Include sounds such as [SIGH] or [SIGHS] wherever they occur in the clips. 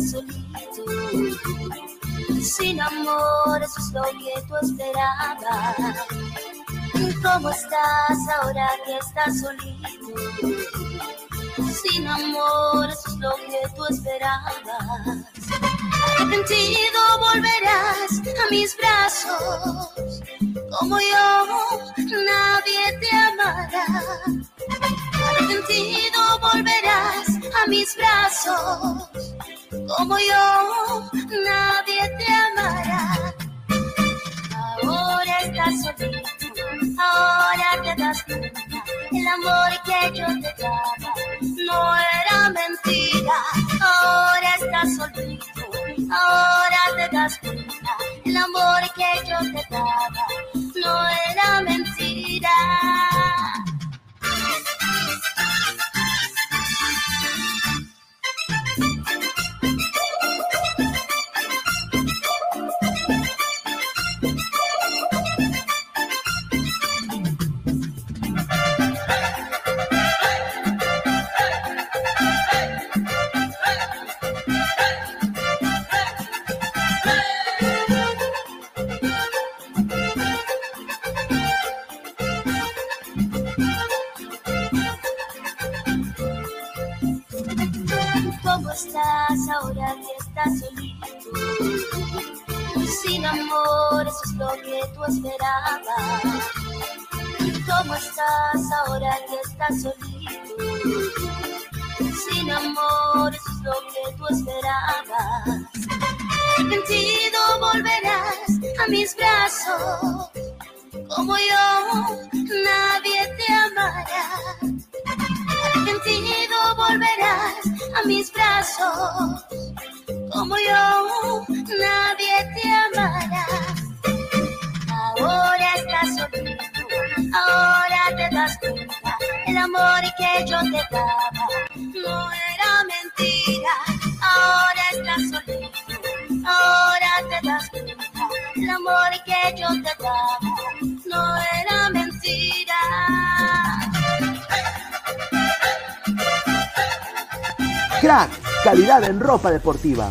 Solito? Sin amor, eso es lo que tú esperabas. ¿Cómo estás ahora que estás solito? Sin amor, eso es lo que tú esperabas. Arrepentido volverás a mis brazos. Como yo, nadie te amará. Arrepentido volverás a mis brazos. Como yo, nadie te amará. Ahora estás solito, ahora te das cuenta. El amor que yo te daba no era mentira. Ahora estás solito, ahora te das cuenta. El amor que yo te daba no era mentira. Que tú esperabas. ¿Cómo estás ahora que estás solito? Sin amor, es lo que tú esperabas. Arrepentido volverás a mis brazos. Como yo, nadie te amará. Arrepentido volverás a mis brazos. Como yo, nadie te amará. Ahora estás solito, ahora te das cuenta. El amor que yo te daba no era mentira. Ahora estás solito, ahora te das cuenta. El amor que yo te daba no era mentira. Crack, calidad en ropa deportiva.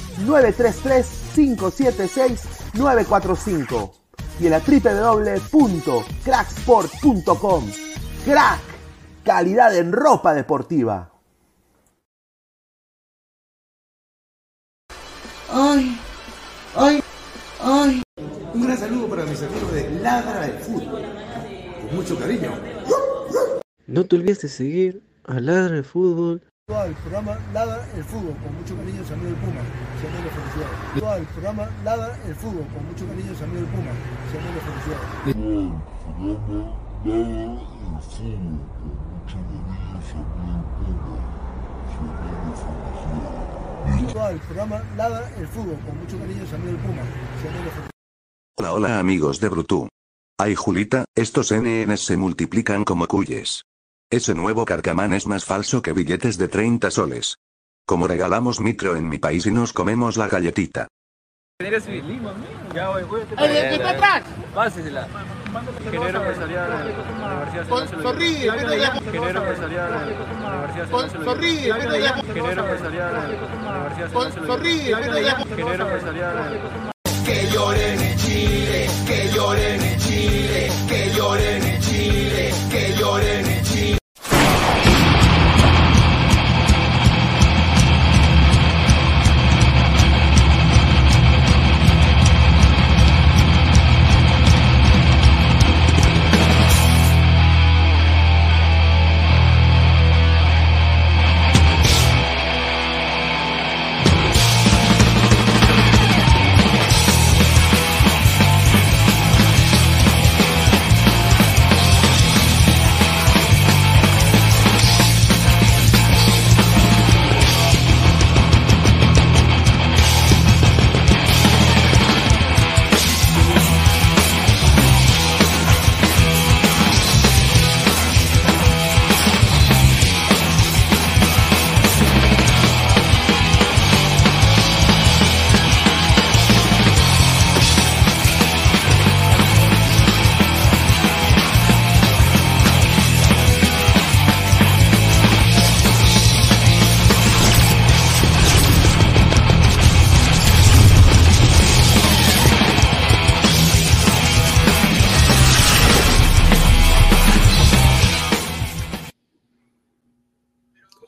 933-576-945 y en la www.cracksport.com. Crack, calidad en ropa deportiva. Ay, ay, ay. Un gran saludo para mis amigos de Ladra del Fútbol. Con mucho cariño. No te olvides de seguir a Ladra el Fútbol El programa Ladra el Fútbol, con mucho cariño, su amigo el Puma. Se llama la felicidad. Todo el programa Ladra el Fútbol, con mucho cariño, su amigo el Puma. Se llama la felicidad. Todo el programa Ladra el fútbol, con mucho cariño, su amigo el Puma. su amigo el Hola hola amigos de Brutú. Ay Julita, estos NNs se multiplican como cuyes. Ese nuevo carcamán es más falso que billetes de 30 soles. Como regalamos micro en mi país y nos comemos la galletita. Eres Lima, Ya, güey. ¡El que está atrás! Pásesela. Ingeniero empresarial de la Universidad Con Zorrilla, pero ya- Ingeniero empresarial de la Universidad ya- Ingeniero empresarial de la Universidad Zorrilla, pero ya- Ingeniero empresarial de Que lloren en Chile, que lloren en Chile, que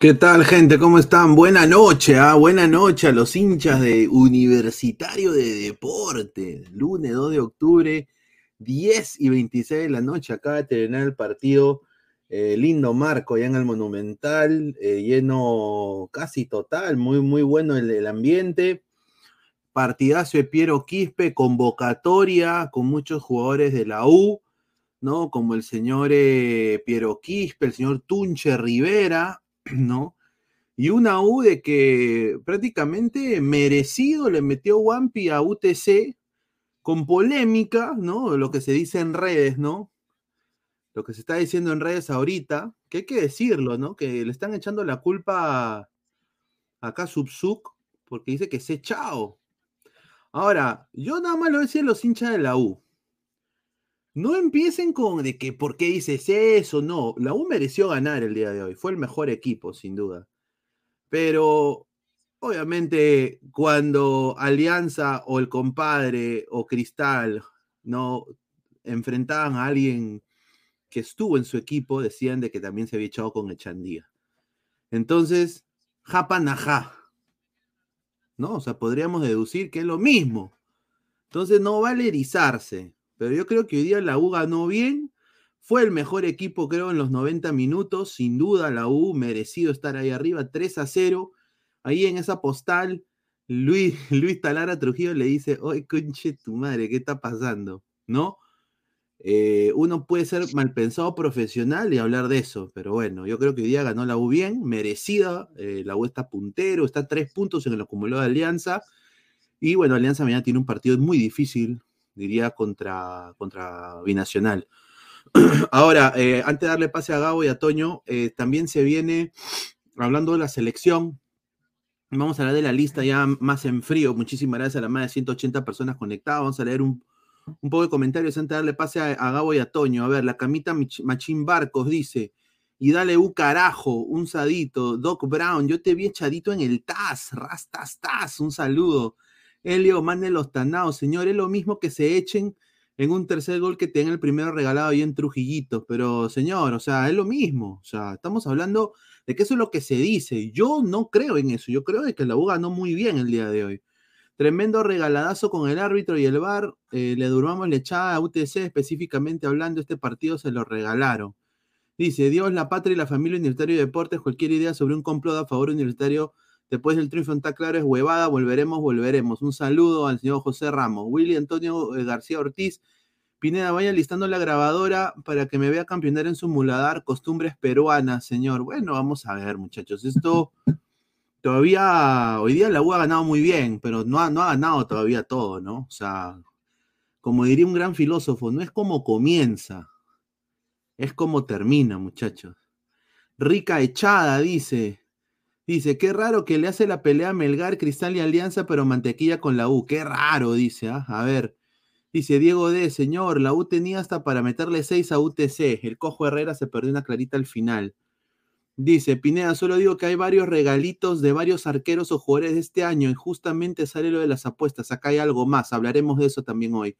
¿Qué tal, gente? ¿Cómo están? Buena noche, ¿ah? Buena noche a los hinchas de Universitario de Deporte. Lunes 2 de octubre, 10 y 26 de la noche. Acaba de terminar el partido. eh, lindo marco ya en el Monumental, eh, lleno casi total, muy, muy bueno el, ambiente. Partidazo de Piero Quispe, convocatoria con muchos jugadores de la U, ¿no? Como el señor eh, Piero Quispe, el señor Tunche Rivera, [CLEARS THROAT] ¿no? Y una U de que prácticamente merecido le metió Wampi a UTC con polémica, ¿no? Lo que se dice en redes, ¿no? Lo que se está diciendo en redes ahorita, que hay que decirlo, ¿no? Que le están echando la culpa acá a Subsuk porque dice que se chao. Ahora, yo nada más lo decía a los hinchas de la U. No empiecen con de que por qué dices eso, no. La U mereció ganar el día de hoy. Fue el mejor equipo, sin duda. Pero obviamente cuando Alianza o el compadre o Cristal no enfrentaban a alguien que estuvo en su equipo, decían de que también se había echado con Echandía. Entonces, japanajá. ¿No? O sea, podríamos deducir que es lo mismo. Entonces no vale erizarse. Pero yo creo que hoy día la U ganó bien. Fue el mejor equipo, creo, en los 90 minutos. Sin duda, la U merecido estar ahí arriba, 3 a 0. Ahí en esa postal, Luis, [LAUGHS] Luis Talara Trujillo le dice: Oye, conche tu madre, ¿qué está pasando? ¿No? Eh, uno puede ser mal pensado profesional y hablar de eso, pero bueno, yo creo que hoy día ganó la U bien, merecida. eh, la U está puntero, está a tres puntos en el acumulado de Alianza. Y bueno, Alianza mañana tiene un partido muy difícil, diría, contra, contra Binacional. [CLEARS THROAT] Ahora, eh, antes de darle pase a Gabo y a Toño, eh, también se viene hablando de la selección. Vamos a hablar de la lista ya más en frío. Muchísimas gracias a las más de 180 personas conectadas. Vamos a leer un, un poco de comentarios antes de darle pase a, a Gabo y a Toño. A ver, la camita Machín Barcos dice, y dale un carajo, un sadito, Doc Brown, yo te vi echadito en el TAS, rastas TAS, un saludo. Elio, mande los tanados, señor, es lo mismo que se echen en un tercer gol que tenga el primero regalado ahí en Trujillito, pero señor, o sea, es lo mismo, o sea, estamos hablando de que eso es lo que se dice. Yo no creo en eso, yo creo de que la U ganó muy bien el día de hoy. Tremendo regaladazo con el árbitro y el VAR. eh, le durmamos la echada a UTC, específicamente hablando, este partido se lo regalaron. Dice, Dios, la patria y la familia Universitario de Deportes, cualquier idea sobre un complot a favor universitario después del triunfo en está claro es huevada, volveremos, volveremos. Un saludo al señor José Ramos. Willy Antonio eh, García Ortiz, Pineda, vaya listando la grabadora para que me vea campeonar en su muladar, costumbres peruanas, señor. Bueno, vamos a ver, muchachos. Esto todavía, hoy día la U ha ganado muy bien, pero no ha, no ha ganado todavía todo, ¿no? O sea, como diría un gran filósofo, no es como comienza, es como termina, muchachos. Rica Echada dice, dice, qué raro que le hace la pelea a Melgar, Cristal y Alianza, pero mantequilla con la U. Qué raro, dice, ¿ah? a ver. Dice Diego D, señor, la U tenía hasta para meterle 6 a UTC. El cojo Herrera se perdió una clarita al final. Dice Pineda, solo digo que hay varios regalitos de varios arqueros o jugadores de este año y justamente sale lo de las apuestas. Acá hay algo más, hablaremos de eso también hoy.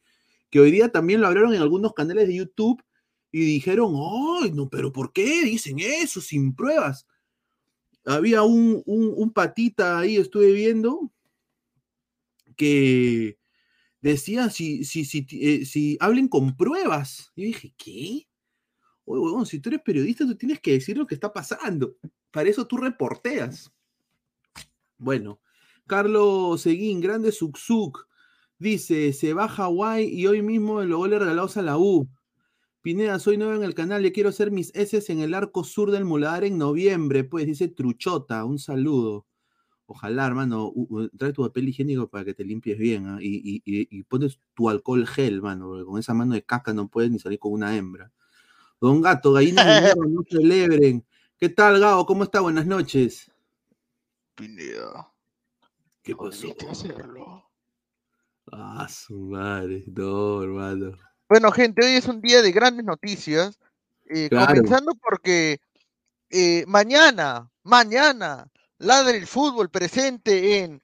Que hoy día también lo hablaron en algunos canales de YouTube y dijeron, ¡ay, no, pero ¿por qué dicen eso sin pruebas? Había un, un, patita ahí, estuve viendo, que decía si, si, si, eh, si hablen con pruebas. Y yo dije, ¿qué? Oye, huevón, si tú eres periodista, tú tienes que decir lo que está pasando. Para eso tú reporteas. Bueno, Carlos Seguín, grande Zuxuk, dice, se va a Hawái y hoy mismo los goles regalados a la U. Pineda, soy nuevo en el canal, le quiero hacer mis S en el arco sur del Muladar en noviembre. Pues dice Truchota, un saludo. Ojalá, hermano, trae tu papel higiénico para que te limpies bien ¿ah? y, y- y- y pones tu alcohol gel, mano, porque con esa mano de caca no puedes ni salir con una hembra. Don Gato, gallinas de [LAUGHS] hierro, no celebren. ¿Qué tal, Gao? ¿Cómo está? Buenas noches. Pineda. ¿Qué pasó? Hacerlo. Ah, su madre. No, hermano. Bueno, gente, hoy es un día de grandes noticias. eh, Claro. Comenzando porque eh, mañana, mañana, Ladre el Fútbol presente en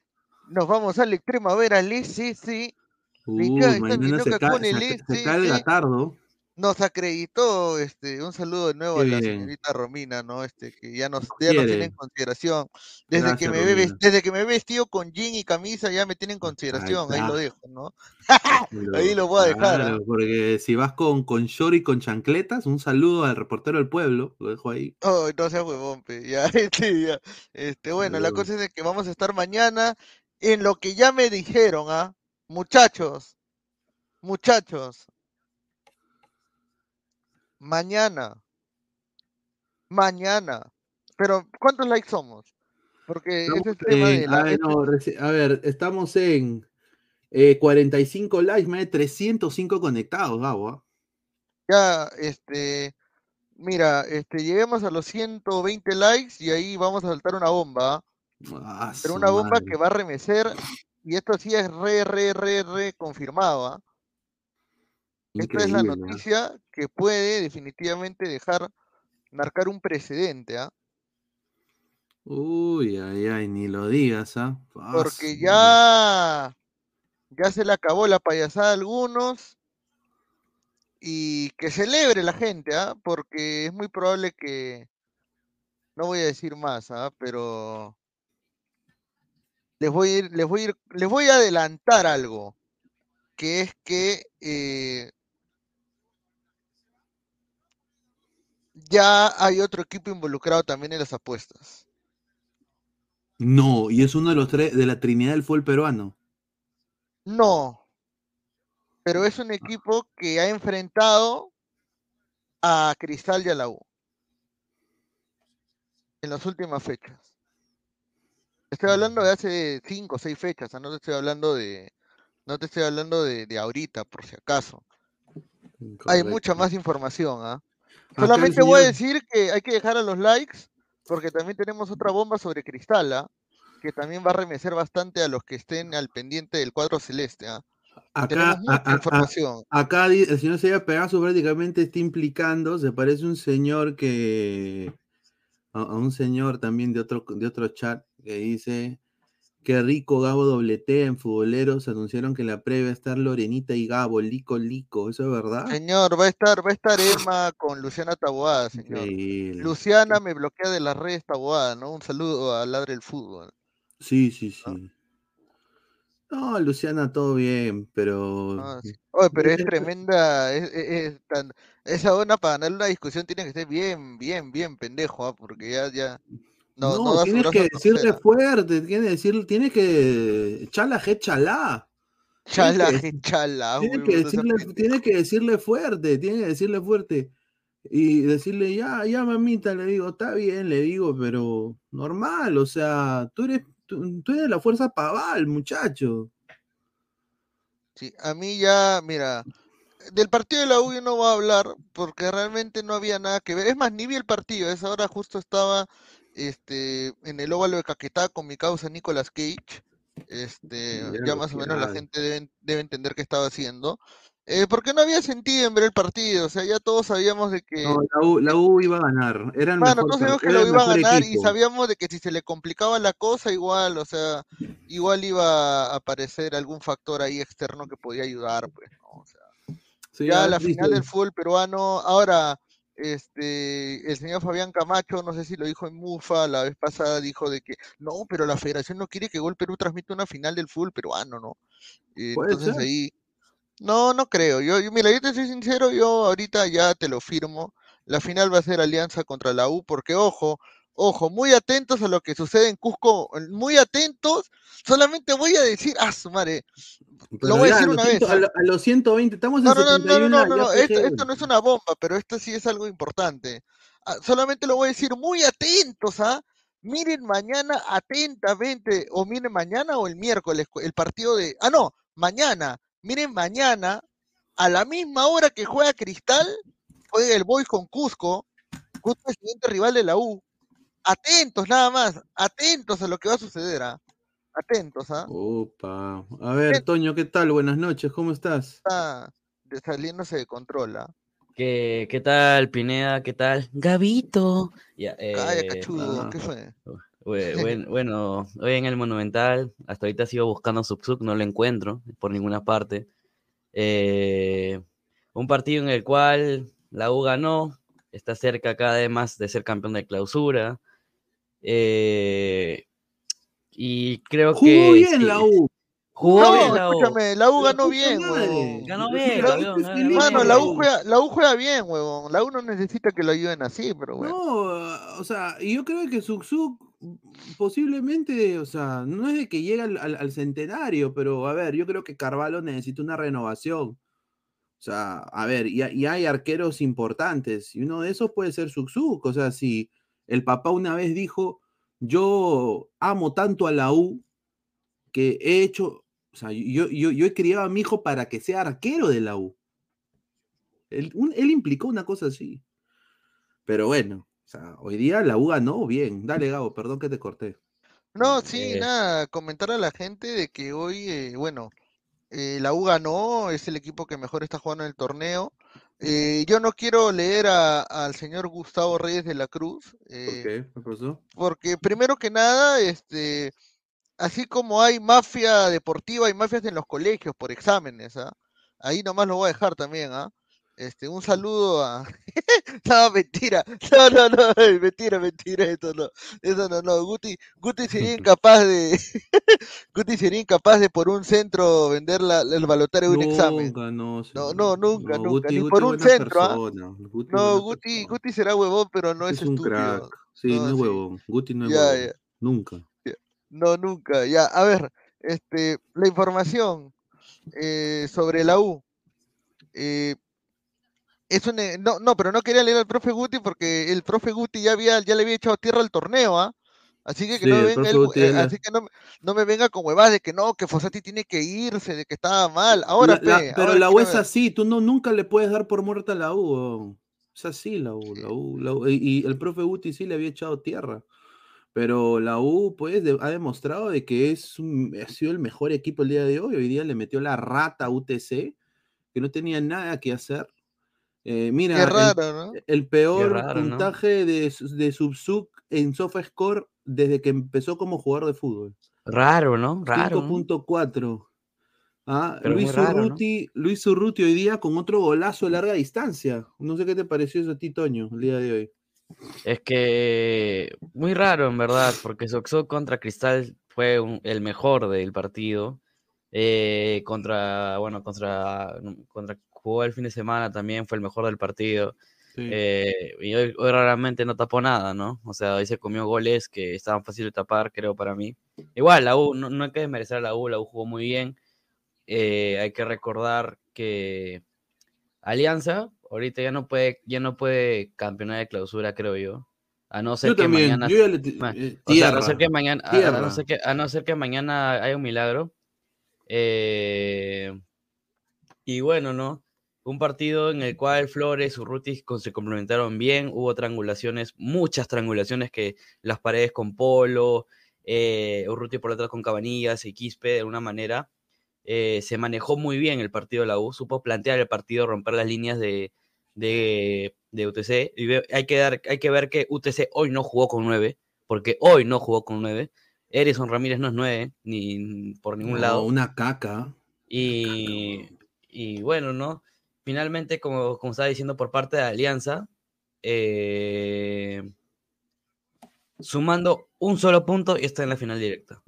Nos vamos al extremo a ver al SC. Uy, Rica, está mañana se, ca- se, el ca- se cae el SC gatardo. Nos acreditó, este, un saludo de nuevo Qué a la bien. señorita Romina, ¿no? Este, que ya nos, ya nos tiene en consideración. Desde que me ve, Romina. desde que me he vestido con jean y camisa, ya me tiene en consideración, ahí lo dejo, ¿no? Ahí [LAUGHS] lo voy a dejar, ¿ah? Claro, porque si vas con, con short y con chancletas, un saludo al reportero del pueblo, lo dejo ahí. Oh, no seas huevón, pe, ya, [LAUGHS] este, ya. Este, bueno, la cosa es de que vamos a estar mañana en lo que ya me dijeron, ¿ah? Muchachos, muchachos, mañana, mañana, pero ¿cuántos likes somos? Porque ese es el tema en- de a, la... ver, no, reci- a ver, estamos en eh, 45 likes, más de 305 conectados, Gabo. ¿ah? Ya, este, mira, este, lleguemos a los 120 likes y ahí vamos a saltar una bomba, ¿ah? Ah, Pero una bomba madre. que va a remecer, y esto sí es re, re, re, re confirmado, ¿ah? Esta es la noticia que puede definitivamente dejar marcar un precedente, ¿ah? Uy, ay, ay, ni lo digas, ¿ah? Porque ya, ya se le acabó la payasada a algunos y que celebre la gente, ¿ah? Porque es muy probable que, no voy a decir más, ¿ah? Pero les voy a ir, les voy a ir, les voy a adelantar algo, que es que eh, ya hay otro equipo involucrado también en las apuestas. No, y es uno de los tres de la Trinidad del fútbol peruano. No, pero es un equipo que ha enfrentado a Cristal y a la U en las últimas fechas. Estoy hablando de hace cinco o seis fechas, ¿ah? no te estoy hablando de, no te estoy hablando de, de ahorita, por si acaso. Hay mucha más información, ¿ah? Solamente voy a decir que hay que dejar a los likes, porque también tenemos otra bomba sobre Cristal, ¿ah? que también va a remecer bastante a los que estén al pendiente del cuadro celeste. ¿ah? Acá, a- mucha a- información. acá el señor Sevilla Pegaso prácticamente está implicando, se parece un señor que, a, a un señor también de otro, de otro chat que dice, qué rico Gabo dobletea en futboleros, anunciaron que en la previa va a estar Lorenita y Gabo, Lico Lico, ¿eso es verdad? Señor, va a estar, va a estar Emma con Luciana Taboada, señor. Luciana me bloquea de las redes Taboada, ¿no? Un saludo a Ladre el Fútbol. Sí, sí, sí. No, Luciana, todo bien, pero... Ah, sí. Oye, pero es tremenda, es, es- es tan, esa buena para ganar una discusión tiene que ser bien, bien, bien pendejo, ¿ah? Porque ya, ya, no, tienes que decirle fuerte, tienes que decir, tienes que chala, je. Chala, que que- chala, Tiene huevón, que, decirle, tiene que decirle fuerte, tiene que decirle fuerte. Y decirle, ya, ya, mamita, le digo, está bien, le digo, pero normal, o sea, tú eres, tú, tú eres la fuerza paval, muchacho. Sí, a mí ya, mira, del partido de la U yo no voy a hablar porque realmente no había nada que ver. Es más, ni vi el partido, a esa hora justo estaba este, en el óvalo de Caquetá con mi causa Nicolas Cage. Este, Ya más o menos la gente debe, debe entender qué estaba haciendo. Eh, porque no había sentido en ver el partido, o sea, ya todos sabíamos de que... No, la U, la U iba a ganar, era el Bueno, mejor, todos sabíamos que lo iba a ganar y sabíamos de que si se le complicaba la cosa, igual, o sea, igual iba a aparecer algún factor ahí externo que podía ayudar, pues, ¿no? O sea, Sí, ya ya la dice- final del fútbol peruano, ahora, este, el señor Fabián Camacho, no sé si lo dijo en Mufa, la vez pasada dijo de que, no, pero la federación no quiere que Gol Perú transmita una final del fútbol peruano, ¿no? Entonces ser. ahí, no, no creo. Yo, yo- mira, yo te soy sincero, yo ahorita ya te lo firmo. La final va a ser Alianza contra la U, porque ojo, ojo, muy atentos a lo que sucede en Cusco, muy atentos. Solamente voy a decir, ah, su madre, Pero lo voy a decir una vez. 100 a, lo- a los 120, estamos en No, no, no, no, 71 no, no, ya no, esto, no es una bomba, pero esto sí es algo importante. Ah, solamente lo voy a decir muy atentos, ¿ah? Miren mañana atentamente, o miren mañana o el miércoles, el partido de... Ah, no, mañana, miren mañana, a la misma hora que juega Cristal, juega el Boys con Cusco, Cusco es el siguiente rival de la U. Atentos nada más, atentos a lo que va a suceder, ¿ah? Atentos, ¿ah? Opa. A ver, Toño, ¿qué tal? Buenas noches, ¿cómo estás? Está de- saliéndose de control, ¿ah? ¿Qué, qué tal, Pineda? ¿Qué tal? Gabito. Ya, Calla, eh, cachudo, ¿qué fue? bue- [LAUGHS] buen- bueno, hoy en el Monumental, hasta ahorita sigo buscando Subsub, no lo encuentro por ninguna parte. Eh, un partido en el cual la U ganó, está cerca cada vez más de ser campeón de clausura. Eh, y creo Jugó que. bien sí, la U. Jugó No, bien la U. escúchame, la U ganó bien, huevón. Ganó La- bien, la U Mano, la juega, la U juega bien, huevón. La U no necesita que lo ayuden así, pero bueno. No, o sea, y yo creo que Suksuk posiblemente, o sea, no es de que llegue al, al- al centenario, pero a ver, yo creo que Carvalho necesita una renovación. O sea, a ver, y, y hay arqueros importantes, y uno de esos puede ser Suksuk. O sea, si el papá una vez dijo, yo amo tanto a la U que he hecho, o sea, yo, yo, yo he criado a mi hijo para que sea arquero de la U. Él, un- él implicó una cosa así. Pero bueno, o sea, hoy día la U ganó bien. Dale, Gabo, perdón que te corté. No, sí, Eh, nada, comentar a la gente de que hoy, eh, bueno, eh, la U ganó, es el equipo que mejor está jugando en el torneo. Eh, yo no quiero leer a- al señor Gustavo Reyes de la Cruz, ¿Por eh, porque primero que nada, este, así como hay mafia deportiva, hay mafias en los colegios por exámenes, ¿ah? Ahí nomás lo voy a dejar también, ¿ah? Este, un saludo a... [LAUGHS] No, mentira. No, no, no, [LAUGHS] mentira, mentira, eso no. Eso no, no. Guti, Guti sería [LAUGHS] incapaz de... Guti sería incapaz de por un centro vender la, el balotario de un examen. Nunca, no. No, no, nunca, no, nunca. Guti- Ni Guti por un centro, ¿ah? Guti No, Guti. Guti será huevón, pero no es, Es un estúpido. crack. Sí, no, No, es sí. huevón. Guti no es Ya, huevón. ya. Nunca. No, nunca. Ya, a ver, este, la información eh, sobre la U. Eh, es un, eh, no, no, pero no quería leer al profe Guti porque el profe Guti ya había, ya le había echado tierra al torneo, ¿ah? Así que, que Sí, no me el venga Guti eh, así que no, me- no me venga con huevadas de que no, que Fossati tiene que irse, de que estaba mal. Ahora, La- la- pe, pero ahora la U es así, tú no, nunca le puedes dar por muerta a la U. Es así la U, la U, la U. Y, y el profe Guti sí le había echado tierra. Pero la U, pues, de- ha demostrado de que es un- ha sido el mejor equipo el día de hoy. Hoy día le metió la rata a UTC, que no tenía nada que hacer. Eh, mira, Qué el- raro, ¿no? el, peor raro, ¿no? puntaje de, de Subsuk en SofaScore desde que empezó como jugador de fútbol. Raro, ¿no? Raro. ¿no? 5.4. Ah, Luis raro, Luis Urruti hoy día con otro golazo de larga distancia. No sé qué te pareció eso a ti, Toño, el día de hoy. Es que muy raro, en verdad, porque Soxo contra Cristal fue un- el mejor del partido. Eh, contra, bueno, contra, contra jugó el fin de semana también, fue el mejor del partido. Sí. Eh, y hoy, hoy raramente no tapó nada, ¿no? O sea, hoy se comió goles que estaban fáciles de tapar, creo, para mí. Igual, la U, no, no hay que desmerecer a la U, la U jugó muy bien. eh, hay que recordar que Alianza ahorita ya no puede, ya no puede campeonar de clausura, creo yo. A no ser Yo que también, mañana. yo ya le ti- ma- eh, o sea, a no ser que mañana, a- a, tierra. no ser que, a no ser que mañana haya un milagro. Eh, y bueno, ¿no? Un partido en el cual Flores y Urruti con- se complementaron bien, hubo triangulaciones, muchas triangulaciones que las paredes con Polo, eh, Urruti por detrás con Cabanillas y Quispe de alguna manera. eh, se manejó muy bien el partido de la U, supo plantear el partido, romper las líneas de, de, de UTC. Y hay, que dar, hay que ver que UTC hoy no jugó con 9, porque hoy no jugó con 9. Erison Ramírez no es 9, ni por ningún No, lado. una caca. Y, y bueno, ¿no? Finalmente, como, como estaba diciendo por parte de Alianza, eh, sumando un solo punto y está en la final directa.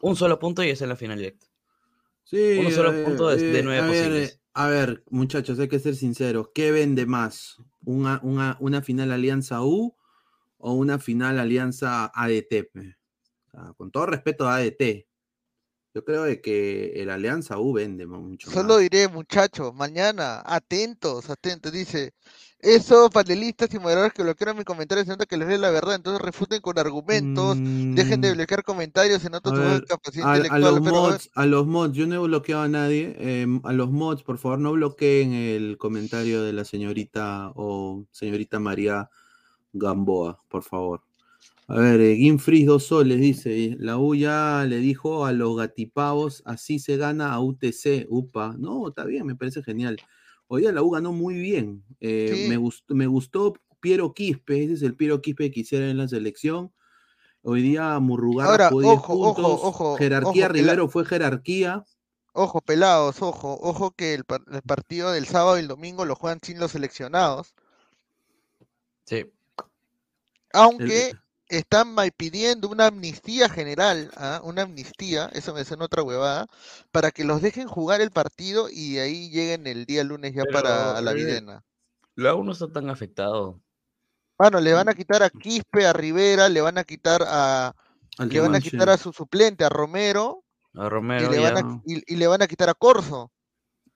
Un solo punto y está en la final directa. Sí, Un solo eh, punto de, de eh, nueve a ver, posibles. eh, a ver, muchachos, hay que ser sinceros. ¿Qué vende más? ¿Una, una, una final Alianza U o una final Alianza ADT? pe? O sea, con todo respeto a ADT, yo creo de que el Alianza U vende mucho Solo más. diré, muchachos, mañana, atentos, atentos. Dice, esos panelistas y moderadores que bloquearon mis comentarios se nota que les lee la verdad, entonces refuten con argumentos, dejen de Mm, bloquear comentarios, se nota a a, a los pero mods, a los mods, yo no he bloqueado a nadie. em, a los mods, por favor, no bloqueen el comentario de la señorita o señorita María Gamboa, por favor. A ver, eh, Gimfries dos soles dice, la U ya le dijo a los gatipavos, así se gana a UTC, UPA. No, está bien, me parece genial. Hoy día la U ganó muy bien. eh, Sí. me, gustó, me gustó Piero Quispe, ese es el Piero Quispe que quisiera en la selección. Hoy día Murrugarra Ahora, jugó 10 ojo, ojo, puntos, ojo, jerarquía ojo, Rivero fue jerarquía. ojo, pelados, ojo, ojo que el, par- el partido del sábado y el domingo lo juegan sin los seleccionados, Sí. aunque están pidiendo una amnistía general, ¿ah? una amnistía, eso me suena otra huevada, para que los dejen jugar el partido y de ahí lleguen el día lunes ya para Pero, la eh, Videna. La U no está tan afectado. Bueno, le van a quitar a Quispe, a Rivera, le van a quitar a, Al le van a quitar a su suplente, a Romero, A y Romero le, van ya, a, y, y le van a quitar a Corso.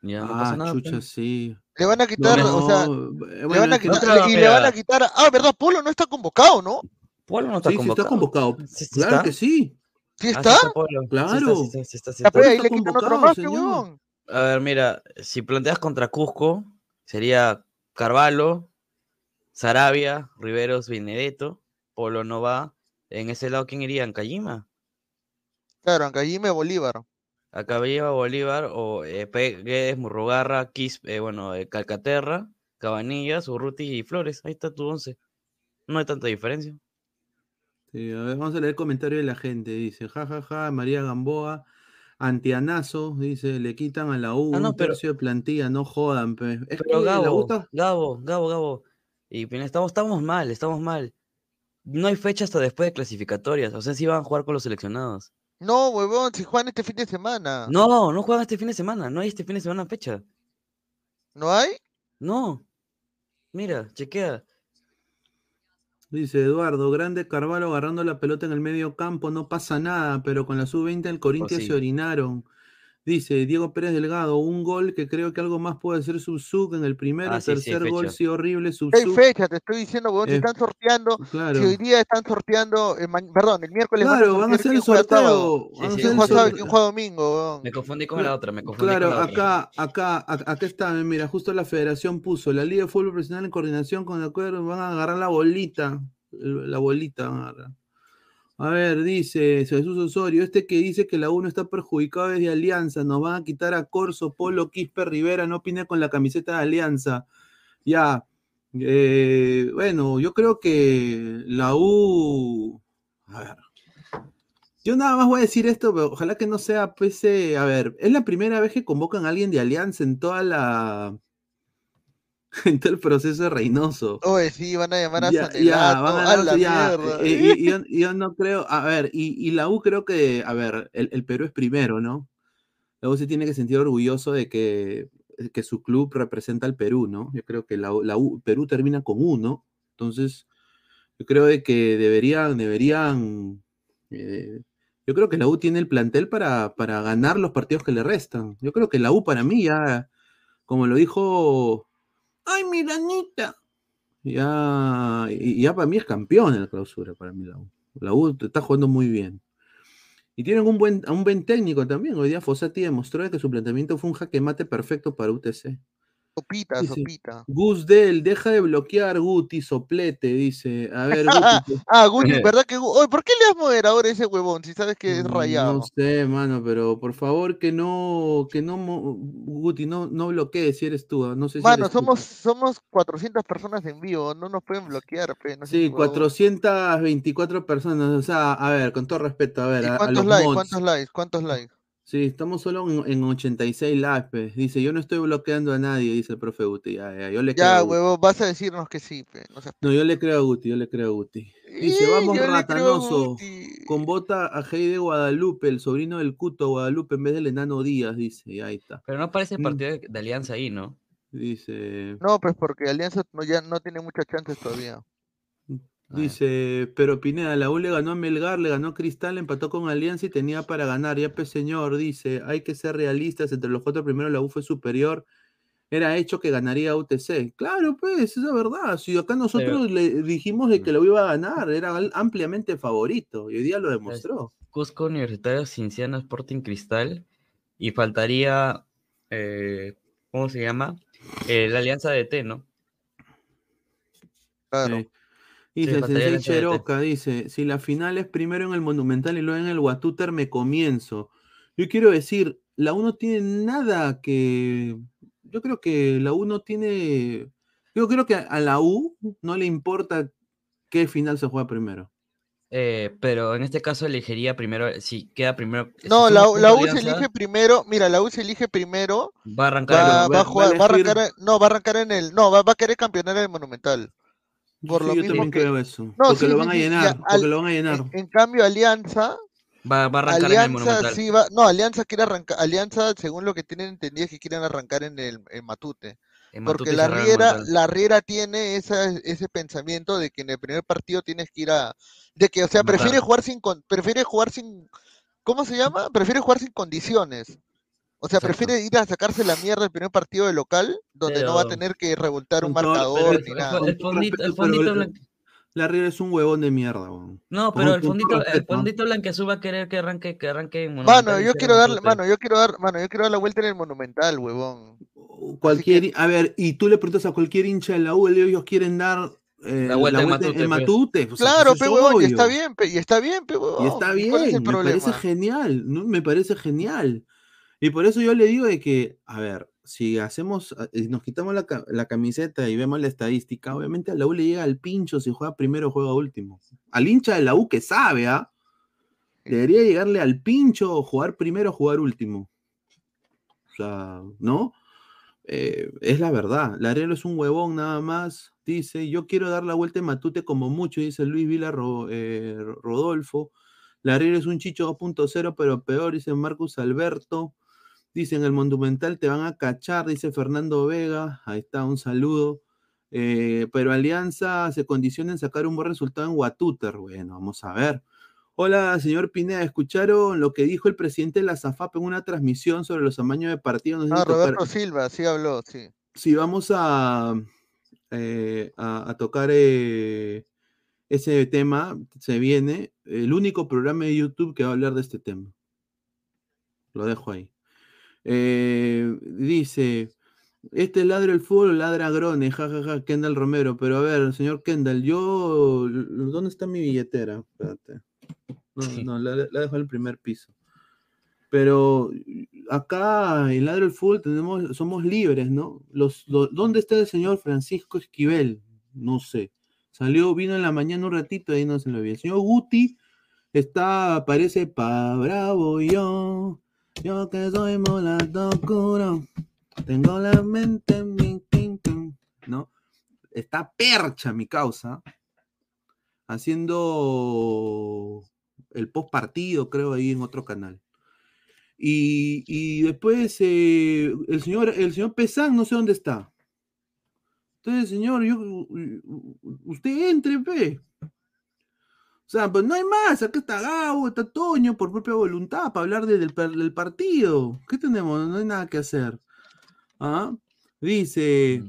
ya no pasa Ah, nada. chucha, pues. sí. Le van a quitar, o sea, No, le van a quitar, y le van a quitar a, ah, verdad, Polo no está convocado, ¿no? Polo no está Sí, sí está convocado. convocado. Sí, sí Claro está. que sí. ¿Sí está? Claro. sí está, sí está, sí Ya, está. ahí está le quitan otro convocado, más, pe, señor. huevón. A ver, mira, si planteas contra Cusco, sería Carvalho, Sarabia, Riveros, Benedetto, Polo no va. En ese lado, ¿quién iría? ¿Ancayima? Claro, Ancayime Bolívar. Acabella, Bolívar, o eh, Guedes, Murrugarra, Quis, eh, bueno, eh, Calcaterra, Cabanillas, Urruti y Flores. Ahí está tu once. No hay tanta diferencia. Sí, a ver, vamos a leer el comentario de la gente. Dice, jajaja, María Gamboa, antianazo, dice, le quitan a la U Ah, no, un pero- tercio de plantilla, no jodan. pe". Es Pero que la U Gabo, está- Gabo, Gabo, Gabo. Y estamos, estamos mal, estamos mal. No hay fecha hasta después de clasificatorias. O sea, si van a jugar con los seleccionados. No, huevón, si juegan este fin de semana. No, no juegan este fin de semana. No hay este fin de semana fecha. ¿No hay? No. Mira, chequea. Dice Eduardo, grande Carvalho agarrando la pelota en el medio campo, no pasa nada, pero con la sub-20 del Corinthians sí. se orinaron. Dice Diego Pérez Delgado, un gol que creo que algo más puede ser Subsug en el primero, Ah, sí, sí, hay tercer gol sí horrible, Hay Subsug. fecha, te estoy diciendo, si Eh, están sorteando, Claro. si hoy día están sorteando, eh, perdón, el miércoles van a Claro, van a hacer el sorteo. Quién hacer el juega domingo. Me confundí con la otra, me confundí Claro, con la otra. acá, acá, a- acá está, mira, justo la federación puso, la Liga de Fútbol Profesional en coordinación con el acuerdo, van a agarrar la bolita, la bolita van a agarrar. A ver, dice Jesús Osorio, este que dice que la U no está perjudicado desde Alianza, nos van a quitar a Corso, Polo, Quispe, Rivera, no opine con la camiseta de Alianza. Ya, eh, bueno, yo creo que la U, a ver, yo nada más voy a decir esto, pero ojalá que no sea, pues, eh, a ver, es la primera vez que convocan a alguien de Alianza en toda la, [LAUGHS] en todo el proceso de Reynoso. Oye, sí, van a llamar a Ya, ya, van a a la ya, eh, y- y yo, yo no creo, a ver, y, y la U creo que, a ver, el, el Perú es primero, ¿no? La U se tiene que sentir orgulloso de que, que su club representa al Perú, ¿no? Yo creo que la, U- la U- Perú termina con uno, entonces yo creo de que deberían, deberían eh, Yo creo que la U tiene el plantel para, para ganar los partidos que le restan. Yo creo que la U para mí ya, como lo dijo, ay, Miranita, ya, y- ya para mí es campeón en la clausura, para mí la U. La U está jugando muy bien. Y tienen un buen, un buen técnico también. Hoy día Fossati demostró de que su planteamiento fue un jaque mate perfecto para UTC. Sopita, Dice, sopita. Gus Del, deja de bloquear Guti, soplete, dice. A ver, [LAUGHS] Guti. Ah, Guti, [LAUGHS] ¿verdad que Oye, ¿por qué le das moderador a ese huevón si sabes que es rayado? Mm, No sé, mano, pero por favor que no, que no, Guti, no, no bloquees si eres tú. ah, No sé si Mano, eres tú. somos, somos 400 personas en vivo, no nos pueden bloquear, pe, no Sí, huevón. 424 personas. O sea, a ver, con todo respeto, a ver, ¿Y a, a cuántos los likes? mods. ¿Cuántos likes? ¿Cuántos likes? Sí, estamos solo en, en 86 likes. pe. Dice, yo no estoy bloqueando a nadie, dice el profe Guti. Ya, ya, yo le creo. a Ya, Guti. huevón, vas a decirnos que sí, pe. No seas- No, yo le creo a Guti, yo le creo a Guti. Dice, Y vamos ratanoso. Guti. Con bota a Heide Guadalupe, el sobrino del Cuto Guadalupe, en vez del enano Díaz, dice. Y ahí está. Pero no aparece el Mm. partido de, de Alianza ahí, ¿no? Dice. No, pues porque Alianza no, ya no tiene muchas chances todavía. Dice, pero Pineda, la U le ganó a Melgar, le ganó a Cristal, empató con Alianza y tenía para ganar. Ya, pues señor, dice, hay que ser realistas, entre los cuatro primeros la U fue superior. Era hecho que ganaría UTC. Claro, pues, es la verdad. Si acá nosotros le dijimos de que lo iba a ganar, era ampliamente favorito y hoy día lo demostró. Cusco Universitario Cinciano Sporting Cristal y faltaría, eh, ¿cómo se llama? Eh, la Alianza de T, ¿no? Claro. Sí. Dice Sí, Sensei. Cheroca, dice, si la final es primero en el Monumental y luego en el Guatúter, me comienzo. Yo quiero decir, la U no tiene nada que... Yo creo que la U no tiene... Yo creo que a la U no le importa qué final se juega primero. Eh, pero en este caso elegiría primero, si queda primero. No, la, U se elige primero, mira, la U se elige primero, Va a arrancar va, el- va jugar, a arrancar, no, va a arrancar en el, no, va, va a querer campeonar en el Monumental. Por Sí, lo yo mismo también que, creo eso. no, porque sí, lo van a llenar, porque al- lo van a llenar. en, en cambio Alianza, Va, va a arrancar en el Alianza Monumental. sí va, no, Alianza quiere arrancar, Alianza, según lo que tienen entendido, es que quieren arrancar en el en Matute. En Porque Matute la el Riera, la Riera tiene esa, ese pensamiento de que en el primer partido tienes que ir a, de que, o sea, prefiere jugar sin, prefiere jugar sin, ¿cómo se llama? Prefiere jugar sin condiciones. O sea, Exacto. prefiere ir a sacarse la mierda el primer partido de local, donde no va a tener que revoltar un marcador ni nada. El fondito, el fondito Riera es un huevón de mierda, weón. No, pero el fondito, el fondito blanqueazul va a querer que arranque, que arranque en Mano, Monumental y yo quiero darle, mano, yo quiero dar, mano, yo quiero dar la vuelta en el Monumental, huevón. Cualquier, a ver, y tú le preguntas a cualquier hincha de la U, ellos quieren dar eh, La vuelta en Matute, en pues. Matute. o sea, Claro, pe, es huevón, y está bien, pe, y está bien, pe, huevón. Y está ¿Cuál es bien, el me parece genial, ¿no? Me parece genial. Y por eso yo le digo de que, a ver, si hacemos, eh, nos quitamos la, ca- la camiseta y vemos la estadística, obviamente a la U le llega al pincho si juega primero o juega último. Al hincha de la U que sabe, ¿ah? Debería llegarle al pincho jugar primero o jugar último. O sea, ¿no? Eh, es la verdad. Larero es un huevón nada más. Dice, yo quiero dar la vuelta en Matute como mucho, dice Luis Vila Ro- eh, Rodolfo. Larero es un chicho 2.0, pero peor, dice Marcus Alberto. Dice, en el Monumental te van a cachar, dice Fernando Vega. Ahí está, un saludo. Eh, pero Alianza se condiciona en sacar un buen resultado en Watuter. Bueno, vamos a ver. Hola, señor Pineda, ¿escucharon lo que dijo el presidente de la SAFAP en una transmisión sobre los amaños de partido? No sé Ah, tocar- Roberto Silva, sí habló, sí. si vamos a, eh, a, a tocar eh, ese tema, se viene el único programa de YouTube que va a hablar de este tema. Lo dejo ahí. Eh, dice, este es ladra el fútbol, ladra Grone, jajaja, Kendall Romero. Pero a ver, señor Kendall, yo, ¿dónde está mi billetera? Espérate. No, no, la, la dejo en el primer piso. Pero acá en Ladro del Fútbol tenemos, somos libres, ¿no? Los, los- ¿Dónde está el señor Francisco Esquivel? No sé. Salió, vino en la mañana un ratito y ahí no se lo vi. El señor Guti está, parece pa' bravo yo. Yo que soy molato oscuro. Tengo la mente en mi tin, tin, ¿no? Está percha mi causa. Haciendo el post partido, creo, ahí en otro canal. Y, y después eh, el señor, el señor Pesán, no sé dónde está. Entonces, señor, yo, usted entre, pe. O sea, pues no hay más. Acá está Gabo, está Toño, por propia voluntad, para hablar de- del, partido. ¿Qué tenemos? No hay nada que hacer. ¿Ah? Dice,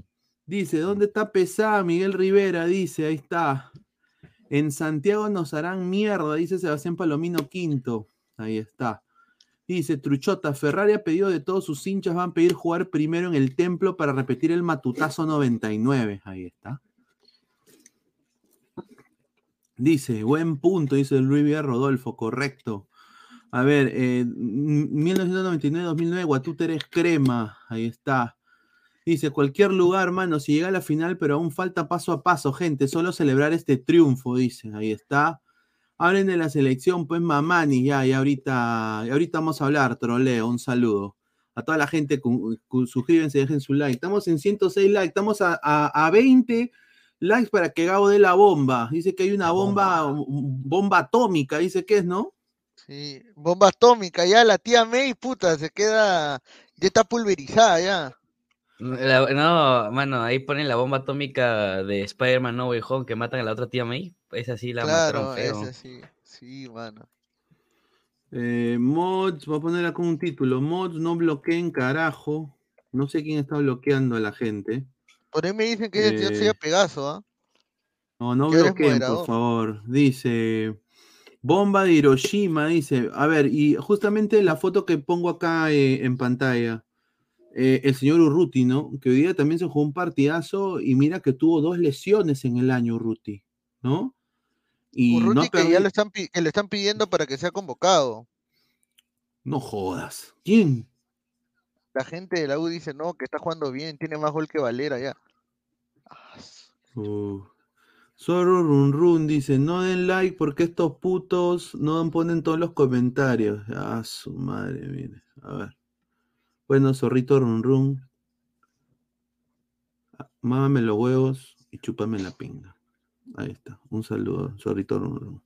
dice, ¿dónde está Pesá? Miguel Rivera dice, ahí está. En Santiago nos harán mierda, dice Sebastián Palomino Quinto. Ahí está. Dice Truchota, Ferrari ha pedido de todos sus hinchas, van a pedir jugar primero en el templo para repetir el matutazo 99. Ahí está. Dice, buen punto, dice Luis Villar Rodolfo, correcto. A ver, eh, 1999-2009, Guatúter crema, ahí está. Dice, cualquier lugar, mano, si llega a la final, pero aún falta paso a paso, gente, solo celebrar este triunfo, dice, ahí está. Hablen de la selección, pues Mamani, ya, y ahorita, y ahorita vamos a hablar, troleo, un saludo. A toda la gente, cu- suscríbanse, dejen su like. Estamos en 106 likes, estamos a, a, a 20 likes para que Gabo dé la bomba. Dice que hay una bomba, bomba atómica, dice que es, ¿no? Sí, bomba atómica, ya la tía May, puta, se queda, ya está pulverizada ya. La- no, mano, ahí ponen la bomba atómica de Spider-Man No Way Home que matan a la otra tía May. Esa sí la Claro, mataron feo. ese sí, sí, mano. Eh, mods, voy a poner acá un título. Mods no bloqueen carajo. No sé quién está bloqueando a la gente. Por ahí me dicen que ese tío Eh, sería Pegaso, ¿ah? No, no bloqueen, por favor. Dice. Bomba de Hiroshima, dice. A ver, y justamente la foto que pongo acá eh, en pantalla. eh, el señor Urruti, ¿no? Que hoy día también se jugó un partidazo y mira que tuvo dos lesiones en el año, Urruti, ¿no? Y Urruti que ya lo están, que le están pidiendo para que sea convocado. no jodas. ¿Quién? La gente de la U dice, no, que está jugando bien, tiene más gol que Valera ya. Zorro Run Run dice, no den like porque estos putos no ponen todos los comentarios. Ah, su madre, mire. A ver. Bueno, Zorrito Run Run. Mámame los huevos y chúpame la pinga. Ahí está. Un saludo, Zorrito Run Run.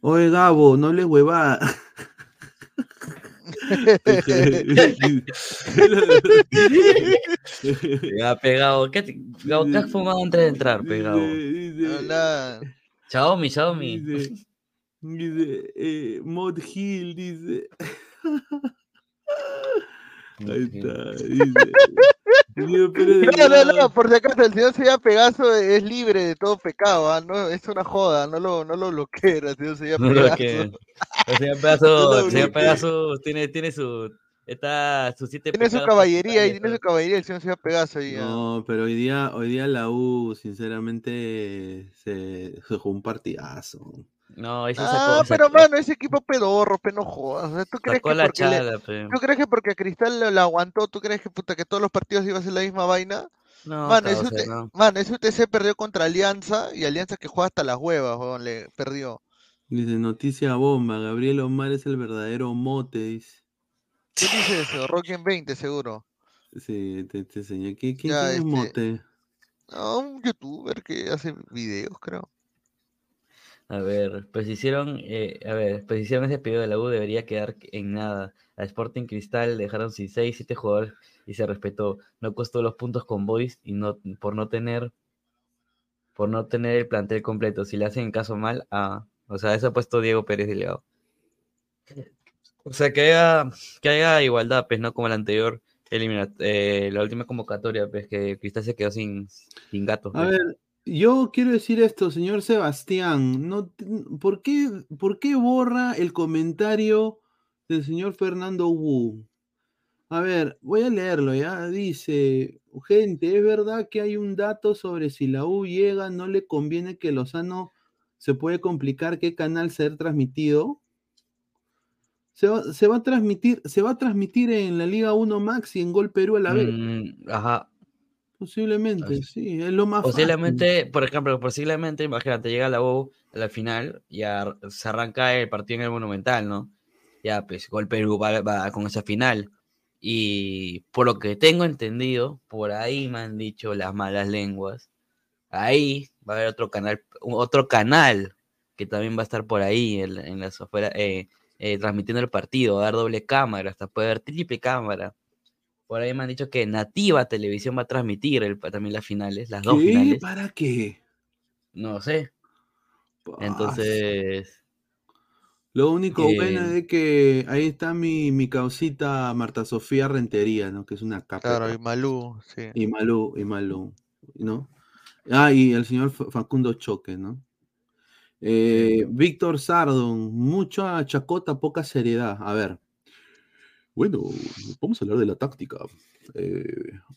Oye, Gabo, no le huevada. [LAUGHS] Ya, pegado. ¿Qué, te- Gabo, ¿qué has fumado antes de entrar, pegado? Hola. Xiaomi, Xiaomi. Dice, dice, eh, Mod Hill dice. Ahí está. Dice. [LAUGHS] No, no, no, por si acaso el señor Sevilla Pegaso es libre de todo pecado, ¿ah? no, es una joda, no lo, no lo bloqueen al señor Sevilla No lo Pegaso. [LAUGHS] El señor Pegaso, el señor. Pegaso tiene, tiene su. Está sus siete Tiene su caballería ahí, tiene su caballería el señor Sevilla Pegaso ahí. ¿ah? No, pero hoy día, hoy día la U, sinceramente, se, se jugó un partidazo. No, ahí se Ah, sacó. pero sacó- mano, ese equipo pedorro, pe, no jodas. o sea, ¿Tú crees que porque le- chala, pe. ¿Tú crees que porque Cristal lo, lo aguantó, tú crees que puta que todos los partidos iba a ser la misma vaina? No, mano, ese no. mano, ese UTC perdió contra Alianza y Alianza que juega hasta las huevas, weón, le perdió. Dice, noticia bomba, Gabriel Omar es el verdadero mote, dice. ¿Quién dice eso? Rocky en 20, seguro. Sí, te, te enseñé. ¿Qui- ¿Quién, Ya, es este, mote? No, un youtuber que hace videos, creo. A ver, pues hicieron, eh, a ver, pues hicieron ese pedido de la U, debería quedar en nada. A Sporting Cristal dejaron sin 6, 7 jugadores y se respetó. No costó los puntos con Boys y no, por no tener, por no tener el plantel completo. Si le hacen caso mal, a, o sea, eso ha puesto Diego Pérez Delgado. O sea, que haya, que haya igualdad, pues, no como la anterior elimina- eh, la última convocatoria, pues, que Cristal se quedó sin, sin gatos. A pues. ver, yo quiero decir esto, señor Sebastián. ¿por, qué, ¿Por qué borra el comentario del señor Fernando Wu? A ver, voy a leerlo, ¿ya? Dice, gente, es verdad que hay un dato sobre si la U llega, no le conviene que Lozano se puede complicar qué canal ser transmitido. Se va, se a transmitir, se va a transmitir en la Liga 1 Max y en Gol Perú a la vez. Mm, ajá. Posiblemente, sí, es lo más fácil. Posiblemente, por ejemplo, posiblemente, imagínate, llega la U a la final y ar- se arranca el partido en el Monumental, ¿no? Ya, pues, Gol Perú va, va con esa final. Y por lo que tengo entendido, por ahí me han dicho las malas lenguas, ahí va a haber otro canal, otro canal que también va a estar por ahí en, en las eh, eh, transmitiendo el partido, va a dar doble cámara, hasta puede haber triple cámara. Por ahí me han dicho que Nativa Televisión va a transmitir el- también las finales, las dos finales. ¿Para qué? No sé. Entonces, Lo único Eh, bueno es que ahí está mi, mi causita Marta Sofía Rentería, ¿no? Que es una capa. Claro, y Malú, sí. Y Malú, y Malú, ¿no? Ah, y el señor Fa- Facundo Choque, ¿no? Eh, Víctor Sardon, mucha chacota, poca seriedad. A ver. Bueno, vamos a hablar de la táctica. Eh,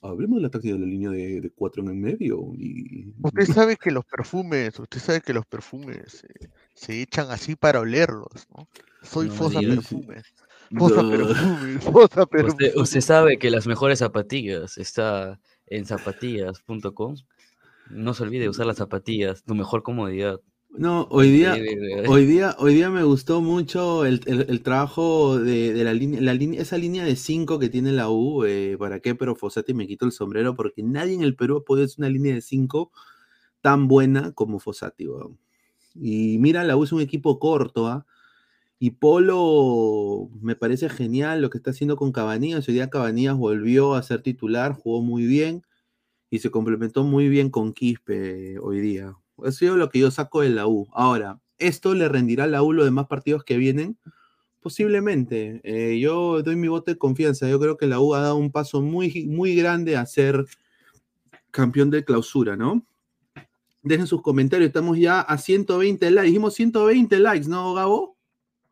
hablemos de la táctica de la línea de, de cuatro en el medio. Y... Usted sabe que los perfumes, usted sabe que los perfumes eh, se echan así para olerlos, ¿no? Soy No Fosa. Perfumes. Fosa No. Perfumes, Fosa Perfumes. [LAUGHS] usted, usted sabe que las mejores zapatillas está en zapatillas.com. No se olvide de usar las zapatillas, tu mejor comodidad. No, hoy día, hoy día, hoy día me gustó mucho el, el- el trabajo de, de la línea, la línea, esa línea de 5 que tiene la U, eh, ¿para qué? Pero Fossati me quito el sombrero porque nadie en el Perú ha podido hacer una línea de 5 tan buena como Fossati, weón. Y mira, la U es un equipo corto, ¿ah? Y Polo me parece genial lo que está haciendo con Cabanillas. Hoy día Cabanillas volvió a ser titular, jugó muy bien y se complementó muy bien con Quispe hoy día. Eso es lo que yo saco de la U. Ahora, ¿esto le rendirá a la U los demás partidos que vienen? Posiblemente. Eh, yo doy mi voto de confianza. Yo creo que la U ha dado un paso muy, muy grande a ser campeón de clausura, ¿no? Dejen sus comentarios. Estamos ya a 120 likes. Dijimos 120 likes, ¿no, Gabo?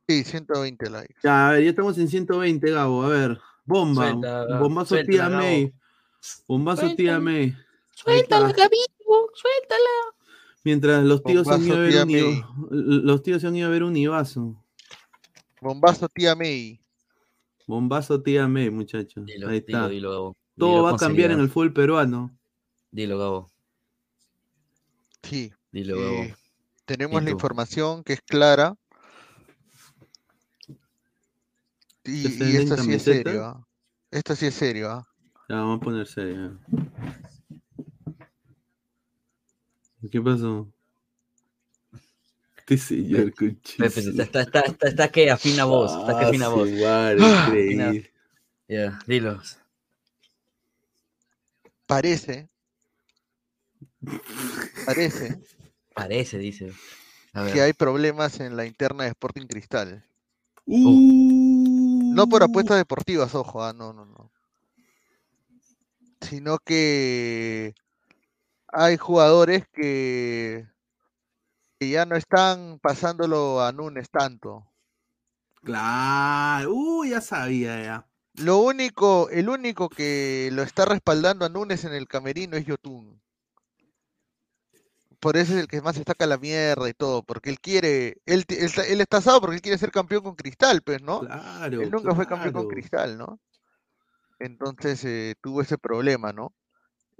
Sí, 120 likes. Ya, a ver, ya estamos en 120, Gabo. A ver, bomba. Suelta, Bombazo suéltala, tía Gabo. May. Bombazo tía Suéltala. May. Suéltala. Gabito, suéltala. Mientras los tíos se han ido a ver un los tíos se han ido a ver un Ibazo. Bombazo tía May. Bombazo tía May, muchachos. Dilo, Ahí está. dilo, Gabo. Todo va a cambiar en el fútbol peruano. Dilo, Gabo. Sí. Dilo, eh, Gabo. tenemos ¿Y la información que es clara. Y, ¿Que y venden esto sí es serio. ¿ah? Esto sí es serio. ¿ah? Ya, vamos a poner serio. ¿Qué pasó? Este señor está, está, está, está, está que afina voz, está que afina Ah, voz. madre, Ah, increíble. Ya, dilo. Parece. Parece Parece, dice. A ver. que hay problemas en la interna de Sporting Cristal. Uh, No por apuestas deportivas, ojo, ah, no, no, no. Sino que hay jugadores que, que ya no están pasándolo a Nunes tanto. Claro, uh, ya sabía ya. Lo único, el único que lo está respaldando a Nunes en el camerino es Yotun. Por eso es el que más se saca la mierda y todo, porque él quiere, él, está- él está asado porque él quiere ser campeón con Cristal, pues, ¿no? Claro. Él nunca fue campeón con. Cristal, ¿no? Entonces eh, tuvo ese problema, ¿no?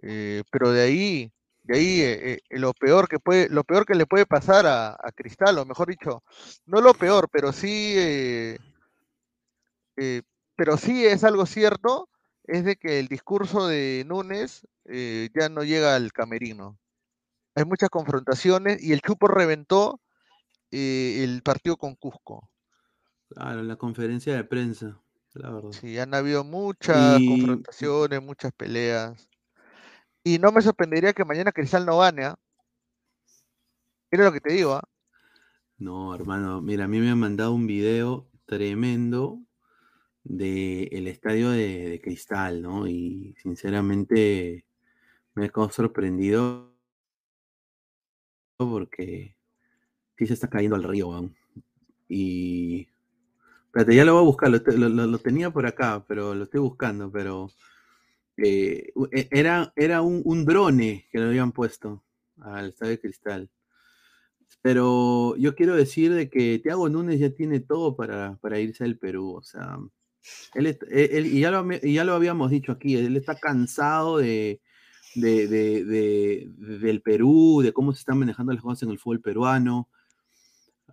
Eh, pero de ahí, de ahí eh, eh, lo peor que puede, lo peor que le puede pasar a, a Cristal, o mejor dicho, no lo peor, pero sí, eh, eh, pero sí es algo cierto, es de que el discurso de Núñez ya no llega al camerino. Hay muchas confrontaciones y el Chupo reventó el partido con Cusco. Claro, en la conferencia de prensa, la verdad. Sí, han habido muchas Y- confrontaciones, muchas peleas. Y no me sorprendería que mañana Cristal no gane. Mira lo que te digo, ¿ah? No, hermano, mira, a mí me han mandado un video tremendo del estadio de, de Cristal, ¿no? Y sinceramente me he quedado sorprendido porque sí se está cayendo al río, weón. Y. Espérate, ya lo voy a buscar, lo- lo tenía por acá, pero lo estoy buscando, pero. Eh, e- era era un, un drone que le habían puesto al estadio de Cristal. Pero yo quiero decir de que Thiago Núñez ya tiene todo para, para irse al Perú. O sea, él, est- él- y, ya lo, ya lo habíamos dicho aquí, él está cansado de- de- de- del Perú, de cómo se están manejando las cosas en el fútbol peruano.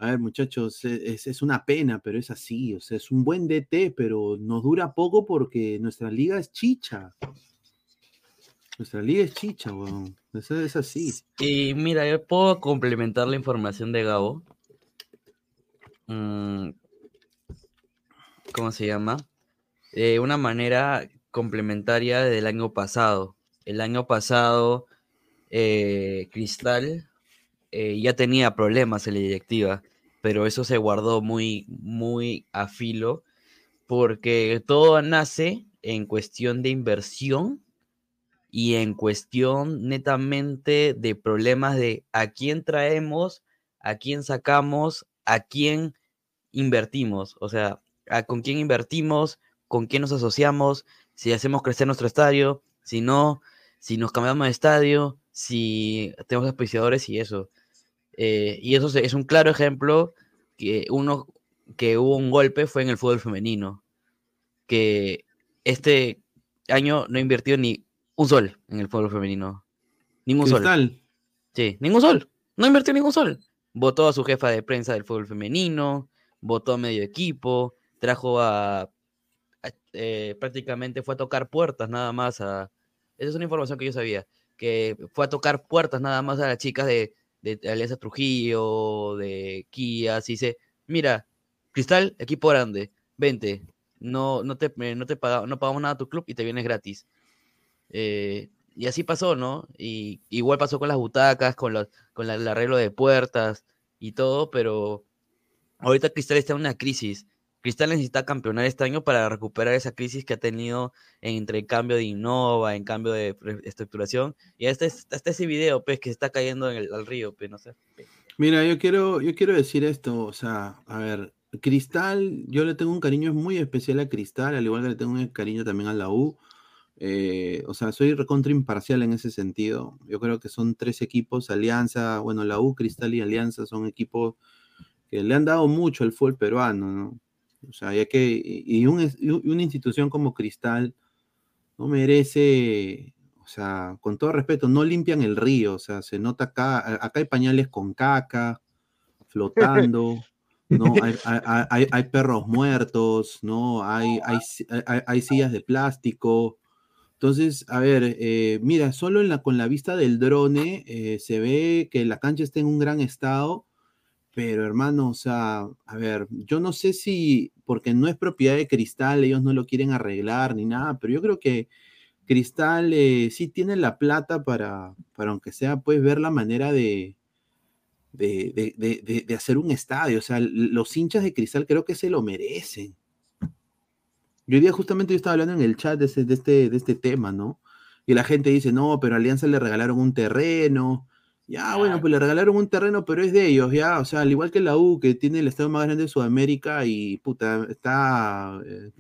A ver, muchachos, e- es, es una pena, pero es así. O sea, es un buen DT, pero nos dura poco porque nuestra liga es chicha. Nuestra liga es chicha, weón. Es así. Y mira, yo puedo complementar la información de Gabo. Mm, ¿Cómo se llama? De una manera complementaria del año pasado. El año pasado, eh, Cristal eh, ya tenía problemas en la directiva, pero eso se guardó muy, muy a filo, porque todo nace en cuestión de inversión y en cuestión netamente de problemas de a quién traemos, a quién sacamos, a quién invertimos, o sea, a con quién invertimos, con quién nos asociamos, si hacemos crecer nuestro estadio, si no, si nos cambiamos de estadio, si tenemos auspiciadores y eso. Eh, y eso es un claro ejemplo que uno que hubo un golpe fue en el fútbol femenino, que este año no invirtió ni un sol en el fútbol femenino. Ningún sol. Sí, ningún sol. No invirtió ningún sol. Votó a su jefa de prensa del fútbol femenino, votó a medio equipo, trajo a, a- eh, prácticamente fue a tocar puertas nada más a... Esa es una información que yo sabía, que fue a tocar puertas nada más a las chicas de, de Alianza Trujillo, de Kia, dice, mira, Cristal, equipo grande, vente, no, no, te, eh, no, te paga- no pagamos nada a tu club y te vienes gratis. Eh, y así pasó, ¿no? Y igual pasó con las butacas, con, los, con el arreglo de puertas y todo, pero ahorita Cristal está en una crisis. Cristal necesita campeonar este año para recuperar esa crisis que ha tenido entre cambio de Innova, en cambio de estructuración. Y hasta, hasta ese video, pues, que se está cayendo en el, al río, pues, no sé. Mira, yo quiero, yo quiero decir esto, o sea, a ver, Cristal, yo le tengo un cariño muy especial a Cristal, al igual que le tengo un cariño también a la U. Eh, o sea, soy recontra imparcial en ese sentido. Yo creo que son tres equipos, Alianza, bueno, la U, Cristal y Alianza son equipos que le han dado mucho al fútbol peruano, ¿no? O sea, ya que, y un y una institución como Cristal no merece, o sea, con todo respeto, no limpian el río, o sea, se nota acá, acá hay pañales con caca, flotando, ¿no? Hay, [LAUGHS] hay- hay- hay- perros muertos, ¿no? Hay, hay, si- hay- hay sillas de plástico. Entonces, a ver, eh, mira, solo en la, con la vista del drone eh, se ve que la cancha está en un gran estado, pero hermano, o sea, a ver, yo no sé si, porque no es propiedad de Cristal, ellos no lo quieren arreglar ni nada, pero yo creo que Cristal eh, sí tiene la plata para, para, aunque sea, pues, ver la manera de, de, de- de- hacer un estadio. O sea, los hinchas de Cristal creo que se lo merecen. Yo hoy día justamente yo estaba hablando en el chat de, ese- de este, de este tema, ¿no? Y la gente dice, no, pero Alianza le regalaron un terreno. Ya, bueno, pues le regalaron un terreno, pero es de ellos, ya. O sea, al igual que la U, que tiene el estadio más grande de Sudamérica y, puta, está eh,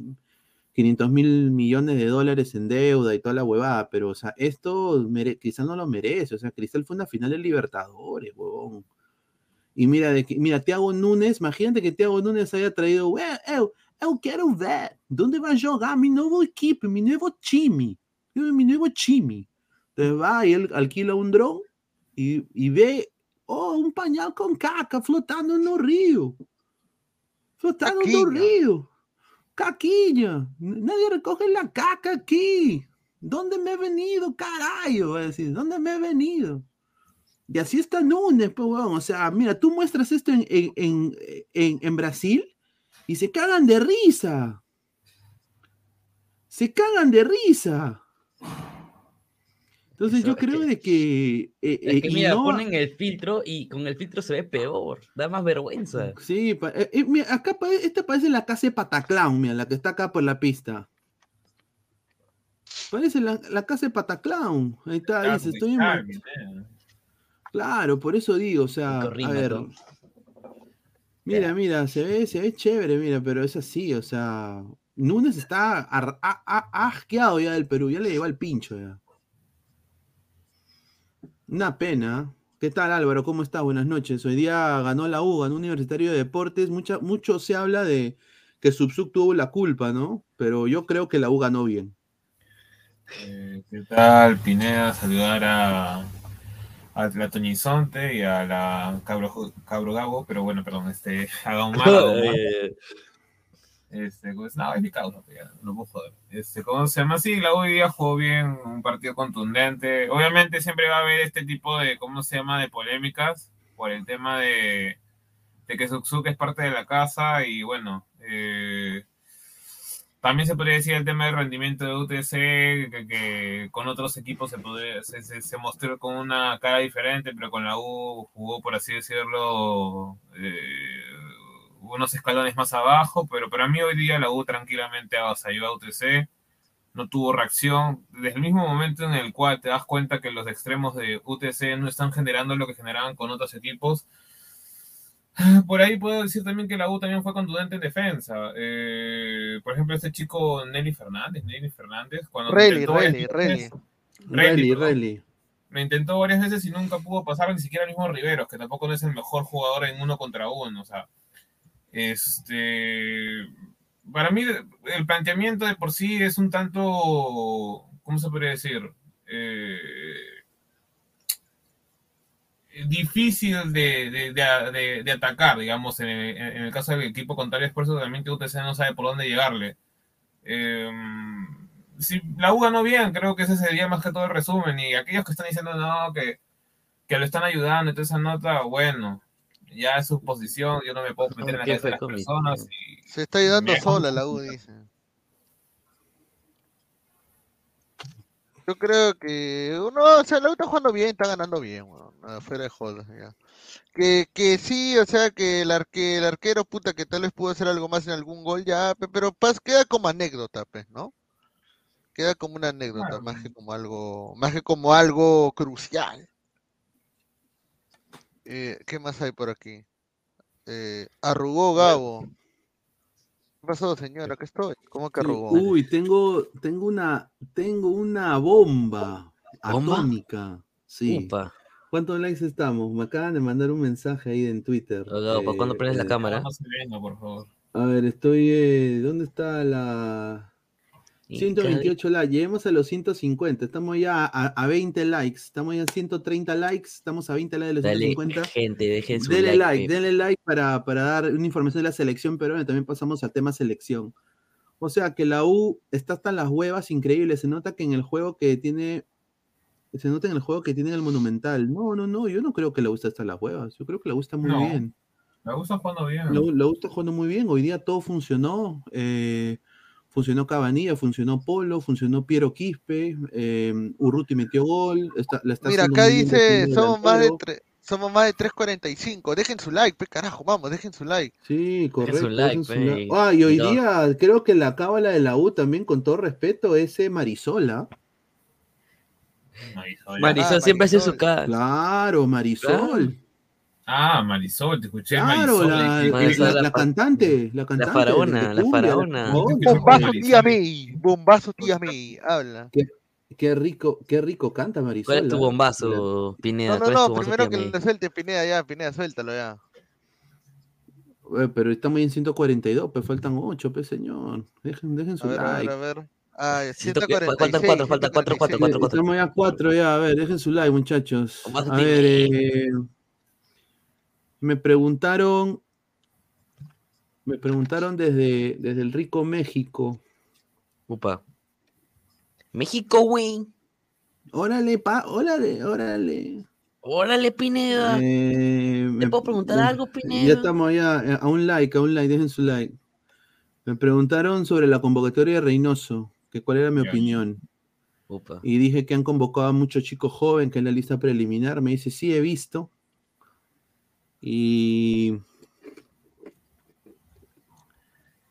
500 mil millones de dólares en deuda y toda la huevada. Pero, o sea, esto mere- Cristal no lo merece. O sea, Cristal fue una final de Libertadores, huevón. Y mira, de que, mira, Thiago Nunes, imagínate que Thiago Nunes haya traído, "Ué, eu, eu quero ver dónde vai jogar mi nuevo equipo, mi nuevo time, mi nuevo time. Entonces va y él alquila un dron y, y ve, oh, un pañal con caca flotando en el río. Flotando en el Caquinha. río. Caquinha. Nadie recoge la caca aquí. ¿Dónde me he venido, carajo? A decir, ¿dónde me he venido? Y así está Nunes, pues, weón. O sea, mira, tú muestras esto en, en, en- en Brasil y se cagan de risa. Se cagan de risa. Entonces yo creo de que... eh, Es eh, que mira, ponen el filtro y con el filtro se ve peor, da más vergüenza. Sí, pa- eh, eh, mira, acá pa- esta parece la casa de Pataclown, mira, la que está acá por la pista. Parece la, la casa de Pataclown. Ahí está, Claro, dice, estoy en... claro, Claro, por eso digo, o sea, a ver. Mira, mira, se ve, se ve chévere, mira, pero es así, o sea, Núñez está asqueado ya del Perú, ya le llegó al pincho ya. Una pena. ¿Qué tal Álvaro? ¿Cómo estás? Buenas noches. Hoy día ganó la U, ganó Universitario de Deportes. Mucha, mucho se habla de que Subsub tuvo la culpa, ¿no? Pero yo creo que la U ganó bien. Eh, ¿Qué tal, Pineda? Saludar a, a la Toñizonte y a la Cabro, Cabro Gabo, pero bueno, perdón, este, a. [LAUGHS] Eh, Este, pues, no, es mi causa, ya, no puedo joder. Este, ¿cómo se llama? Sí, la U hoy día jugó bien, un partido contundente. Obviamente siempre va a haber este tipo de, ¿cómo se llama?, de polémicas por el tema de, de que Suksuk es parte de la casa y bueno, eh, También se podría decir el tema del rendimiento de UTC, que, que con otros equipos se, podría- se, se- se mostró con una cara diferente, pero con la U jugó, por así decirlo, eh, unos escalones más abajo, pero para mí hoy día la U tranquilamente avasalló a UTC, no tuvo reacción, desde el mismo momento en el cual te das cuenta que los extremos de UTC no están generando lo que generaban con otros equipos, [SIGHS] por ahí puedo decir también que la U también fue contundente en defensa. Eh, por ejemplo, este chico Nelly Fernández, Nelly Fernández, cuando perdón. rally. Me intentó varias veces y nunca pudo pasar ni siquiera el mismo Riveros, que tampoco no es el mejor jugador en uno contra uno. O sea, este, para mí el planteamiento de por sí es un tanto, ¿cómo se podría decir? Eh, difícil de, de- de- atacar, digamos, en, el caso del equipo contrario, es por eso también que UTC no sabe por dónde llegarle. Eh, si la U ganó bien, creo que ese sería más que todo el resumen. Y aquellos que están diciendo no, que, que lo están ayudando, entonces esa nota, bueno, ya es su posición, yo no me puedo meter en la ¿Qué cabeza de las personas. y- Se está ayudando Me- sola la [LAUGHS] U, dice. Yo creo que uno, o sea, la U está jugando bien, está ganando bien, weón, nada, fuera de jodas, ya. Que, que sí, o sea, que el, arque, el arquero, puta, que tal vez pudo hacer algo más en algún gol, ya, pe- pero pas, queda como anécdota, pues, ¿no? Queda como una anécdota, más que como algo, más que como algo crucial. Eh, ¿qué más hay por aquí? Eh, arrugó Gabo. ¿Qué pasó, señora? ¿Qué estoy? ¿Cómo que arrugó? Uy, tengo, tengo una, tengo una bomba, ¿Bomba? atómica. Sí. Upa. ¿Cuántos likes estamos? Me acaban de mandar un mensaje ahí en Twitter. Gabo, ¿para cuándo Eh, prendes la eh, cámara? No se venga, por favor. A ver, estoy. eh, ¿Dónde está la. Y 128 likes, lleguemos a los 150, estamos ya a, a 20 likes, estamos ya a 130 likes, estamos a 20 likes de los Dale, 150. gente, dejen su Denle like. like, pe. denle like para, para dar una información de la selección peruana. También pasamos al tema selección. O sea que la U está hasta las huevas increíbles. Se nota que en el juego que tiene. Se nota en el juego que tiene el Monumental. No, no, no. Yo no creo que la U esté hasta las huevas. Yo creo que la U está muy No. bien. Me gusta jugando bien. La U, la U está jugando muy bien. Hoy día todo funcionó. eh, funcionó Cabanilla, funcionó Polo, funcionó Piero Quispe. eh, Urruti metió gol. está- la está Mira, acá dice, somos más de tre- somos más de 3.45. Dejen su like, pe carajo, vamos, dejen su like. Sí, correcto. like, dejen su like. y- Ah, y hoy no. día creo que la cábala de la U también, con todo respeto, es Marisola. Marisol. Marisol Ah, siempre hace su Marisol. cara. Claro, Marisol. Ah, Marisol, te escuché Claro, Marisol. la, dije, Marisol, la- la la cantante, la cantante. de- faraona, la faraona. Bombazo tía May, bombazo tía May, habla. Qué, qué rico, qué rico canta Marisol. ¿Cuál es tu ¿ah? bombazo, Pineda? No, no, ¿Cuál es tu no, primero que le suelte Pineda ya, Pineda, suéltalo ya. Eh, Pero estamos en 142, pues faltan 8, pues señor. Dejen, dejen A su ver, a ver, like. a ver. Ah, ya, Siento que- 146, faltan cuatro, faltan cuatro, cuatro, 146. cuatro, cuatro. Estamos ya a 4 ya, a ver, dejen su like, muchachos. Bombazo A ver, eh, me preguntaron, me preguntaron desde, desde el rico México. Upa. México, güey. Órale, pa, órale, órale. Órale, Pineda. Eh, ¿Te me- puedo preguntar me- algo, Pineda? Ya estamos ya eh, a un like, a un like, dejen su like. Me preguntaron sobre la convocatoria de Reynoso, que cuál era mi opinión. Upa. Y dije que han convocado a muchos chicos jóvenes que en la lista preliminar. Me dice, sí, he visto. Y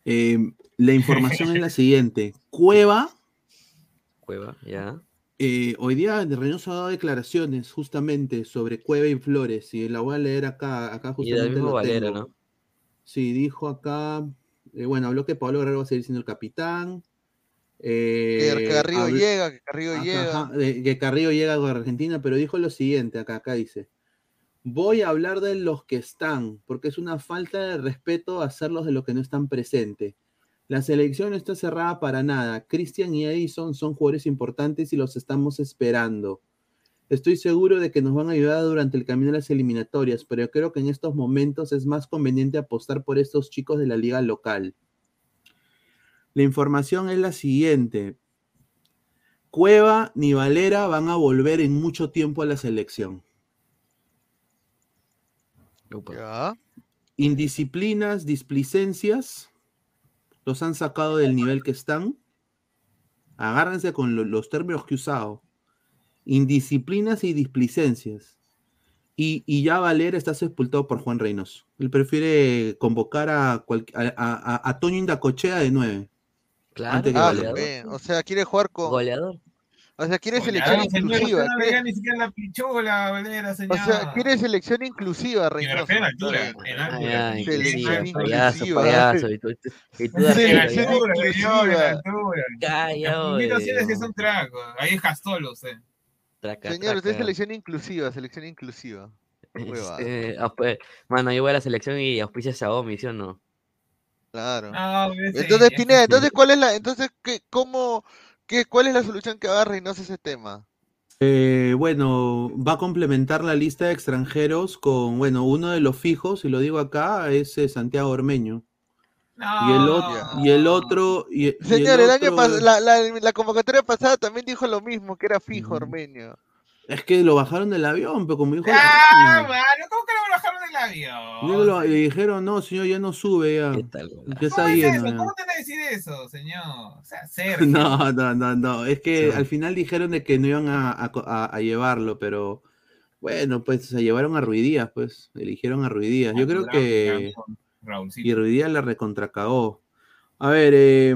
eh, la información es la siguiente. [LAUGHS] Cueva, Cueva, ya. eh, hoy día Reynoso ha dado declaraciones justamente sobre Cueva y Flores. Y la voy a leer acá, acá Y justamente. del mismo tengo. ¿no? Sí, dijo acá, eh, bueno, habló que Pablo Guerrero va a seguir siendo el capitán. Que eh, Carrillo habl- llega, que Carrillo Ajá, llega. ajá, que Carrillo llega a Argentina, pero dijo lo siguiente, acá, acá dice, voy a hablar de los que están, porque es una falta de respeto hacerlos de los que no están presentes. La selección no está cerrada para nada. Cristian y Edison son jugadores importantes y los estamos esperando. Estoy seguro de que nos van a ayudar durante el camino de las eliminatorias, pero yo creo que en estos momentos es más conveniente apostar por estos chicos de la liga local. La información es la siguiente. Cueva ni Valera van a volver en mucho tiempo a la selección. Indisciplinas, displicencias, los han sacado del nivel que están. Agárrense con lo- los términos que he usado. Indisciplinas y displicencias. Y, y ya Valera está sepultado por Juan Reynoso. Él prefiere convocar a, cual- a, a- a- a Toño Indacochea de 9. Claro, antes que Ah, o sea, quiere jugar con. Goleador. O sea, quiere Goleador, selección señor, inclusiva. no quiere- ni siquiera la pichola, Valera, O señor. sea, quiere selección inclusiva, Reynoso. en altura, en Ah, altura. ya, Selección inclusiva, payaso, inclusiva. payaso. Y tú, y tú, Selección altura, señor, en inclusiva. altura. Calla, primeros oye, cienes que son crack, ahí es Castolo, usted. Traca, Señor, usted es selección inclusiva, selección inclusiva. Este, ah, pues, mano, yo voy a la selección y auspicia Xiaomi, ¿sí o no? Claro. No, ese Entonces, Pineda, entonces, ¿cuál es la, entonces, qué, cómo, qué, cuál es la solución que va a dar Reynoso a ese tema? Eh, bueno, va a complementar la lista de extranjeros con, bueno, uno de los fijos, y lo digo acá, es eh, Santiago Ormeño. Y el, otro, y el otro. Y, y el Señor, el año otro- la, la, la convocatoria pasada también dijo lo mismo, que era fijo, Ormeño. Es que lo bajaron del avión, pero como dijo. Ah, mano, ¿cómo que lo bajaron del avión? Lo- le dijeron, no, señor, ya no sube, ya. Ya está ¿Cómo es eso? ya". ¿Cómo te van a decir eso, señor? O sea, [LAUGHS] Sergio. No, no, no, no. Es que al final dijeron de que no iban a, a co- a- a llevarlo, pero bueno, pues se llevaron a Ruidías, pues. Eligieron a Ruidías. Yo creo que. Y Ruidías la recontracagó. A ver, eh,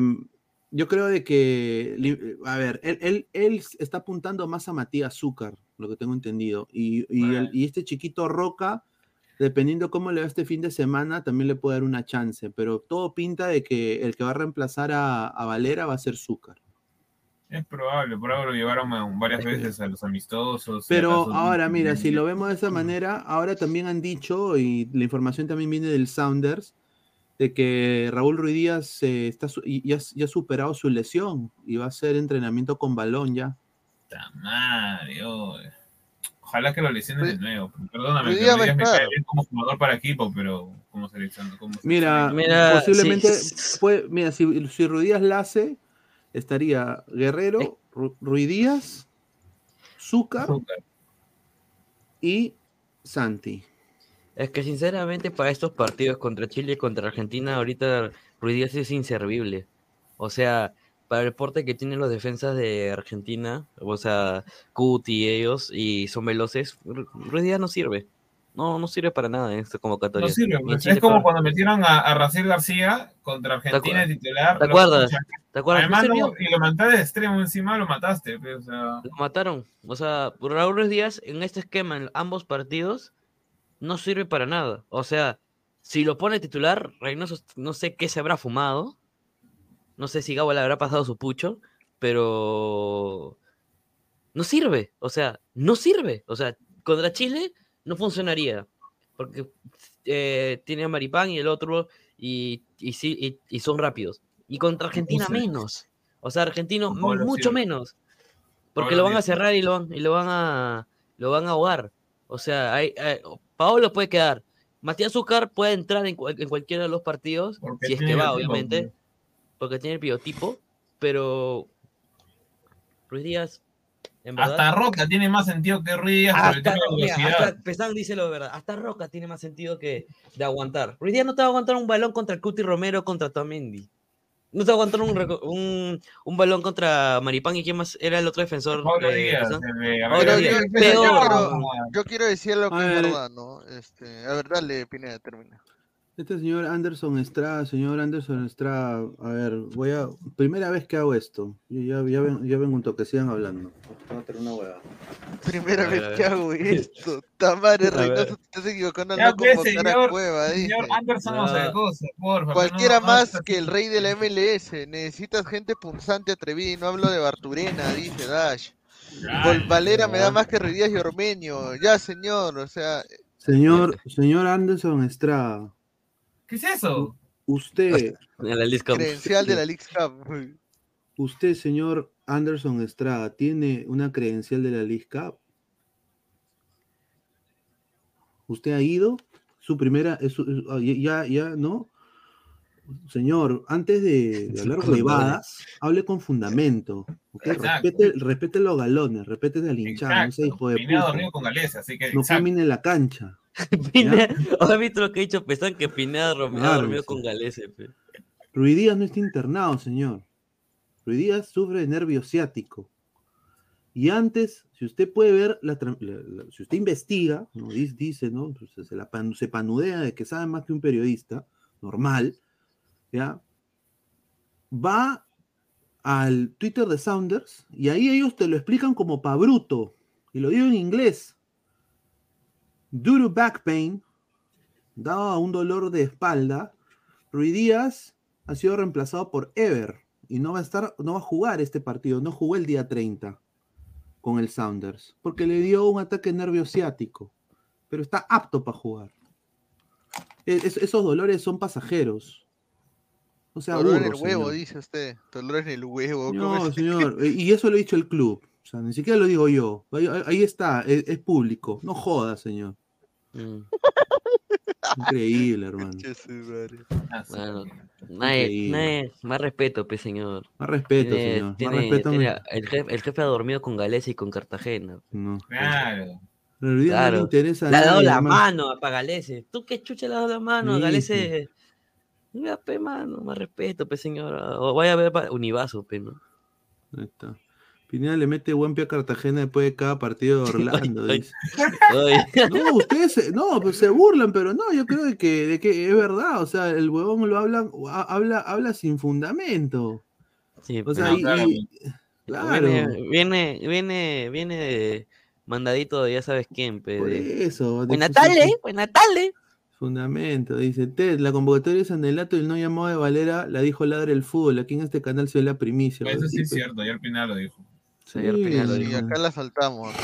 yo creo de que. li- A ver, él, él, él está apuntando más a Matías Zúcar, lo que tengo entendido. Y, y, el- y este chiquito Roca, dependiendo cómo le va este fin de semana, también le puede dar una chance. Pero todo pinta de que el que va a reemplazar a, a Valera va a ser Zúcar. Es probable, por ahora lo llevaron varias veces a los amistosos. Pero ahora, mira, si lo vemos de esa manera, ahora también han dicho, y la información también viene del Sounders, de que Raúl Ruiz Díaz eh, está, su- y- ya, ya ha superado su lesión y va a hacer entrenamiento con balón ya. Puta madre, oye. Ojalá que lo lesionen de nuevo. Perdóname, Ruiz me cae bien como jugador para equipo, pero como seleccionado. Como Mira, seleccionado. posiblemente, puede- mira, si, si Ruiz Díaz la hace, estaría Guerrero, Ru- Ruiz Díaz, Zúcar y Santi. Es que sinceramente para estos partidos contra Chile y contra Argentina, ahorita Ruiz Díaz es inservible. O sea, para el porte que tienen los defensas de Argentina, o sea, Cuti y ellos, y son veloces, Ru- Ruiz Díaz no sirve. No, no sirve para nada en esta convocatoria. No sirve, pues, es como para- cuando metieron a, a Raciel García contra Argentina de titular. ¿Te acuerdas? ¿Te acuerdas? Además, no- y lo mataste de extremo encima, lo mataste. pues, o sea, Lo mataron. O sea, Raúl Ruiz Díaz en este esquema, en ambos partidos, no sirve para nada. O sea, si lo pone titular, Reynoso no sé qué se habrá fumado. No sé si Gabo le habrá pasado su pucho, pero no sirve. O sea, no sirve. O sea, contra Chile no funcionaría. Porque eh, tiene a Maripán y el otro, y, y, sí, y, y son rápidos. Y contra Argentina Puse. menos. O sea, argentino Con Pablo mucho sirve. menos. Porque Pablo lo van a cerrar y lo van, y lo van a lo van a ahogar. O sea, hay, hay- Paolo puede quedar. Matías Zúcar puede entrar en, en cualquiera de los partidos, Porque si es que va, obviamente, pues. porque tiene el biotipo, pero Ruiz Díaz, en verdad. hasta Roca tiene más sentido que Ruiz Díaz Hasta, mira, hasta Pesán dice lo de verdad. Hasta Roca tiene más sentido que de aguantar. Ruiz Díaz no te va a aguantar un balón contra Cuti Romero contra Tamendi. No te va a aguantar un, un, un balón contra Maripán y quién más era el otro defensor. Pablo eh, Díaz, Pablo Díaz. yo, quiero, yo quiero decir lo que A es ver. verdad, ¿no? Este, a ver, dale, Pineda, termina. Este señor Anderson Estrada, señor Anderson Estrada, a ver, voy a. Primera vez que hago esto. Ya, ya, ven- ya vengo un toque, sigan hablando. Vamos a tener una hueá. Primera A vez ver. que hago [LAUGHS] esto. Tamare. Reynoso, te estás equivocando al Ya, no pues, convocar a señor, Cueva, señor. Anderson, no sea cosa, porfa. Cualquiera no- no- más que el rey de la MLS. Necesitas gente punzante, atrevida y no hablo de Barturena, dice Dash. Vol- Valera me da más que Ruiz Díaz y Ormeño. Ya, señor, o sea, Señor, señor Anderson Estrada, ¿Qué es eso? usted, la credencial de la League Cup. usted, señor Anderson Estrada, tiene una credencial de la League Cup. ¿Usted ha ido? Su primera, es ah, ya, ya, ¿no? Señor, antes de, de hablar huevadas, hable con fundamento. ¿ok? Exacto. Respete, respete los galones, respete al hinchada, no sea hijo de puta. dormido con Galeza, así que No camine en la cancha. [LAUGHS] Pineda, ¿has visto lo que ha dicho Pesán? Que Pineda Rom- ha Claro, dormido sí. con Galese. pe. Díaz no está internado, señor. Ruiz Díaz sufre de nervio ciático. Y antes, si usted puede ver, la, tran- la- la- si usted investiga, ¿no? Dice, dice, ¿no? Pues se, la pan- se panudea de que sabe más que un periodista, normal, ¿ya? Va al Twitter de Sounders y ahí ellos te lo explican como pa' bruto. Y lo digo en inglés. Due to back pain, dado a un dolor de espalda, Rui Díaz ha sido reemplazado por Ever y no va a estar, no va a jugar este partido, no jugó el día 30 con el Sounders, porque le dio un ataque nervio ciático, pero está apto para jugar. E- es- esos dolores son pasajeros. O sea, Dolor en el huevo, señor. dice usted. Dolor en el huevo. ¿cómo No, señor, eh, y eso lo ha dicho el club. O sea, ni siquiera lo digo yo. Ahí está, es, es público. No joda, señor. Mm. [LAUGHS] Increíble, hermano. Bueno, nadie, Increíble. nadie- más respeto, pe señor. Más respeto, Tiene- señor. Más tiene- respeto, tiene- el, jefe, el jefe ha dormido con Galés y con Cartagena. No. Claro. Pero día no le Claro. interesa Le ha dado la mano a Galese. ¿Tú qué chucha le has dado la mano a Galese? Mira, pe, mano, más respeto, pe, señora. O vaya a ver Univaso, pe, ¿no? Ahí está. Pineda le mete buen pie a Cartagena después de cada partido de [LAUGHS] Orlando. Ay, dice. ay. [LAUGHS] No, ustedes se, no, pues se burlan, pero no, yo creo de que, de que es verdad. O sea, el huevón lo habla, ha- habla, habla sin fundamento. Sí, O sea, y- claro, y- claro. Viene, viene, viene, de mandadito de ya sabes quién, pe. Por eso. Buenas tardes, buenas tardes. Fundamento, dice Ted, la convocatoria de Sanelato y el no llamado de Valera la dijo Ladre el Fútbol. Aquí en este canal se ve la primicia. Eso sí es cierto, ayer Pineda lo dijo. Sí, Ayer Pineda lo Sí, acá la saltamos.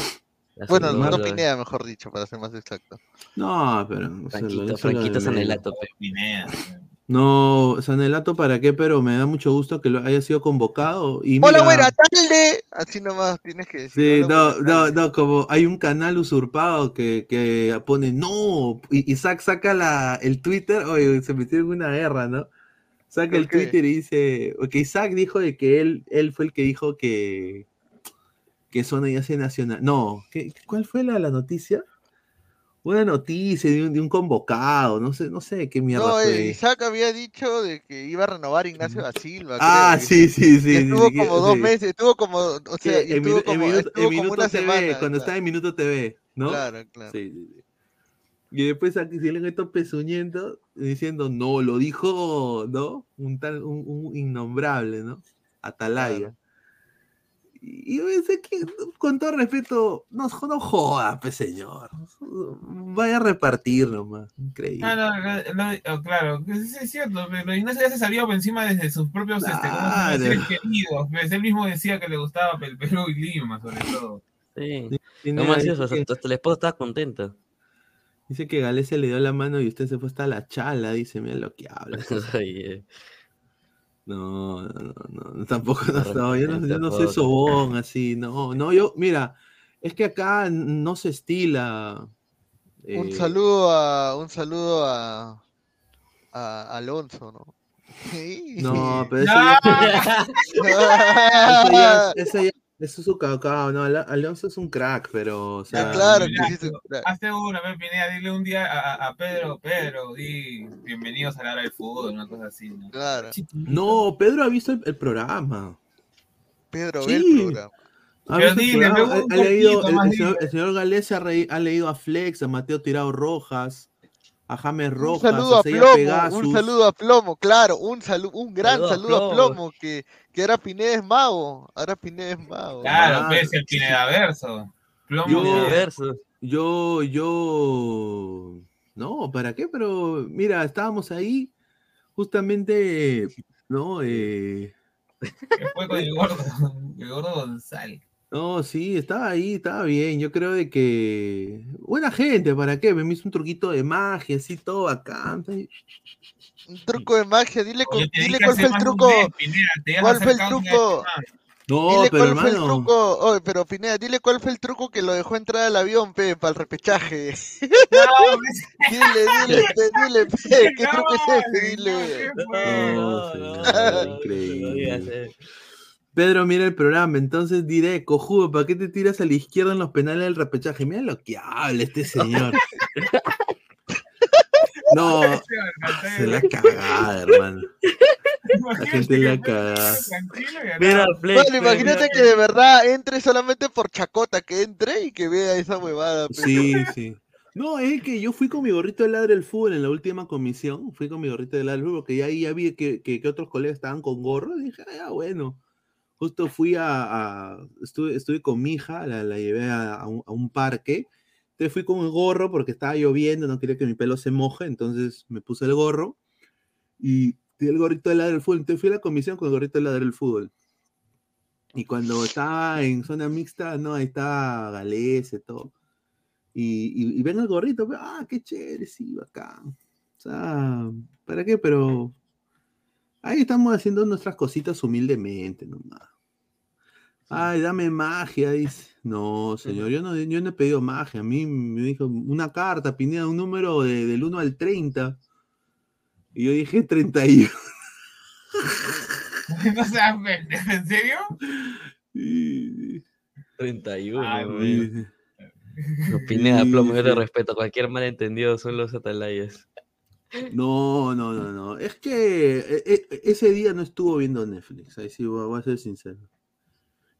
La Bueno, no Pineda, mejor dicho, para ser más exacto. No, pero. Franquito, Sanelato. Pineda. No, Sanelato, ¿para qué? Pero me da mucho gusto que lo haya sido convocado. Y Hola, mira, buena tarde. Así nomás tienes que decir. Sí, no, no, no, como hay un canal usurpado que, que pone no, y Isaac saca la, el Twitter, oye, se metió en una guerra, ¿no? Saca el. Twitter y dice, que Isaac dijo de que él, él fue el que dijo que, que Zona ya se nacional. No, ¿qué- ¿cuál fue la, la noticia? Una noticia de un, de un convocado, no sé, no sé qué mierda No, fue. Isaac había dicho de que iba a renovar Ignacio da Silva. Ah, creo, sí, sí, sí, Estuvo sí, sí, como dos sí. meses, estuvo como, o sea, en, estuvo en como, Minuto, estuvo en como Minuto una TV, semana. cuando claro. estaba en Minuto TV, ¿no? Claro, claro. Sí, sí, sí. Y después aquí salen estos pezuñentos diciendo, no, lo dijo, ¿no? Un tal, un, un innombrable, ¿no? Atalaya. Y y yo pensé que, con todo respeto, no, no joda, pues señor. Vaya a repartir nomás. Increíble. Ah, no, lo- oh, claro, que sí es cierto, pero Ignacio ya se salió por encima desde sus propios este, ¿cómo se? Claro. seres queridos. Pues él mismo decía que le gustaba el Perú y Lima, sobre todo. Sí. No más eso, que- hasta, hasta la esposa estaba contenta. Dice que Galese le dio la mano y usted se fue hasta la chala, dice, mira lo que habla. [LAUGHS] No, no, no, no, tampoco no, no, yo no, yo no soy sobón así, no, no, yo, mira, es que acá no se estila. Un eh, saludo a, un saludo a, a Alonso, ¿no? [LAUGHS] No, pero [LAUGHS] eso ya, [LAUGHS] eso ya, eso ya- eso es su cacao, no, Al- Alonso es un crack, pero, o sea, claro que sí, su- Hazte una, ve, Pineda, dile un día a, Pedro, Pedro, di bienvenidos a la hora del fútbol, una cosa así. ¿no? Claro. no, Pedro ha visto el, el programa. Pedro Sí. ve el programa. Ha Pero visto el dile, programa, ve ha- un ha leído, el, señor, el señor Galés ha, re- ha leído a Flex, a Mateo Tirado Rojas, a James Un Rojas, saludo a Plomo, Pegasus. un saludo a Plomo, claro, un saludo, un gran Saludo a saludo a Plomo. Plomo, que, que ahora Pineda es mago, ahora Pineda es mago. Claro, Ah, ves el Pineda verso. Plomo Yo- Verso. Yo, yo, no, ¿para qué? Pero mira, estábamos ahí, justamente, ¿no? Eh, que fue con el gordo, el gordo González. No, sí, estaba ahí, estaba bien. Yo creo de que buena gente, ¿para qué? Me hizo un truquito de magia, así todo acá. Un truco de magia, dile, con- dile cuál fue el truco. mes, Pineda, ¿Cuál fue el truco? este. No, Dile pero cuál fue el hermano, truco. Oye, pero Pineda, dile cuál fue el truco que lo dejó entrar al avión, pe, para el repechaje. No, pues, Dile, dile, pe, dile, pe, ¿qué no, truco es ese? no, Dile. no increíble. Pedro mira el programa, entonces diré, cojudo, ¿para qué te tiras a la izquierda en los penales del repechaje? Mira lo que habla este señor. [LAUGHS] No, se la cagada, hermano. La gente la cagada. Mira, Flex, Bueno, imagínate que de verdad entre solamente por chacota, que entre y que vea esa huevada. Sí, sí. No, es que yo fui con mi gorrito de ladre del fútbol en la última comisión. Fui con mi gorrito de ladre del fútbol, porque ya ahí ya vi que, que, que otros colegas estaban con gorro. Y dije, ah, ya, bueno. Justo fui a. estuve, estuve con mi hija, la, la llevé a, un, a un parque. Entonces fui con el gorro porque estaba lloviendo, no quería que mi pelo se moje. Entonces me puse el gorro y el gorrito de ladre del fútbol. Entonces fui a la comisión con el gorrito de ladre del fútbol. Y cuando estaba en zona mixta, no, ahí estaba Galese, todo. Y, y, y ven el gorrito, pues, ah, qué chévere, sí, bacán. O sea, ¿para qué? Pero ahí estamos haciendo nuestras cositas humildemente nomás. Ay, dame magia, dice. No, señor, yo no, yo no he pedido magia. A mí me dijo una carta, Pineda, un número de- del 1 al 30. Y yo dije 31. no seas pendejo, ¿en serio? 31, Ay, weón. No, Pineda, plomo, yo te respeto. Cualquier malentendido son los atalayas. No, no, no, no. Es que e- e- ese día no estuvo viendo Netflix, ahí sí voy a- ser sincero.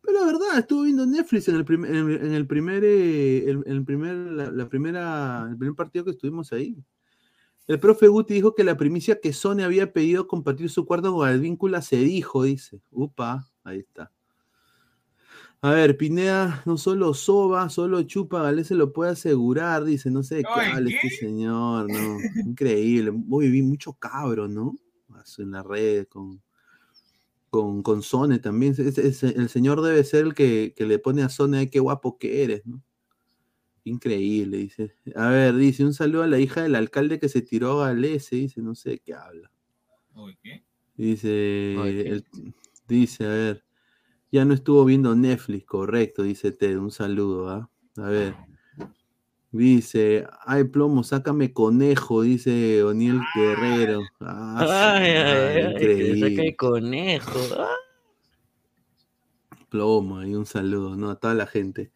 Pero la verdad, estuvo viendo Netflix en el primer, en el, el primer, eh, el, el primer, la, primera, el primer partido que estuvimos ahí. El profe Guti dijo que la primicia que Sony había pedido compartir su cuarto con Advíncula se dijo, dice. Upa, ahí está. A ver, Pineda no solo soba, solo chupa, Galé se lo puede asegurar, dice, no sé de qué Ay, habla este señor, ¿no? [LAUGHS] Increíble. Hoy vi mucho cabro, ¿no? En la red con, con, con Sone también. El señor debe ser el que, que le pone a Sone, ay, qué guapo que eres, ¿no? Increíble, dice. A ver, dice, un saludo a la hija del alcalde que se tiró a Galese, dice, no sé de qué habla. Uy, ¿qué? Dice, Ay, ¿qué? el- dice, a ver, ya no estuvo viendo Netflix, correcto, dice Ted, un saludo, ¿ah? A ver. Dice, ay, plomo, sácame conejo, dice O'Neill Guerrero. Ah, Ay, ay, ay, saca increíble. el conejo. Ah. Plomo, y un saludo, ¿no? A toda la gente.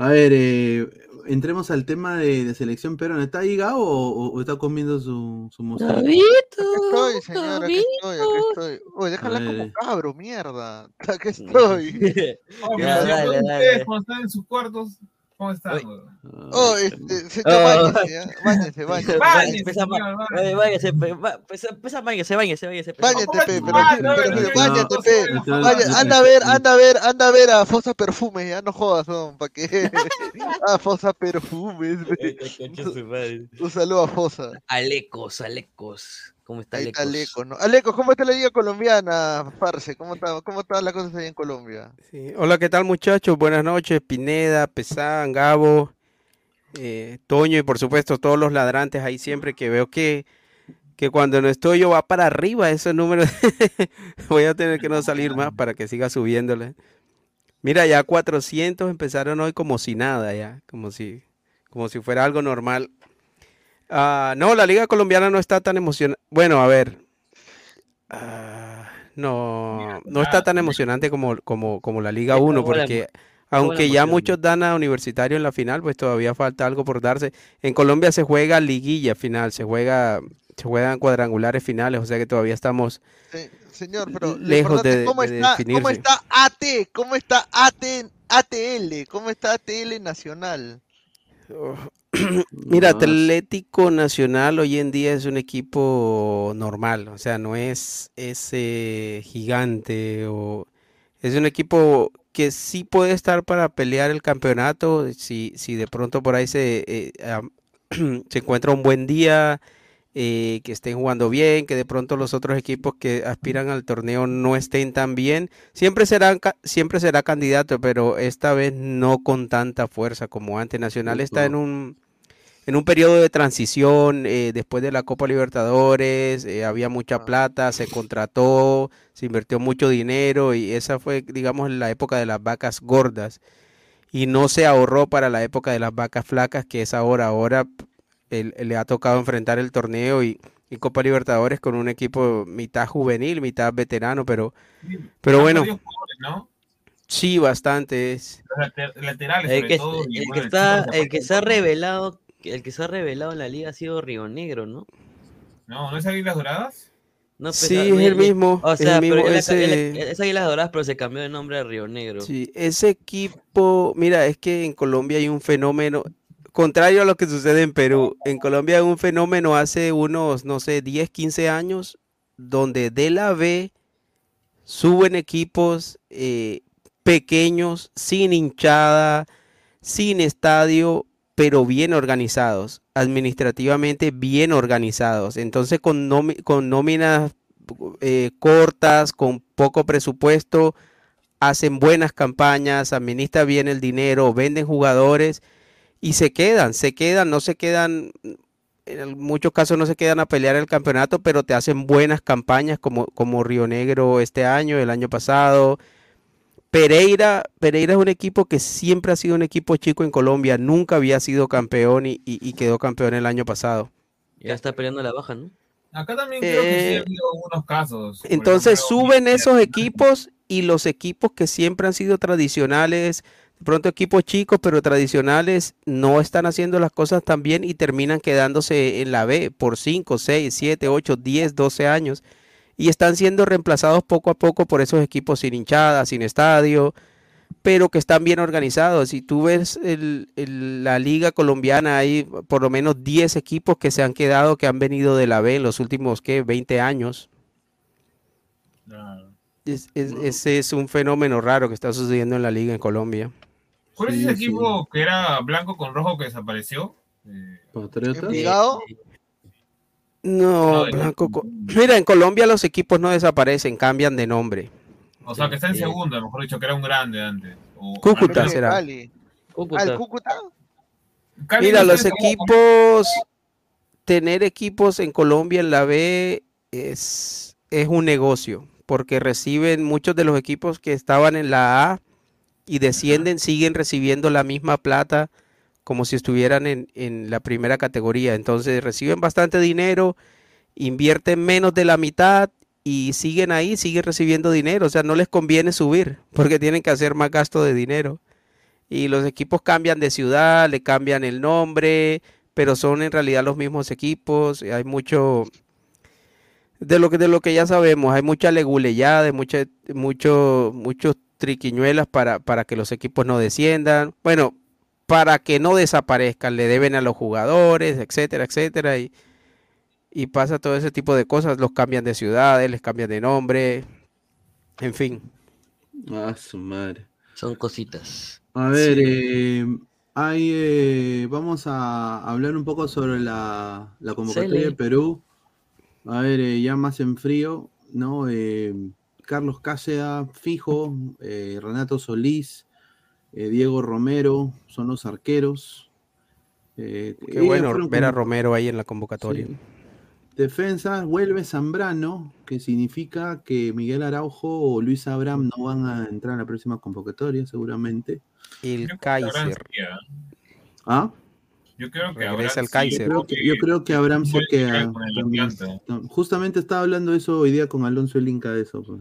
A ver, eh, entremos al tema de, de selección peruana. ¿Está ahí Gabo o, o está comiendo su, su? Aquí estoy, señor, aquí estoy, aquí estoy. Uy, déjala como cabro, mierda. [LAUGHS] Aquí [LAUGHS] estoy. Pero dale, ustedes, dale. cuando están en sus cuartos, ¿cómo weón? Oh, este, váyase, [LAUGHS] pe- va- pesa- váyase, váyase, váyase. pe. Báñate, pe, no, báñate, no, pe. anda a ver, anda a ver, anda a ver a Fosa Perfumes, ya no jodas, son, para que. a Fosa Perfumes, pe. Este. Un saludo a Fosa. Alecos, Alecos. ¿Cómo está Ahí está? Aleco, ¿no? Aleco, ¿cómo está la liga colombiana, Farce? ¿Cómo está, cómo están las cosas ahí en Colombia? Sí, Hola, ¿qué tal muchachos? Buenas noches, Pineda, Pesán, Gabo, eh, Toño y por supuesto todos los ladrantes ahí siempre que veo que, que cuando no estoy yo va para arriba ese número. [LAUGHS] Voy a tener que no salir más para que siga subiéndole. Mira, ya 400 empezaron hoy como si nada, ya, como si, como si fuera algo normal. Ah, no, la liga colombiana no está tan emocionante. Bueno, a ver. ah, no, no está tan emocionante como, como, como la Liga 1, Acabó la porque la aunque ya muchos dan a Universitario en la final, pues todavía falta algo por darse. En Colombia se juega liguilla final, se juega, se juegan cuadrangulares finales, o sea que todavía estamos Se- señor, pero lo lejos importante, de, ¿cómo, de está, ¿cómo está AT? ¿Cómo está AT, ATL? ¿Cómo está ATL Nacional? [CLEARS THROAT] Mira, Atlético Nacional hoy en día es un equipo normal, o sea, no es ese gigante o es un equipo que sí puede estar para pelear el campeonato si, si de pronto por ahí se, eh, [CLEARS THROAT] se encuentra un buen día, eh, que estén jugando bien, que de pronto los otros equipos que aspiran al torneo no estén tan bien. Siempre serán, siempre será candidato, pero esta vez no con tanta fuerza como antes. Nacional está en un, en un periodo de transición eh, después de la Copa Libertadores, eh, había mucha plata, se contrató, se invirtió mucho dinero y esa fue, digamos, la época de las vacas gordas. Y no se ahorró para la época de las vacas flacas, que es ahora. Ahora él- le ha tocado enfrentar el torneo y, y Copa Libertadores con un equipo mitad juvenil, mitad veterano, pero, pero bueno, ¿no? sí, bastante. Es, Los later- laterales, El sobre que, todo. y el bueno, que el está, el que se ha revelado, el que se ha revelado en la liga ha sido Río Negro, ¿no? No, ¿no es Águilas Doradas? No, pues, Sí, ah, es el mi- mismo, O es sea, el pero mismo, ese- es Águilas Doradas, pero se cambió de nombre a Río Negro. Sí, ese equipo, mira, es que en Colombia hay un fenómeno, contrario a lo que sucede en Perú, en Colombia hay un fenómeno hace unos, no sé, 10, 15 años, donde de la B suben equipos eh, pequeños, sin hinchada, sin estadio, pero bien organizados, administrativamente bien organizados. Entonces con, con nóminas eh, cortas, con poco presupuesto, hacen buenas campañas, administran bien el dinero, venden jugadores y se quedan, se quedan, no se quedan, en muchos casos no se quedan a pelear el campeonato, pero te hacen buenas campañas como, como Río Negro este año, el año pasado. Pereira, Pereira es un equipo que siempre ha sido un equipo chico en Colombia, nunca había sido campeón y, y- y quedó campeón el año pasado. Ya está peleando la baja, ¿no? Acá también creo que sí Eh, ha habido algunos casos. Entonces ejemplo, suben esos equipos y los equipos que siempre han sido tradicionales, pronto equipos chicos pero tradicionales, no están haciendo las cosas tan bien y terminan quedándose en la B por 5, 6, 7, 8, 10, 12 años y están siendo reemplazados poco a poco por esos equipos sin hinchada, sin estadio, pero que están bien organizados. Si tú ves el- el- la liga colombiana, hay por lo menos 10 equipos que se han quedado, que han venido de la B en los últimos, ¿qué? 20 años. Es- es- ese es un fenómeno raro que está sucediendo en la liga en Colombia. ¿Cuál es ese equipo que era blanco con rojo que desapareció? ¿Envigado? No, Blanco. co- Mira, en Colombia los equipos no desaparecen, cambian de nombre. O sea, que está en Eh, segunda, mejor dicho, que era un grande antes. O- Cúcuta será. Cali. Ah, el Cúcuta. Cali Mira, no los equipos, tener equipos en Colombia en la B es, es un negocio, porque reciben muchos de los equipos que estaban en la A y descienden, siguen recibiendo la misma plata como si estuvieran en, en la primera categoría. Entonces reciben bastante dinero, invierten menos de la mitad y siguen ahí, siguen recibiendo dinero. O sea, no les conviene subir porque tienen que hacer más gasto de dinero. Y los equipos cambian de ciudad, le cambian el nombre, pero son en realidad los mismos equipos. y Hay mucho de lo que de lo que ya sabemos, hay mucha leguleyada, mucha, mucho, muchos triquiñuelas para, para que los equipos no desciendan. Bueno, para que no desaparezcan, le deben a los jugadores, etcétera, etcétera, y, y pasa todo ese tipo de cosas, los cambian de ciudades, les cambian de nombre, en fin. Ah, su madre. Son cositas. A ver, eh, hay, eh, vamos a hablar un poco sobre la, la convocatoria de Perú. A ver, eh, ya más en frío, ¿no? Carlos Cáceres, fijo, eh, Renato Solís, eh, Diego Romero, son los arqueros. Eh, Qué bueno ver a Romero ahí en la convocatoria. Sí. Defensa, vuelve Zambrano, que significa que Miguel Araujo o Luis Abraham no van a entrar en la próxima convocatoria, seguramente. El Kaiser. ¿ah? Yo creo que Regresa Abraham sí, Kaiser. Yo creo que, yo creo que Abraham se queda. el justamente estaba hablando eso hoy día con Alonso el Inca de eso. pues.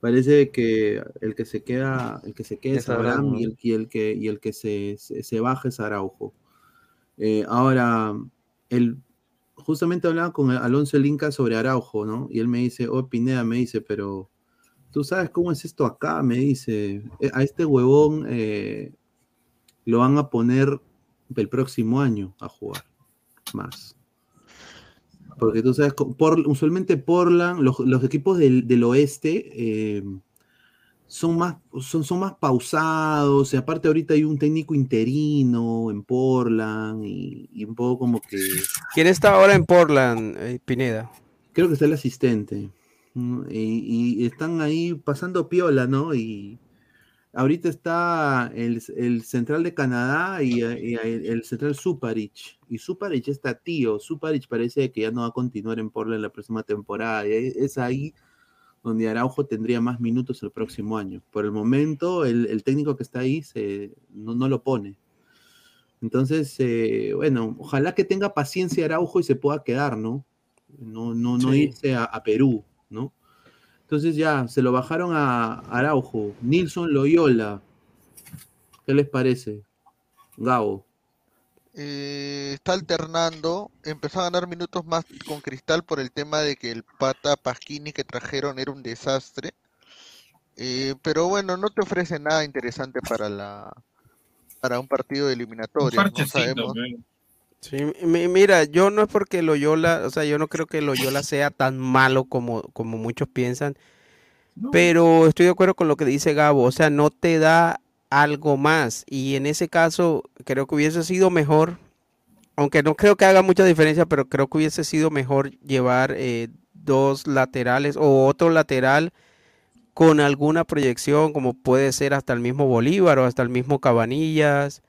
Parece que el que se queda, el que se queda es Abraham, y el, y el que, y el que se, se, se baja es Araujo. Eh, ahora, el, justamente hablaba con Alonso el Inca sobre Araujo, ¿no? Y él me dice, oh Pineda, me dice, pero tú sabes cómo es esto acá, me dice, "Eh, a este huevón eh, lo van a poner el próximo año a jugar más. Porque tú sabes, por, usualmente Portland, los, los equipos del, del oeste eh, son, más, son, son más pausados. Y aparte, ahorita hay un técnico interino en Portland y, y un poco como que. ¿Quién está ahora en Portland, eh, Pineda? Creo que está el asistente. Y, y están ahí pasando piola, ¿no? Y ahorita está el, el central de Canadá y, y el, el central Suparich. Y Suparich está tío. Suparich parece que ya no va a continuar en Portland la próxima temporada. Y es ahí donde Araujo tendría más minutos el próximo año. Por el momento, el, el técnico que está ahí se, no, no lo pone. Entonces, eh, bueno, ojalá que tenga paciencia Araujo y se pueda quedar, ¿no? No, no, no Sí. irse a, a Perú, ¿no? Entonces ya, se lo bajaron a Araujo, Nilson Loyola. ¿Qué les parece? Gabo. eh, está alternando, empezó a ganar minutos más con Cristal por el tema de que el pata Pasquini que trajeron era un desastre. Eh, pero bueno, no te ofrece nada interesante para la para un partido de eliminatoria. No sabemos. Sí, mi- mira, yo no es porque Loyola, o sea, yo no creo que Loyola sea tan malo como, como muchos piensan, pero estoy de acuerdo con lo que dice Gabo, o sea, no te da algo más y en ese caso creo que hubiese sido mejor, aunque no creo que haga mucha diferencia, pero creo que hubiese sido mejor llevar eh, dos laterales o otro lateral con alguna proyección, como puede ser hasta el mismo Bolívar o hasta el mismo Cabanillas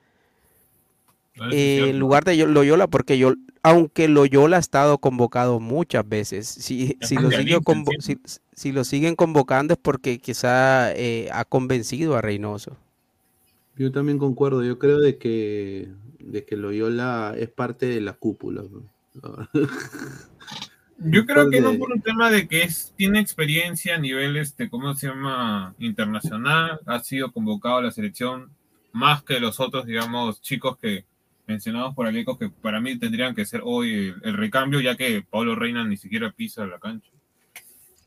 eh, en lugar de Yo- Loyola, porque yo, aunque Loyola ha estado convocado muchas veces, si, si lo, sigue convo- si, si lo siguen convocando es porque quizá eh, ha convencido a Reynoso. Yo también concuerdo, yo creo de que, de que Loyola es parte de la cúpula. ¿no? [LAUGHS] Yo creo que no por un tema de que es, tiene experiencia a nivel, este, ¿cómo se llama? Internacional, ha sido convocado a la selección más que los otros, digamos, chicos que mencionados por Aleco, que para mí tendrían que ser hoy el, el recambio, ya que Pablo Reina ni siquiera pisa la cancha.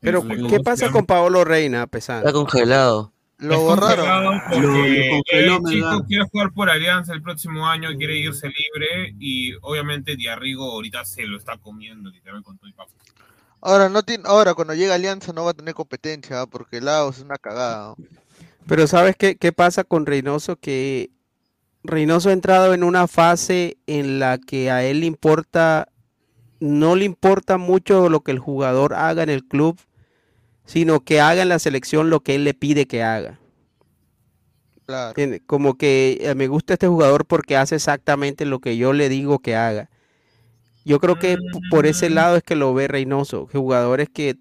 Pero, Este, ¿cómo ¿qué pasa con Paolo Reina, pesado? Está congelado. Lo Es borraron. Porque lo el chico quiere jugar por Alianza el próximo año y quiere irse libre y obviamente Diarrigo ahorita se lo está comiendo literalmente con todo el papo. Ahora no tiene, ahora cuando llega Alianza no va a tener competencia, porque Laos es una cagada. ¿no? Pero ¿sabes qué, qué pasa con Reynoso? Que Reynoso ha entrado en una fase en la que a él le importa, no le importa mucho lo que el jugador haga en el club, sino que haga en la selección lo que él le pide que haga. Claro. Como que eh, me gusta este jugador porque hace exactamente lo que yo le digo que haga. Yo creo que por ese lado es que lo ve Reynoso, jugadores que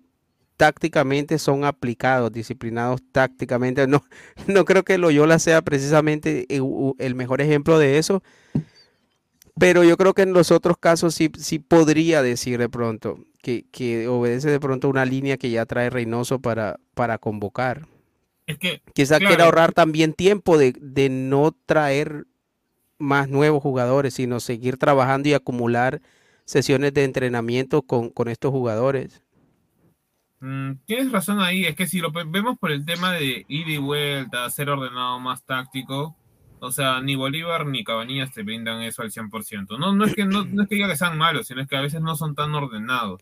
tácticamente son aplicados, disciplinados tácticamente. No, [LAUGHS] no creo que Loyola sea precisamente e- u- el mejor ejemplo de eso, pero yo creo que en los otros casos sí, sí podría decir de pronto que, que obedece de pronto una línea que ya trae Reynoso para, para convocar. Es que claro, quiera ahorrar también tiempo de, de no traer más nuevos jugadores, sino seguir trabajando y acumular sesiones de entrenamiento con, con estos jugadores. Mm, tienes razón ahí, es que si lo vemos por el tema de ida y vuelta, ser ordenado más táctico, o sea, ni Bolívar ni Cabanillas te brindan eso al 100%. No, no, es que, no, es que diga que sean malos, sino es que a veces no son tan ordenados.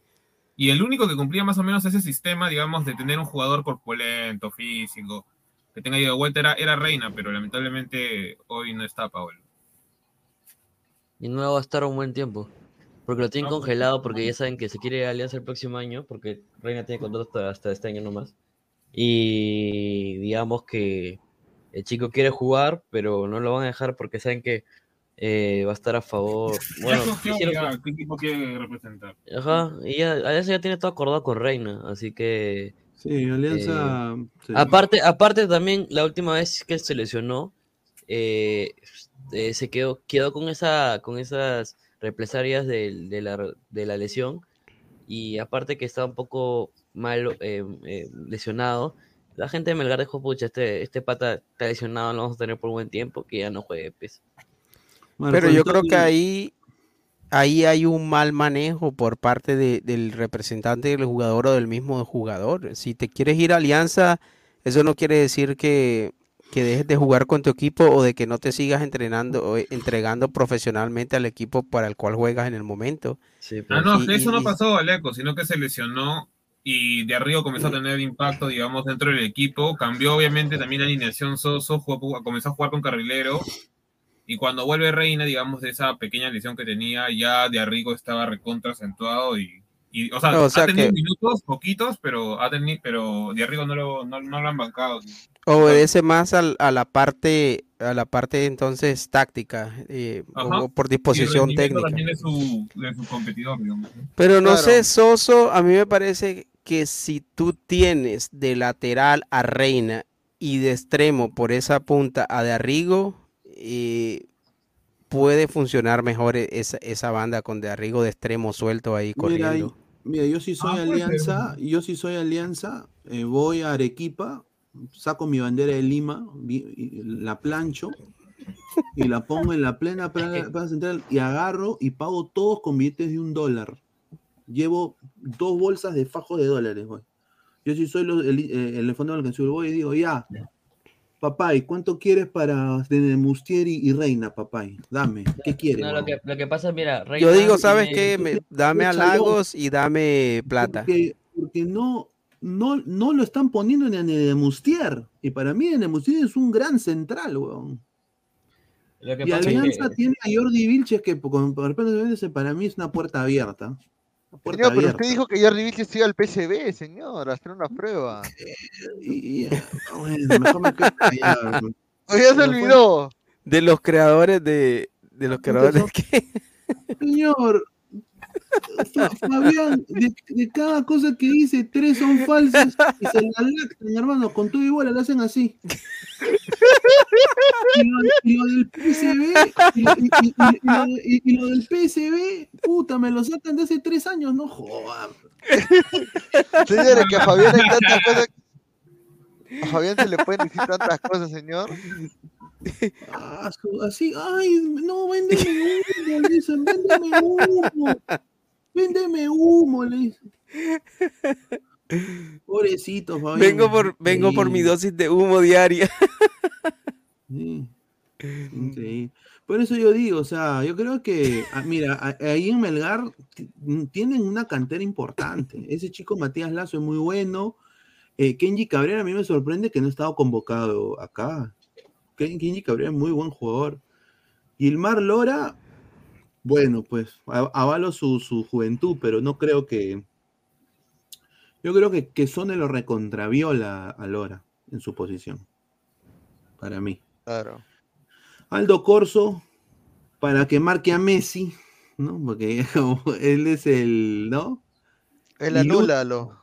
Y el único que cumplía más o menos ese sistema, digamos, de tener un jugador corpulento, físico, que tenga ida vuelta, era, era Reina, pero lamentablemente hoy no está Paolo. Y no va a estar un buen tiempo. Porque lo tienen No, congelado porque ya saben que se quiere ir a Alianza el próximo año, porque Reina tiene contrato hasta, hasta este año nomás. Y digamos que el chico quiere jugar, pero no lo van a dejar porque saben que eh, va a estar a favor. [LAUGHS] Bueno, hicieron- ya qué equipo quiere representar. Ajá, y ya, Alianza ya tiene todo acordado con Reina, así que... Sí, Alianza. eh, sí. aparte, aparte también, la última vez que se lesionó, eh, eh, se quedó, quedó con esa, con esas represalias de, de la, de la lesión, y aparte que estaba un poco mal eh, eh, lesionado, la gente de Melgar dijo, pucha, este, este pata está lesionado, lo vamos a tener por un buen tiempo, que ya no juegue, pues. Bueno, Pero yo creo que ahí, ahí hay un mal manejo por parte de- del representante del jugador o del mismo jugador. Si te quieres ir a Alianza, eso no quiere decir que, que dejes de jugar con tu equipo o de que no te sigas entrenando o eh, entregando profesionalmente al equipo para el cual juegas en el momento. Ah, no, Y- que eso y- no pasó, Aleco, sino que se lesionó y de arriba comenzó a tener impacto, digamos, dentro del equipo. Cambió, obviamente, también la alineación Soso, jugó- comenzó a jugar con carrilero. Y cuando vuelve Reina, digamos, de esa pequeña lesión que tenía, ya de Arrigo estaba recontra acentuado y, y, o sea, O sea ha tenido que- minutos, poquitos, pero ha tenido, pero de Arrigo no lo, no, no lo han bancado. Obedece más al- a la parte, a la parte entonces táctica eh, o por Y el disposición técnica. también de su, de su competidor, digamos. Pero no Claro. sé, Soso, a mí me parece que si tú tienes de lateral a Reina y de extremo por esa punta a De Arrigo, eh, puede funcionar mejor e- esa, esa banda con De Arrigo de extremo suelto ahí corriendo. Mira, yo si soy Ah. Alianza, yo si soy Alianza, eh, voy a Arequipa, saco mi bandera de Lima, la plancho y la pongo en la plena [LAUGHS] plaza central y agarro y pago todos con billetes de un dólar. Llevo dos bolsas de fajo de dólares, güey. Yo sí soy el, eh, el fondo del que voy y digo, ya, papá, ¿y cuánto quieres para de Mustier y, y Reina, papá? Dame, ¿qué quieres? No, lo, que, lo que pasa, mira, Yo Reina digo, ¿sabes qué? Me- dame halagos y dame plata. Porque, porque no, no, no lo están poniendo en el Mustier. Y para mí en el Mustier es un gran central, weón. Lo que Y es Alianza que- tiene a Jordi Vilches que repente para mí es una puerta abierta. Una puerta Señor, pero usted dijo que Jordi Vilches iba al PCB, señor, a hacer una prueba. Y- y- bueno, mejor me quedo callado, weón. [LAUGHS] O ya se olvidó. De los creadores de. De los creadores que. Señor, Fabián, de, cada cosa que dice, tres son falsas y se la lactan, hermano, con todo igual, lo hacen así. Y lo, del PSB, y lo del PSB, puta, me lo sacan de hace tres años, no jodan. Señores, que a Fabián hay tantas cosas. A Fabián se le pueden decir tantas cosas, señor. Ah, así, ay, no, véndeme humo, le dicen, véndeme humo, véndeme humo, le dicen. Pobrecito, Fabián. Vengo por, vengo por mi dosis de humo diaria. sí, increíble. Por eso yo digo, o sea, yo creo que, ah, mira, ahí en Melgar ti- tienen una cantera importante. Ese chico Matías Lazo es muy bueno. Eh, Kenji Cabrera a mí me sorprende que no ha estado convocado acá. Ken- Kenji Cabrera es muy buen jugador. Gilmar Lora, bueno, pues avalo su, su juventud, pero no creo que. Yo creo que, que Sone lo recontraviola a Lora en su posición. Para mí. Claro. Aldo Corso, para que marque a Messi, ¿no? Porque [LAUGHS] él es el, ¿no? El Y Lu- anúlalo.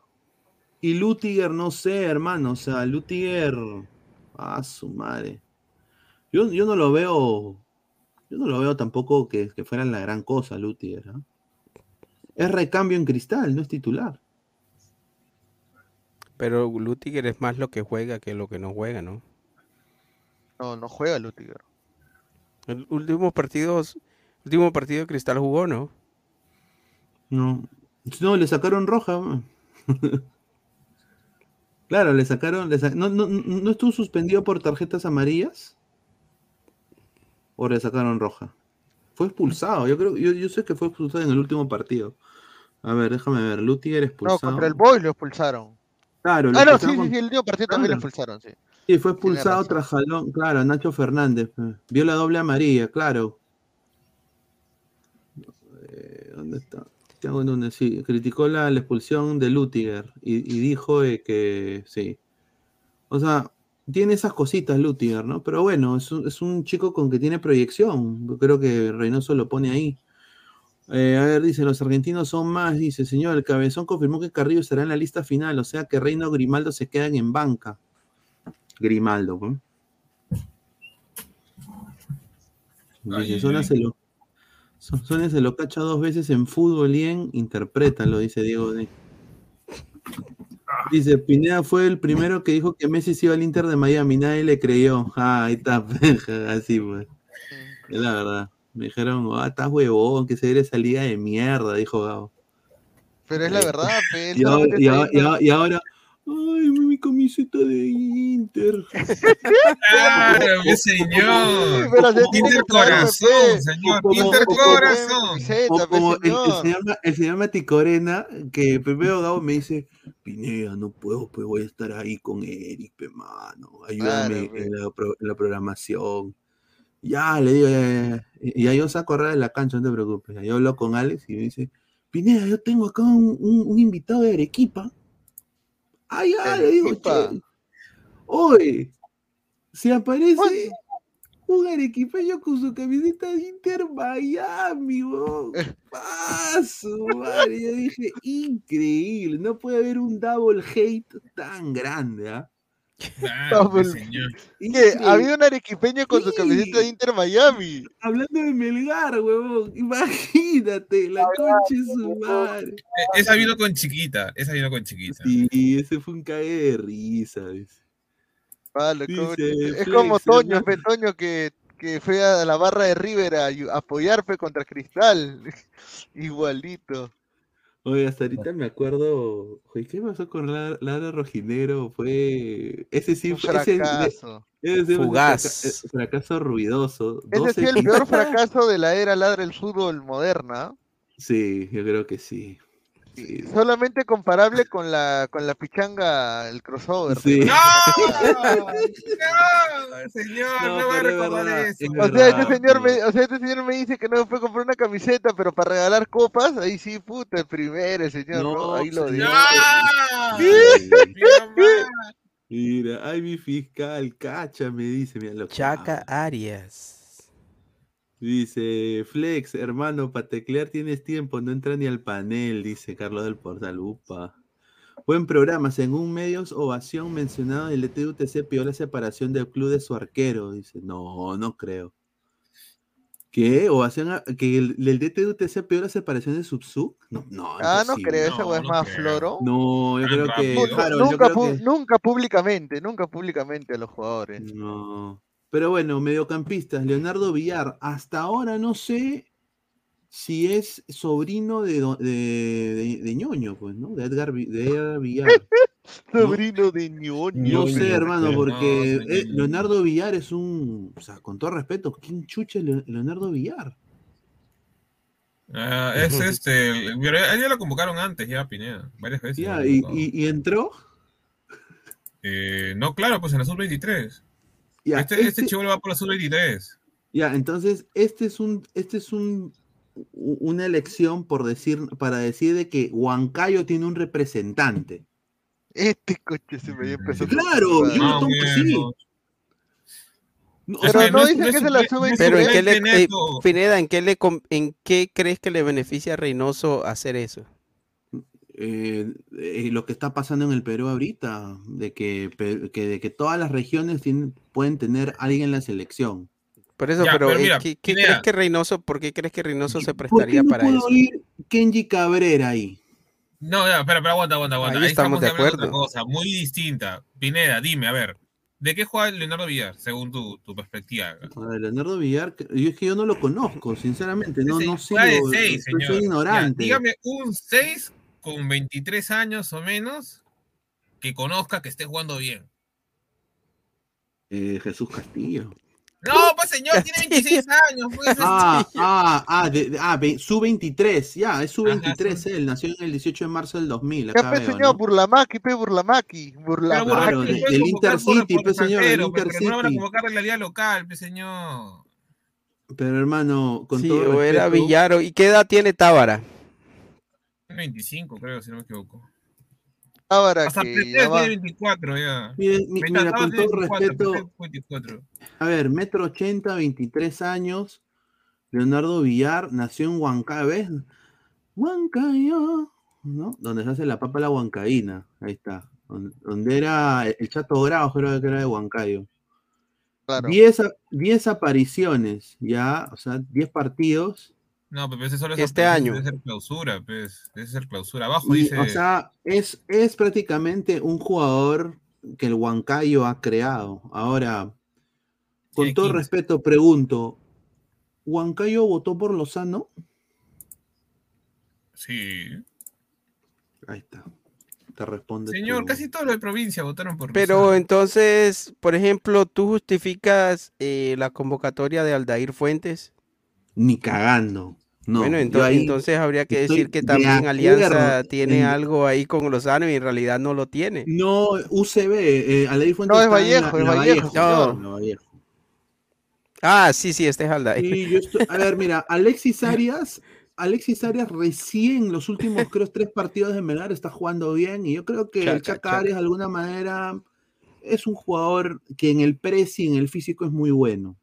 Y Lutiger, no sé, hermano. O sea, Lutiger. A su madre. Yo, yo no lo veo. Yo no lo veo tampoco que, que fuera la gran cosa, Lutiger. ¿ah? Es recambio en cristal, no es titular. Pero Lutiger es más lo que juega que lo que no juega, ¿no? No, no juega Lutiger. El último partido, último partido de Cristal jugó, ¿no? No. No, le sacaron roja. [LAUGHS] claro, le sacaron. le sa- no, no, ¿No estuvo suspendido por tarjetas amarillas? ¿O le sacaron roja? Fue expulsado. Yo creo, yo, yo sé que fue expulsado en el último partido. A ver, déjame ver. Lutiger No, expulsado. contra el Boy lo expulsaron. Claro, lo Ah, no, sí, sí, sí, el último partido también lo expulsaron, sí. Sí, fue expulsado tras jalón, claro, Nacho Fernández. eh, Vio la doble amarilla, claro. Eh, ¿Dónde está? Tengo en donde sí, criticó la, la expulsión de Lutiger y, y dijo eh, que sí. O sea, tiene esas cositas Lutiger, ¿no? Pero bueno, es un, es un chico con que tiene proyección. Yo creo que Reynoso lo pone ahí. Eh, a ver, dice, los argentinos son más, dice, señor, el cabezón confirmó que Carrillo estará en la lista final, o sea que Reino Grimaldo se quedan en banca. Grimaldo. Dice, Sola se lo, Sonia se lo cacha dos veces en fútbol y en interprétalo, dice Diego D. Dice, Pineda fue el primero que dijo que Messi se iba al Inter de Miami, nadie le creyó. Ah, ahí está, [LAUGHS] así pues. Es la verdad. Me dijeron, ah, estás huevón, que se viene esa liga de mierda, dijo Gabo. Pero es la verdad, Y ahora, ahora- y ahora, ay, mi camiseta de Inter. [LAUGHS] Claro, mi señor. Inter corazón, señor. Inter corazón. como el, el señor. señor, Ma- el señor Mati Corena, que primero Gabo me dice, Pineda, no puedo, pues voy a estar ahí con Eric, pe mano, ayúdame Claro, en, la, pro- en la programación. Ya, le digo, ya, ya, ya. Y ya yo saco a de la cancha, no te preocupes. Yo hablo con Alex y me dice, Pineda, yo tengo acá un, un- un invitado de Arequipa. Ah, ya, le digo, che. Oye, se aparece un arequipeño con su camiseta de Inter Miami, weón. [LAUGHS] Paso, madre. Yo dije, increíble. No puede haber un double hate tan grande, ¿ah? Señor. ¿Qué? Había un arequipeño con su camiseta de Inter Miami. Hablando de Melgar, huevón. Imagínate, la concha de su madre. Esa vino con chiquita. Esa vino con chiquita. Sí, ese fue un cague de risa, dice. Vale, es como Toño, pe, Toño que que fue a la barra de River a a apoyar pues, contra Cristal. [LAUGHS] Igualito. Oye, hasta ahorita me acuerdo. Oye, ¿qué pasó con Lara, Lara Rojinegro? Fue. Ese sí Un fue. ese- fracaso. ese sí fue un Fugaz. fraca- eh, fracaso ruidoso. Ese sí el peor fracaso de la era ladra el fútbol moderna. Sí, yo creo que sí. Sí, Solamente comparable con la con la pichanga, el crossover. Sí. ¡No! ¡No! [LAUGHS] Señor, no, No, va a recordar verdad, eso. es O sea, este señor me, o sea, este señor me dice que no fue a comprar una camiseta, pero para regalar copas, ahí sí, puta, el primero, el señor, ¿no? No, Ahí lo dijo. Mira, ay, mi fiscal, cacha, me dice, mira lo que Chaca Arias. Dice, Flex, hermano, para teclear tienes tiempo, no entra ni al panel, dice Carlos del Portal. Upa. Buen programa, según medios, ovación mencionado el DTUTC pidió la separación del club de su arquero. Dice, no, no creo. ¿Qué? ¿Ovación? a- ¿Que el, el DTUTC pidió la separación de Subsub? No, no, Ah, no creo, esa weá es más floro. No, yo creo yo que- nunca públicamente, nunca públicamente a los jugadores. No. Pero bueno, mediocampistas, Leonardo Villar. Hasta ahora no sé si es sobrino de, de, de- de ñoño, pues, ¿no? De Edgar, de Edgar Villar. [LAUGHS] Sobrino de ñoño. No sé, hermano, porque No, eh, Leonardo Villar es un. O sea, con todo respeto, ¿quién chucha es Leonardo Villar? Ah, es este. el- Pero a él ya lo convocaron antes, ya Pineda. Varias veces. Ya, y entró. Eh, no, claro, pues en la sub-23. Ya, este, este este- chivolo va por la sub-23. Ya, entonces, este es un, este es un una elección por decir, para decir de que Huancayo tiene un representante. Este coche se me empezó Claro, yo lo tomo así. No, o Pero sea, no dicen es que se la no un Pero en qué le, eh. Pineda, ¿en qué, le, ¿en qué crees que le beneficia a Reynoso hacer eso? Eh, eh, lo que está pasando en el Perú ahorita, de que, que- de que todas las regiones tienen, pueden tener alguien en la selección. Por eso, Ya, pero, pero eh, mira, ¿qué, qué Pineda. crees que Reynoso, por qué crees que Reynoso se ¿Por qué prestaría no para puedo eso? ir Kenji Cabrera ahí? No, ya, espera, espera, aguanta, aguanta, aguanta. Ahí Ahí, estamos estamos, de hablando de otra acuerdo. cosa, muy distinta. Pineda, dime, a ver, ¿de qué juega Leonardo Villar, según tu, tu perspectiva? Ver, Leonardo Villar, yo es que yo no lo conozco, sinceramente, no, no seis, soy-. Ya, ignorante. dígame un 6 con 23 años o menos que conozca que esté jugando bien. Eh, Jesús Castillo. No, pues señor, tiene 26 años. Pues, Ah, este- ah, ah, de, de- ah, ve- su 23, ya, es su Ajá, 23, él nació en el 18 de marzo del 2000, Ya, acá pe, veo, señor, ¿no? Burlamaki, pe, Burlamaki. Burlamaki. Claro, convocar por- Intercity, pues, señor, del extranjero, pues, pero no van a Intercity. convocar la liga local, pues señor. Pero hermano, con Sí, todo o era respeto, Villaro. ¿Y qué edad tiene Tábara? 25, creo, si no me equivoco. Ahora Hasta que Pretel ya va. tiene 24 ya. Mira, con todo 24, respeto, Pretel 24. a ver, metro 80, 23 años, Leonardo Villar nació en Huancayo. Huancayo, ¿no? Donde se hace la papa la huancaína, ahí está, donde, donde era el Chato Grau, creo que era de Huancayo. Claro. 10, a- 10 apariciones, ya, o sea, 10 partidos. No, pero ese solo es Este ese año. Debe ser clausura, pues. Debe ser clausura. Abajo Y, dice. o sea, es, es prácticamente un jugador que el Huancayo ha creado. Ahora, con todo 15. respeto, pregunto, ¿Huancayo votó por Lozano? Sí. Ahí está. Te responde. Señor, tu- casi todos los de provincia votaron por Pero Lozano. entonces, por ejemplo, ¿tú justificas eh, la convocatoria de Aldair Fuentes? Ni cagando. No, bueno, ahí entonces habría que decir que de también Alianza tiene en- algo ahí con Lozano y en realidad no lo tiene. No, UCB, eh, Aldair Fuentes No, es está en la- Vallejo, es Vallejo, Vallejo. Ah, sí, sí, este es Aldair. Sí, yo estoy- a ver, mira, Alexis Arias, Alexis Arias recién los últimos, creo, [LAUGHS] tres partidos de Melgar está jugando bien y yo creo que el cha, Chaca. Arias de alguna manera es un jugador que en el press y en el físico es muy bueno.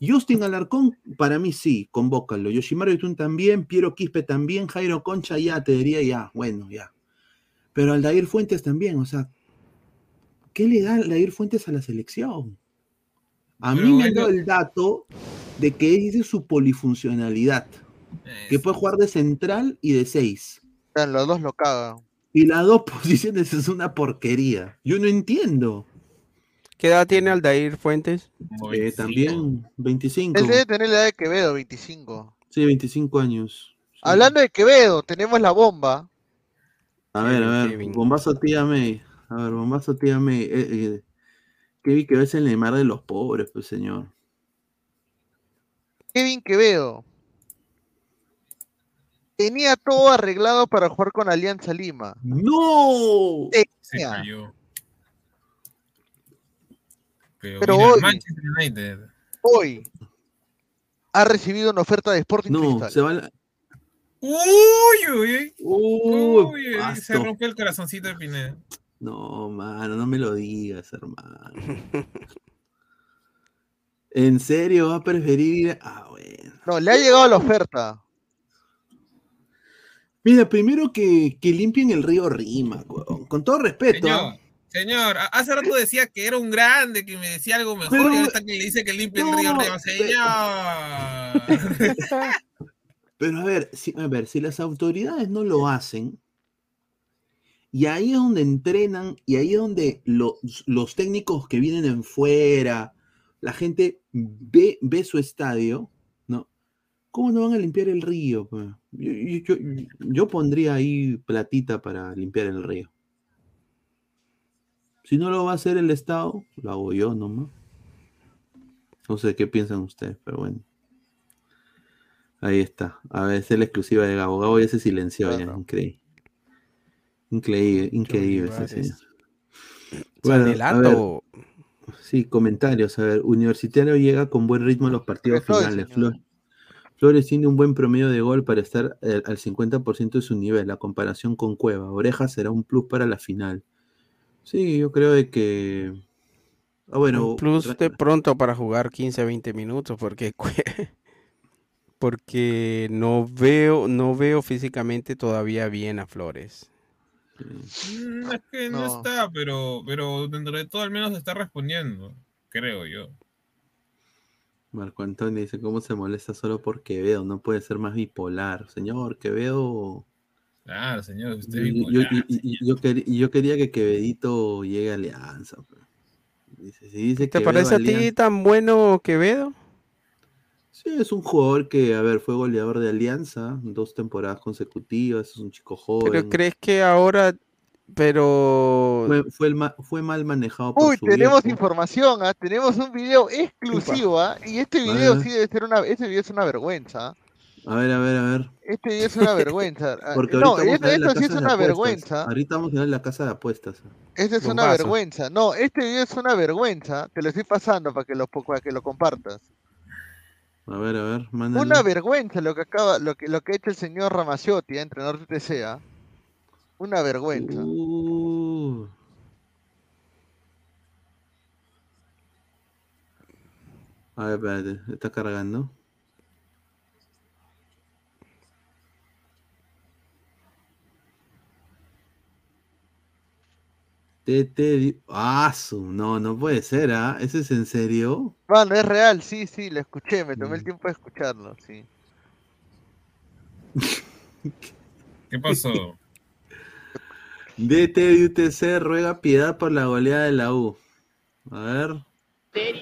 Justin Alarcón, para mí sí, convócalo. Yoshimaru Yotun también, Piero Quispe también, Jairo Concha ya, te diría ya, bueno, ya. Pero Aldair Fuentes también, o sea, ¿qué le da Aldair Fuentes a la selección? A mí me han dado el dato de que dice su polifuncionalidad, que puede jugar de central y de seis. Los dos lo cagan. Y las dos [LAUGHS] posiciones es una porquería. Yo no entiendo. ¿Qué edad tiene Aldair Fuentes? Eh, también 25. Él debe tener la edad de Quevedo, 25. Sí, 25 años. Hablando de Quevedo, tenemos la bomba. A ver, a ver, bombazo tía May. A ver, bombazo tía May. Eh, eh, Kevin Quevedo es el Neymar de los pobres, pues señor. Kevin Quevedo. Tenía todo arreglado para jugar con Alianza Lima. ¡No! Se cayó. Pero, hoy- Manchester United. Hoy ha recibido una oferta de Sporting No, Cristal. se va la... Uy, uy, uy. Se rompió el corazoncito de Pineda. No, mano, no me lo digas, hermano. [LAUGHS] ¿En serio va a preferir. Ah, bueno. No, le ha llegado la oferta. Mira, primero que, que limpien el río Rima, con todo respeto. Señor, ¿ah? Señor, hace rato decía que era un grande, que me decía algo mejor, Pero- y ahorita que le dice que limpie el río Río. Señor. [LAUGHS] Pero a ver, si, a ver, si las autoridades no lo hacen, y ahí es donde entrenan, y ahí es donde los, los técnicos que vienen en fuera, la gente ve, ve su estadio, ¿no? ¿Cómo no van a limpiar el río? pues? Yo, yo- yo- yo pondría ahí platita para limpiar el río. Si no lo va a hacer el Estado, lo hago yo nomás. No sé qué piensan ustedes, pero bueno. Ahí está. A ver, es la exclusiva de Gabo. Gabo ya se silenció, ya. Increíble. Increíble, increíble ese señor. Bueno, sí, comentarios. A ver, Universitario llega con buen ritmo a los partidos finales. señor. Flor- Flores tiene un buen promedio de gol para estar eh, al 50% de su nivel. La comparación con Cueva. Oreja será un plus para la final. Sí, yo creo de que. Ah, bueno, Un plus de pronto para jugar 15 20 minutos porque [LAUGHS] porque no veo no veo físicamente todavía bien a Flores. Mm, es que no, No. está, pero, pero dentro de todo al menos está respondiendo, creo yo. Marco Antonio dice, ¿cómo se molesta solo por Quevedo? No puede ser más bipolar. Señor, Quevedo... Claro, señor, usted Yo, yo- quer- quería que Quevedito llegue a Alianza. Dice, si dice ¿Te Quevedo parece a ti Alianza- tan bueno Quevedo? Sí, es un jugador que, a ver, fue goleador de Alianza dos temporadas consecutivas, es un chico joven. Pero crees que ahora pero Fue, fue el ma- fue mal manejado por Uy, su tenemos viejo. información, ¿ah? tenemos un video exclusivo, ¿ah? y este video sí debe ser una, este video es una vergüenza. ¿ah? A ver, a ver, a ver. Este video es una vergüenza. [LAUGHS] Ah, Porque no, vamos esto, sí es una vergüenza. Ahorita vamos a ver la casa de apuestas. Esto es una vergüenza. No, este video es una vergüenza. Te lo estoy pasando para que lo, para que lo compartas. A ver, a ver, mándalo. Una vergüenza lo que acaba, lo que, lo que ha hecho el señor Ramaciotti, ¿eh? entrenador de TCA. Una vergüenza. Uh. A ver, espérate, está cargando. Di- Ah, su, no, no puede ser, ¿ah? ¿Eso es en serio? Bueno, es real, sí, sí, lo escuché, me Mm. tomé el tiempo de escucharlo, sí. ¿Qué pasó? DT de UTC ruega piedad por la goleada de la U. A ver.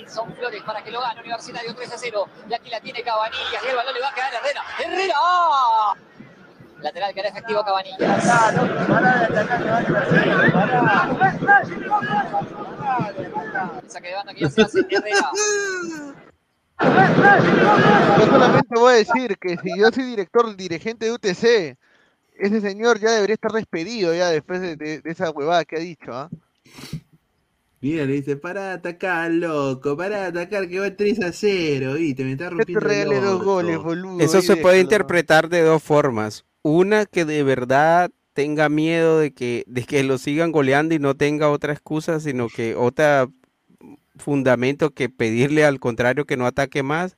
Son Flores para que lo gane Universitario 3 a 0. Y aquí la tiene Cabanillas y el balón le va a quedar a Herrera. ¡Herrera! Lateral que era efectivo Cabanillas. Saque de banda que. Yo solamente voy a decir que si yo soy director, dirigente de UTC, ese señor ya debería estar despedido ya después de, de- de esa huevada que ha dicho, ¿ah? Mira, le dice, para de atacar, loco, para de atacar, que va 3 a 0, viste, me está rompiendo el regale dos goles, boludo. Eso se puede interpretar de dos formas. Una que de verdad tenga miedo de que, de que lo sigan goleando y no tenga otra excusa, sino que otra fundamento que pedirle al contrario que no ataque más.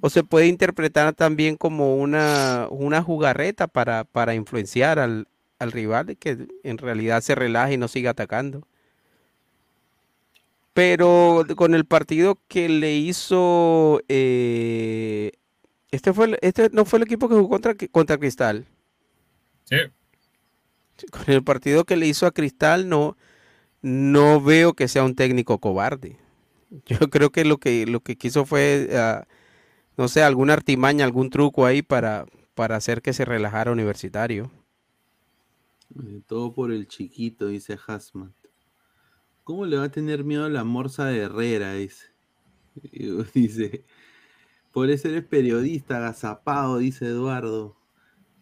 O se puede interpretar también como una, una jugarreta para, para influenciar al, al rival que en realidad se relaje y no siga atacando. Pero con el partido que le hizo eh, este fue este no fue el equipo que jugó contra, contra Cristal. Sí. Con el partido que le hizo a Cristal no no veo que sea un técnico cobarde. Yo creo que lo que, lo que quiso fue, ah, no sé, alguna artimaña, algún truco ahí para, para hacer que se relajara Universitario. Eh, Todo por el chiquito, dice Hasmat. ¿Cómo le va a tener miedo a la morsa de Herrera? Dice. [LAUGHS] Dice. Por eso eres periodista, agazapado, dice Eduardo.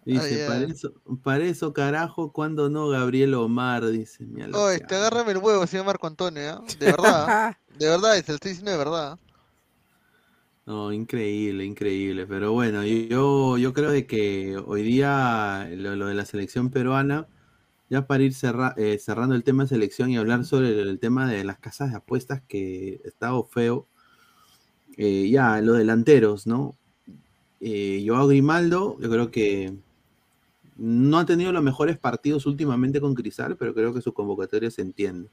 Dice, para, eso, para eso, carajo, cuando no, Gabriel Omar, dice. Mira lo Oh, que este, agárrame el huevo, señor Marco Antonio, ¿ah? De verdad. [LAUGHS] De verdad, se lo estoy diciendo de verdad. No, increíble, increíble. Pero bueno, yo, yo creo de que hoy día lo, lo de la selección peruana, ya para ir cerra- eh, cerrando el tema de selección y hablar sobre el, el tema de las casas de apuestas que estaba feo, eh, ya, los delanteros, ¿no? Eh, Joao Grimaldo, yo creo que no ha tenido los mejores partidos últimamente con Crisal, pero creo que su convocatoria se entiende.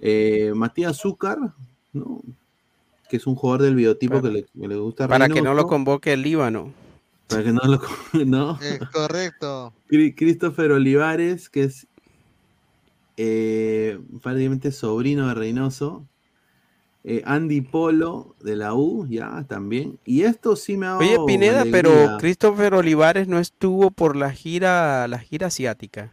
Eh, Matías Zúcar, ¿no? que es un jugador del biotipo que le, que le gusta a Para que no lo convoque el Líbano. Para que no lo [LAUGHS] no. Eh, correcto. Christopher Olivares, que es eh, prácticamente sobrino de Reynoso. Eh, Andy Polo de la U, ya también. Y esto sí me ha Oye, dado Pineda, alegría. pero Christopher Olivares no estuvo por la gira, la gira asiática.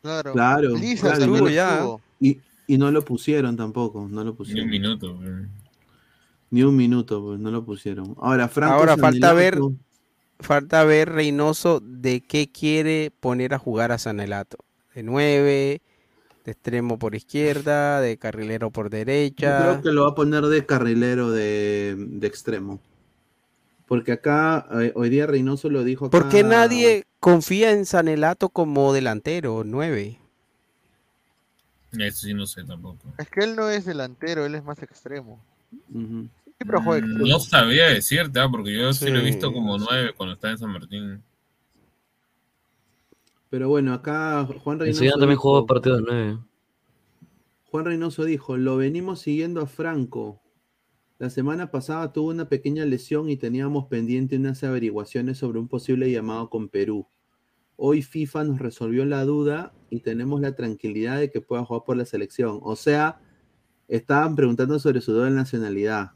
Claro. Claro, Lisa no- ya. estuvo. Y, y no lo pusieron tampoco, no lo Ni un pusieron. minuto. Ni un minuto, pues no lo pusieron. Ahora, Franco Ahora falta ver, falta ver Reynoso de qué quiere poner a jugar a Sanelato. De nueve, de extremo por izquierda, de carrilero por Yo derecha. creo que lo va a poner de carrilero de, de extremo. Porque acá, eh, hoy día Reynoso lo dijo acá. ¿Por qué nadie confía en Sanelato como delantero, nueve? Eso sí no sé tampoco. Es que él no es delantero, él es más extremo. Ujú. Siempre juega extremo. Mm, No sabía decirte, ah, porque yo sí, lo he visto como nueve cuando estaba en San Martín. Pero bueno, acá Juan Reynoso. Enseguida también dijo- jugó partido de 9. Juan Reynoso dijo: Lo venimos siguiendo a Franco. La semana pasada tuvo una pequeña lesión y teníamos pendiente unas averiguaciones sobre un posible llamado con Perú. Hoy FIFA nos resolvió la duda y tenemos la tranquilidad de que pueda jugar por la selección. O sea, estaban preguntando sobre su doble nacionalidad.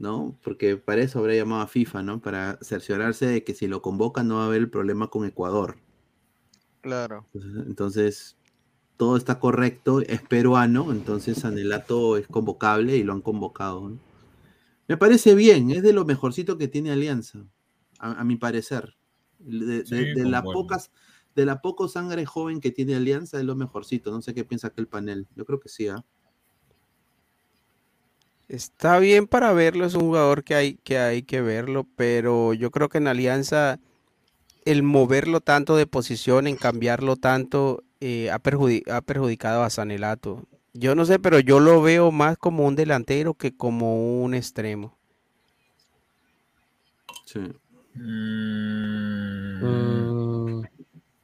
¿No? Porque para eso habría llamado a FIFA, ¿no? Para cerciorarse de que si lo convocan no va a haber el problema con Ecuador. Claro. Entonces, todo está correcto, es peruano, entonces Anelato es convocable y lo han convocado. ¿no? Me parece bien, es de lo mejorcito que tiene Alianza, a, a mi parecer. De, de- Sí, de la pocas, de la poco sangre joven que tiene Alianza es lo mejorcito. No sé qué piensa aquel panel. Yo creo que sí, ¿ah? Está bien para verlo, es un jugador que hay que, hay que verlo, pero yo creo que en Alianza el moverlo tanto de posición, en cambiarlo tanto, eh, ha, perjudi- ha perjudicado a Sanelato. Yo no sé, pero yo lo veo más como un delantero que como un extremo. Sí. Mm,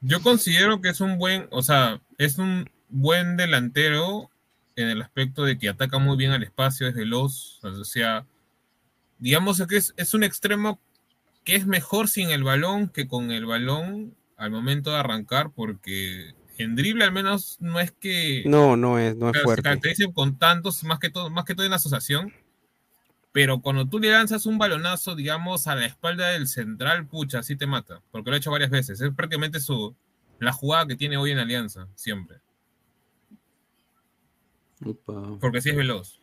Yo considero que es un buen, o sea, es un buen delantero en el aspecto de que ataca muy bien al espacio, es veloz, o sea, digamos que es, es un extremo que es mejor sin el balón que con el balón al momento de arrancar, porque en drible al menos no es que No, no es, no es Claro, se fuerte. caracterizan con tantos, más que todo, más que todo en la asociación. Pero cuando tú le lanzas un balonazo, digamos, a la espalda del central, pucha, así te mata. Porque lo ha hecho varias veces. Es prácticamente su, la jugada que tiene hoy en Alianza, siempre. Porque sí es veloz.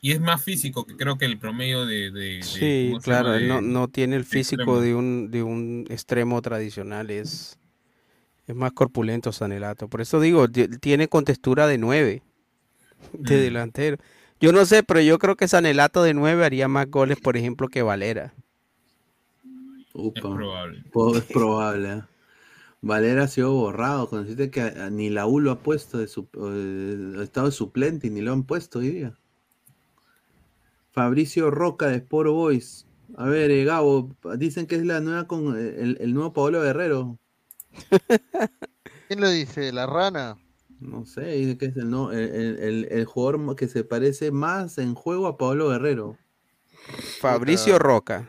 Y es más físico que creo que el promedio de. de- de- Sí, ¿cómo se claro, él no, De- no tiene el de físico de un, de un extremo tradicional, es, es más corpulento Sanelato. Por eso digo, ti- tiene contextura de 9, de Mm. delantero. Yo no sé, pero yo creo que Sanelato de 9 haría más goles, por ejemplo, que Valera. Es probable. Es probable. Valera ha sido borrado. Cuando dijiste que a- ni la U lo ha puesto de su, eh, ha estado de suplente y ni lo han puesto hoy día. Fabricio Roca de Sport Boys. A ver, eh, Gabo, dicen que es la nueva con eh, el, el nuevo Pablo Guerrero. ¿Quién lo dice? ¿La rana? No sé, dice que es el, no, el, el- el- el jugador que se parece más en juego a Pablo Guerrero. Fabricio Roca.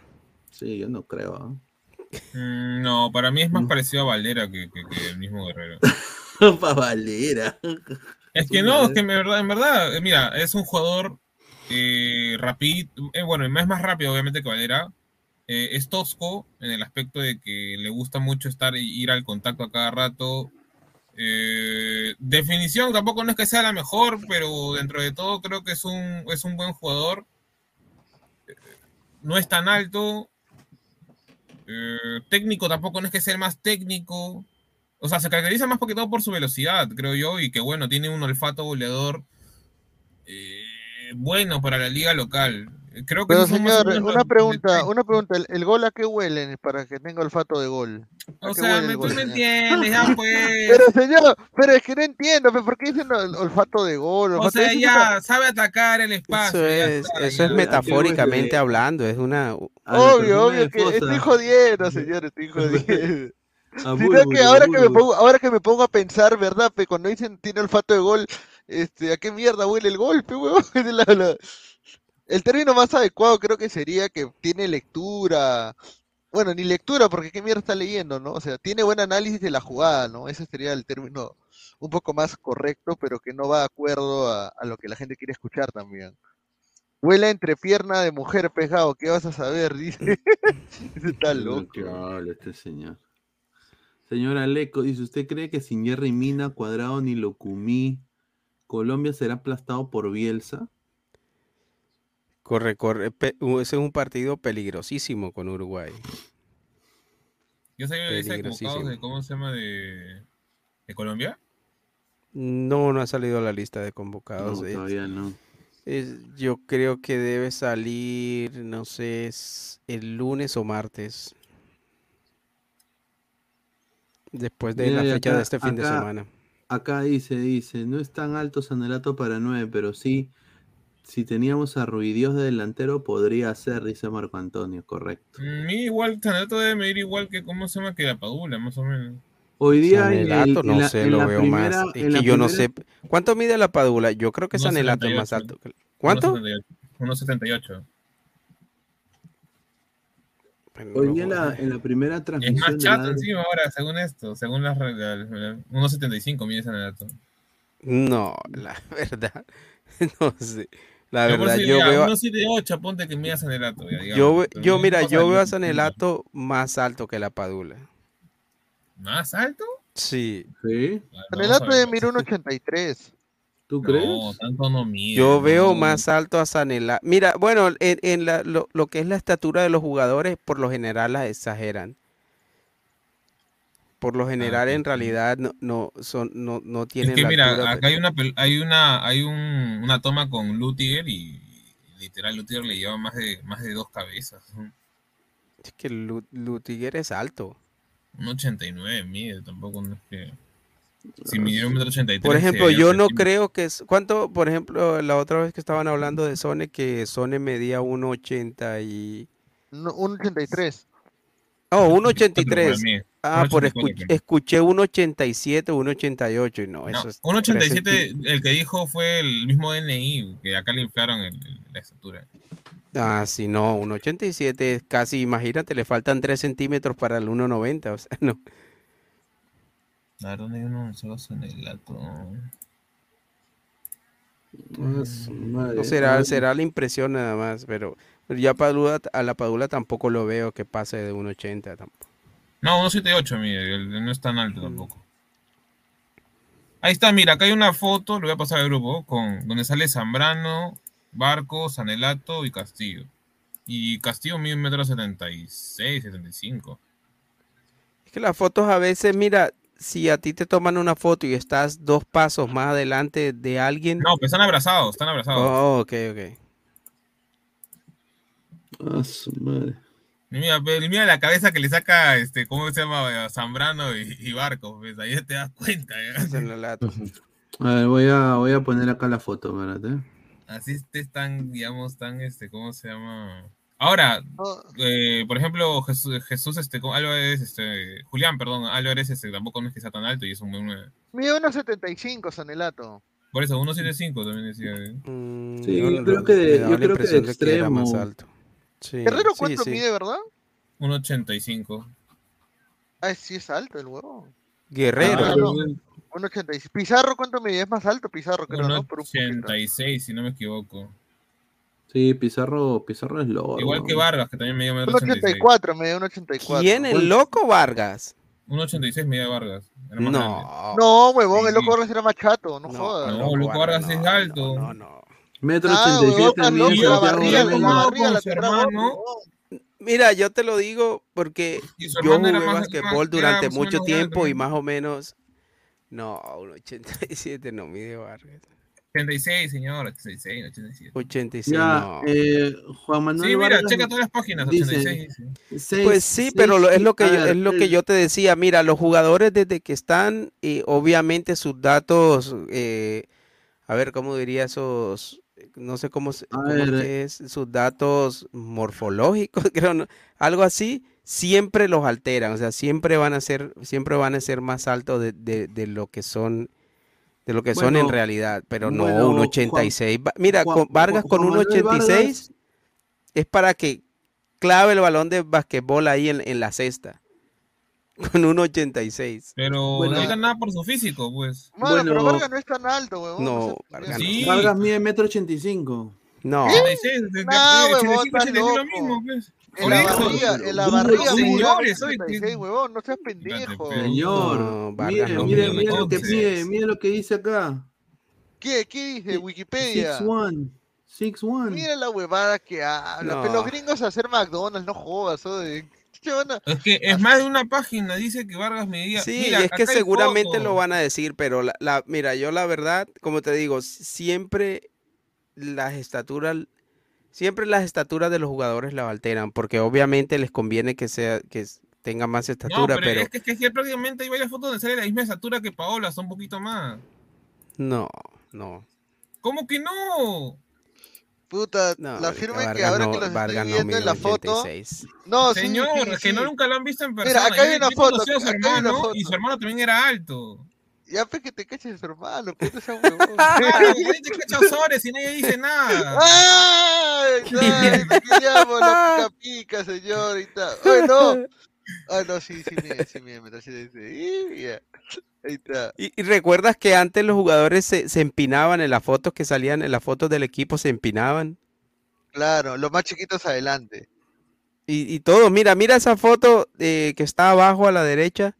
Sí, yo no creo. Mm, No, para mí es más parecido a Valera que, que- que el mismo Guerrero. [LAUGHS] Pavalera. Es que no, es que en verdad, en verdad, eh, mira, es un jugador eh, rápido, eh, bueno, es más rápido obviamente que Valera. Eh, es tosco en el aspecto de que le gusta mucho estar y ir al contacto a cada rato. Eh, definición tampoco no es que sea la mejor, pero dentro de todo creo que es un, es un buen jugador. No es tan alto. Eh, técnico tampoco no es que sea el más técnico. O sea, se caracteriza más porque todo por su velocidad, creo yo, y que bueno, tiene un olfato goleador eh, bueno para la liga local. Creo que Pero señor, una los- pregunta, una pregunta, ¿el, el gol a qué huele para que tenga olfato de gol? ¿A O sea, me, tú me entiendes, ya [LAUGHS] pues. Pero señor, pero es que no entiendo, pe, ¿por qué dicen ol- olfato de gol? O sea, ya sabe atacar el espacio. Eso es, está, eso es metafóricamente hablando, es una... Obvio, obvio que estoy jodiendo, señor, estoy jodiendo. Sino que ahora que me pongo, ahora que me pongo a pensar, ¿verdad? Pe, cuando dicen tiene olfato de gol, este, ¿a qué mierda huele el golpe, huevón? [LAUGHS] El término más adecuado creo que sería que tiene lectura. Bueno, ni lectura, porque qué mierda está leyendo, ¿no? O sea, tiene buen análisis de la jugada, ¿no? Ese sería el término un poco más correcto, pero que no va de acuerdo a, a lo que la gente quiere escuchar también. Huele entre pierna de mujer pegado, ¿qué vas a saber? [LAUGHS] Dice. Ese está loco. ¿Qué habla este señor? Señora Leco, dice, ¿usted cree que sin Jerry Mina, Cuadrado ni Locumí, Colombia será aplastado por Bielsa? Corre, corre. pe- Ese es un partido peligrosísimo con Uruguay. Ese convocado Peligrosísimo. de cómo se llama de, de Colombia. No, no ha salido a la lista de convocados. No, todavía no. es- yo creo que debe salir, no sé, es el lunes o martes. Después de Mira, la fecha acá- de este fin de semana. Acá dice, dice, no es tan alto Sanelato para 9, pero sí, si teníamos a Ruidios de delantero, podría ser, dice Marco Antonio, correcto. Mm, Mira, igual, Sanato debe medir igual que cómo se llama que la Padula, más o menos. Hoy día en, el- Sanelato, en no sé, en lo la veo primera, más. Es que yo no sé. ¿Cuánto mide la Padula? Yo creo que Sanelato es más 1.78. alto. ¿Cuánto? 1.78. Hoy día en la, en la primera Es transmisión más de chato la- encima ahora, según esto, según las reglas. 1.75 mide Sanato. No, la [LAUGHS] verdad, [LAUGHS] no sé. La Yo verdad, si yo veo, a- 1.78, ponte que mide Sanelato. Ya, digamos. yo, yo no mira, yo veo a. Sanelato más alto que la Padula. ¿Más alto? Sí. ¿Sí? Sanelato debe medir un 83. ¿Tú No, tanto no mide. Yo veo no. más alto a Sanelato. Mira, bueno, en, en la- lo, lo que es la estatura de los jugadores, por lo general las exageran. Por lo general, en realidad, no, no, son, no, no Es tienen que la mira, altura, acá hay una hay una hay un, una toma con Lutiger y, y literal Lutiger le lleva más de más de dos cabezas. ¿no? Es que Lu- Lutiger es alto. Un 89 mide, tampoco no es que si midiera un metro 83 Por ejemplo, yo no centímetro. creo que... es- ¿Cuánto, por ejemplo, la otra vez que estaban hablando de Sone, que Sone medía 1,80 y... No, un 83. Oh, para [LAUGHS] 1,83. Ah, por 1,84 escuch- para mí. escuché 1,87, 1,88 y no, No, eso es 1.87 tres centí- el que dijo fue el mismo DNI, que acá le inflaron el- el- la estatura. Ah, sí, no, 1,87 es casi, imagínate, le faltan 3 centímetros para el 1,90, o sea, [LAUGHS] no. A ver, ¿dónde hay uno en el alto? No será, será la impresión nada más, pero, pero ya Padula, a la Padula tampoco lo veo que pase de 1,80 tampoco. No, 1.78 mide, el- no es tan alto tampoco. Ahí está, mira, acá hay una foto, lo voy a pasar al grupo, con donde sale Zambrano, Barco, Sanelato y Castillo. Y Castillo mide un metro setenta y seis, setenta y cinco. Es que las fotos a veces, mira, si a ti te toman una foto y estás dos pasos más adelante de alguien. No, pues están abrazados, están abrazados. Oh, ok, ok. Ah, su madre. Mira, mira la cabeza que le saca, este, ¿cómo se llama? Zambrano y, y Barco, pues ahí te das cuenta. Sanelato. A ver, voy a, voy a poner acá la foto, espérate. Así te están, digamos, tan, este, ¿cómo se llama? Ahora, eh, por ejemplo, Jesús, Jesús este. Álvarez, este, Julián, perdón, Álvarez, este, tampoco no es que sea tan alto y es un buen nueve. Mide 1.75 Sanelato. Por eso, 1.75 también decía. ¿eh? Sí, yo creo que, yo creo que de que era más extremo. alto. Sí, ¿Guerrero sí, cuánto sí. mide, verdad? 1.85. Ah, sí es alto el huevo. Guerrero. Ah, no. 1.86. Pizarro, ¿cuánto mide? Es más alto Pizarro, creo, ¿no? Por un poquito. 86, si no me equivoco. Sí, Pizarro, Pizarro es loco. Igual que Vargas, que también me dio 1.84, 1.86. me dio 1.84. ¿Quién, el loco Vargas? 1.86 me dio Vargas. Grande. No. No, huevón, el loco Vargas era más chato, no, jodas. No, Luco Vargas es alto. Metro Ah, 87 huevón, estás loco, mide la Santiago barriga, Ormeño. la barriga la con su tendrá hermano. gordo, Mira, yo te lo digo porque Y yo jugué basquetbol durante mucho tiempo y más o menos. No, un 87 no mide Vargas. 86, señor, 86, 87. 86 Ya, no. eh, Juan Manuel Sí, mira, Vargas checa todas las páginas, dice, 86. seis- Pues sí, seis pero lo- es lo que yo, ver, es lo que yo te decía. Mira, los jugadores desde que están, eh, obviamente sus datos, eh, a ver, ¿cómo diría esos? No sé cómo, ver, es que es, sus datos morfológicos, [LAUGHS] creo, ¿no? algo así, siempre los alteran, o sea, siempre van a ser, siempre van a ser más altos de, de- de lo que son, de lo que son en realidad, pero no bueno, un Juan- 86. Va- Mira, Juan- con Vargas Juan- con un Manuel 86 es para que clave el balón de basquetbol ahí en, en la cesta. [LAUGHS] Con un 86. Pero Bueno. no digan nada por su físico, pues. Mano, pero Bueno. Vargas no es tan alto, huevón. No, Vargas. Sí. Vargas mide metro 85. No. 86, de- de- Nah, de- huevón, 85, estás 86 lo mismo, pues. En la barriga, en la barriga señores, mide soy- 1.86, huevón, no seas pendejo. Señor, No, Vargas mire, no mire, mire lo que 86. mide, mire lo que dice acá. ¿Qué, qué dice Wikipedia? 6'1". 6'1". Mira la huevada que habla. No. Los gringos a hacer McDonald's, no jodas, oye. ¿Qué van a- Es que es más de una página, dice que Vargas medía. Sí, Mira, y es que seguramente lo van a decir, pero la, la- mira, yo la verdad, como te digo, siempre las estaturas, siempre las estaturas de los jugadores las alteran, porque obviamente les conviene que sea, que tenga más No, estatura, pero, pero, es, que, es que prácticamente hay varias fotos donde sale la misma estatura que Paola, son un poquito más. no, no. ¿Cómo que no? Puta, No, la firme que ahora no- que los Vargas estoy viendo en la foto. 86. No, sí, Señor, sí, es que sí. no nunca lo han visto en persona. Mira, acá hay una foto, su hay una y su hermano también era alto. Ya pues que te caches su hermano, que no sea huevón. [LAUGHS] Claro, que nadie te cacha Ozores y nadie dice nada. ¡Ay! [LAUGHS] ¡Ay! Me queríamos la pica pica, señorita. ¡Ay, no! Ah, no, sí, sí, mire, sí, mire, me ese. Y ya. Ahí está. Y, y recuerdas que antes los jugadores se, se empinaban en las fotos que salían, en las fotos del equipo se empinaban. Claro, los más chiquitos adelante. Y, y todo, mira, mira esa foto eh, que está abajo a la derecha.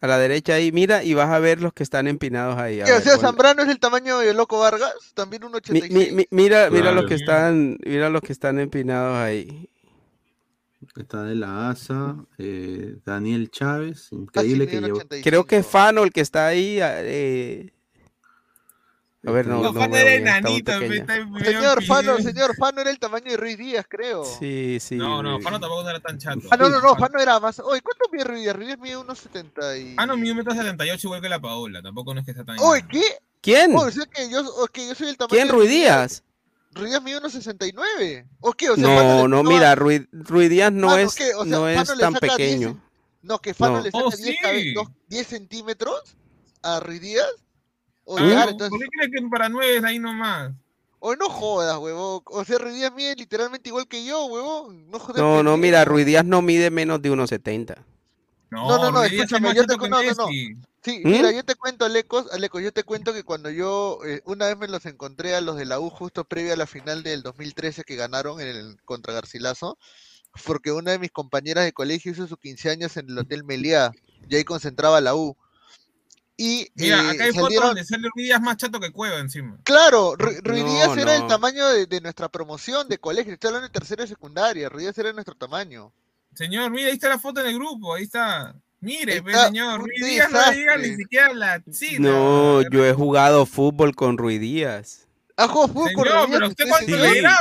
A la derecha ahí, mira, y vas a ver los que están empinados ahí. a ¿Qué, o sea. Zambrano es el tamaño de Loco Vargas, también un Mi- 86. mi- mi- mira, mira Claro. los que están, mira los que están empinados ahí. Está de la ASA, eh, Daniel Chávez, Casi increíble que mide llevó. 85. Creo que Fano, el que está ahí. eh, a ver, no, No, no Fano era enanito, Señor Fano, señor Fano era el tamaño de Ruiz Díaz, creo. Sí, sí. No, no, Fano tampoco no era tan chato. Ah, no, no, no, Fano era más. Oye, ¿cuánto mide Ruiz Díaz? Ruiz Díaz mide unos 70 y. Mide metro setenta y ocho igual que la Paola, tampoco no es que está tan... Oye, ¿qué? ¿Quién? Oye, o sea que yo, o que yo soy el tamaño ¿Quién, Ruiz Díaz? Ruiz Díaz mide unos 69. ¿O qué? O sea, No, le no, mira, Ruiz, Ruiz Díaz no es, ¿qué? O sea, no es tan saca 10 pequeño. No, que Fano No. le saca Oh, 10, sí. cabe- dos- 10 centímetros a Ruiz Díaz. O Ah, ya, ¿Por entonces. qué crees que para nueve es ahí nomás? O no jodas, huevón. O sea, Ruiz Díaz mide literalmente igual que yo, huevón. No jodas. No, no, mira, Ruiz Díaz no mide menos de 1,70. No, No, no, no, escúchame, yo te conozco, no, no. Sí, ¿Mm? mira, yo te cuento, Alecos, Alecos, yo te cuento que cuando yo eh, una vez me los encontré a los de la U justo previo a la final del 2013 que ganaron en el contra Garcilaso, porque una de mis compañeras de colegio hizo sus 15 años en el Hotel Meliá y ahí concentraba la U. Y Mira, eh, acá hay fotos donde sale Ruiz Díaz más chato que Cueva encima. claro, Ru- Ruiz No, Díaz era el no. tamaño de, de nuestra promoción de colegio, estoy hablando de tercero y secundaria, Ruiz Díaz era nuestro tamaño. Señor, mira, ahí está la foto en el grupo, ahí está. Mire, ve, Está señor, Ruiz Díaz no diga ni siquiera la sí, No, yo he jugado fútbol con Ruiz Díaz. Ah, jugó fútbol con Señor, Ruiz pero Díaz, usted sí, cuánto sí, le sí. dirá,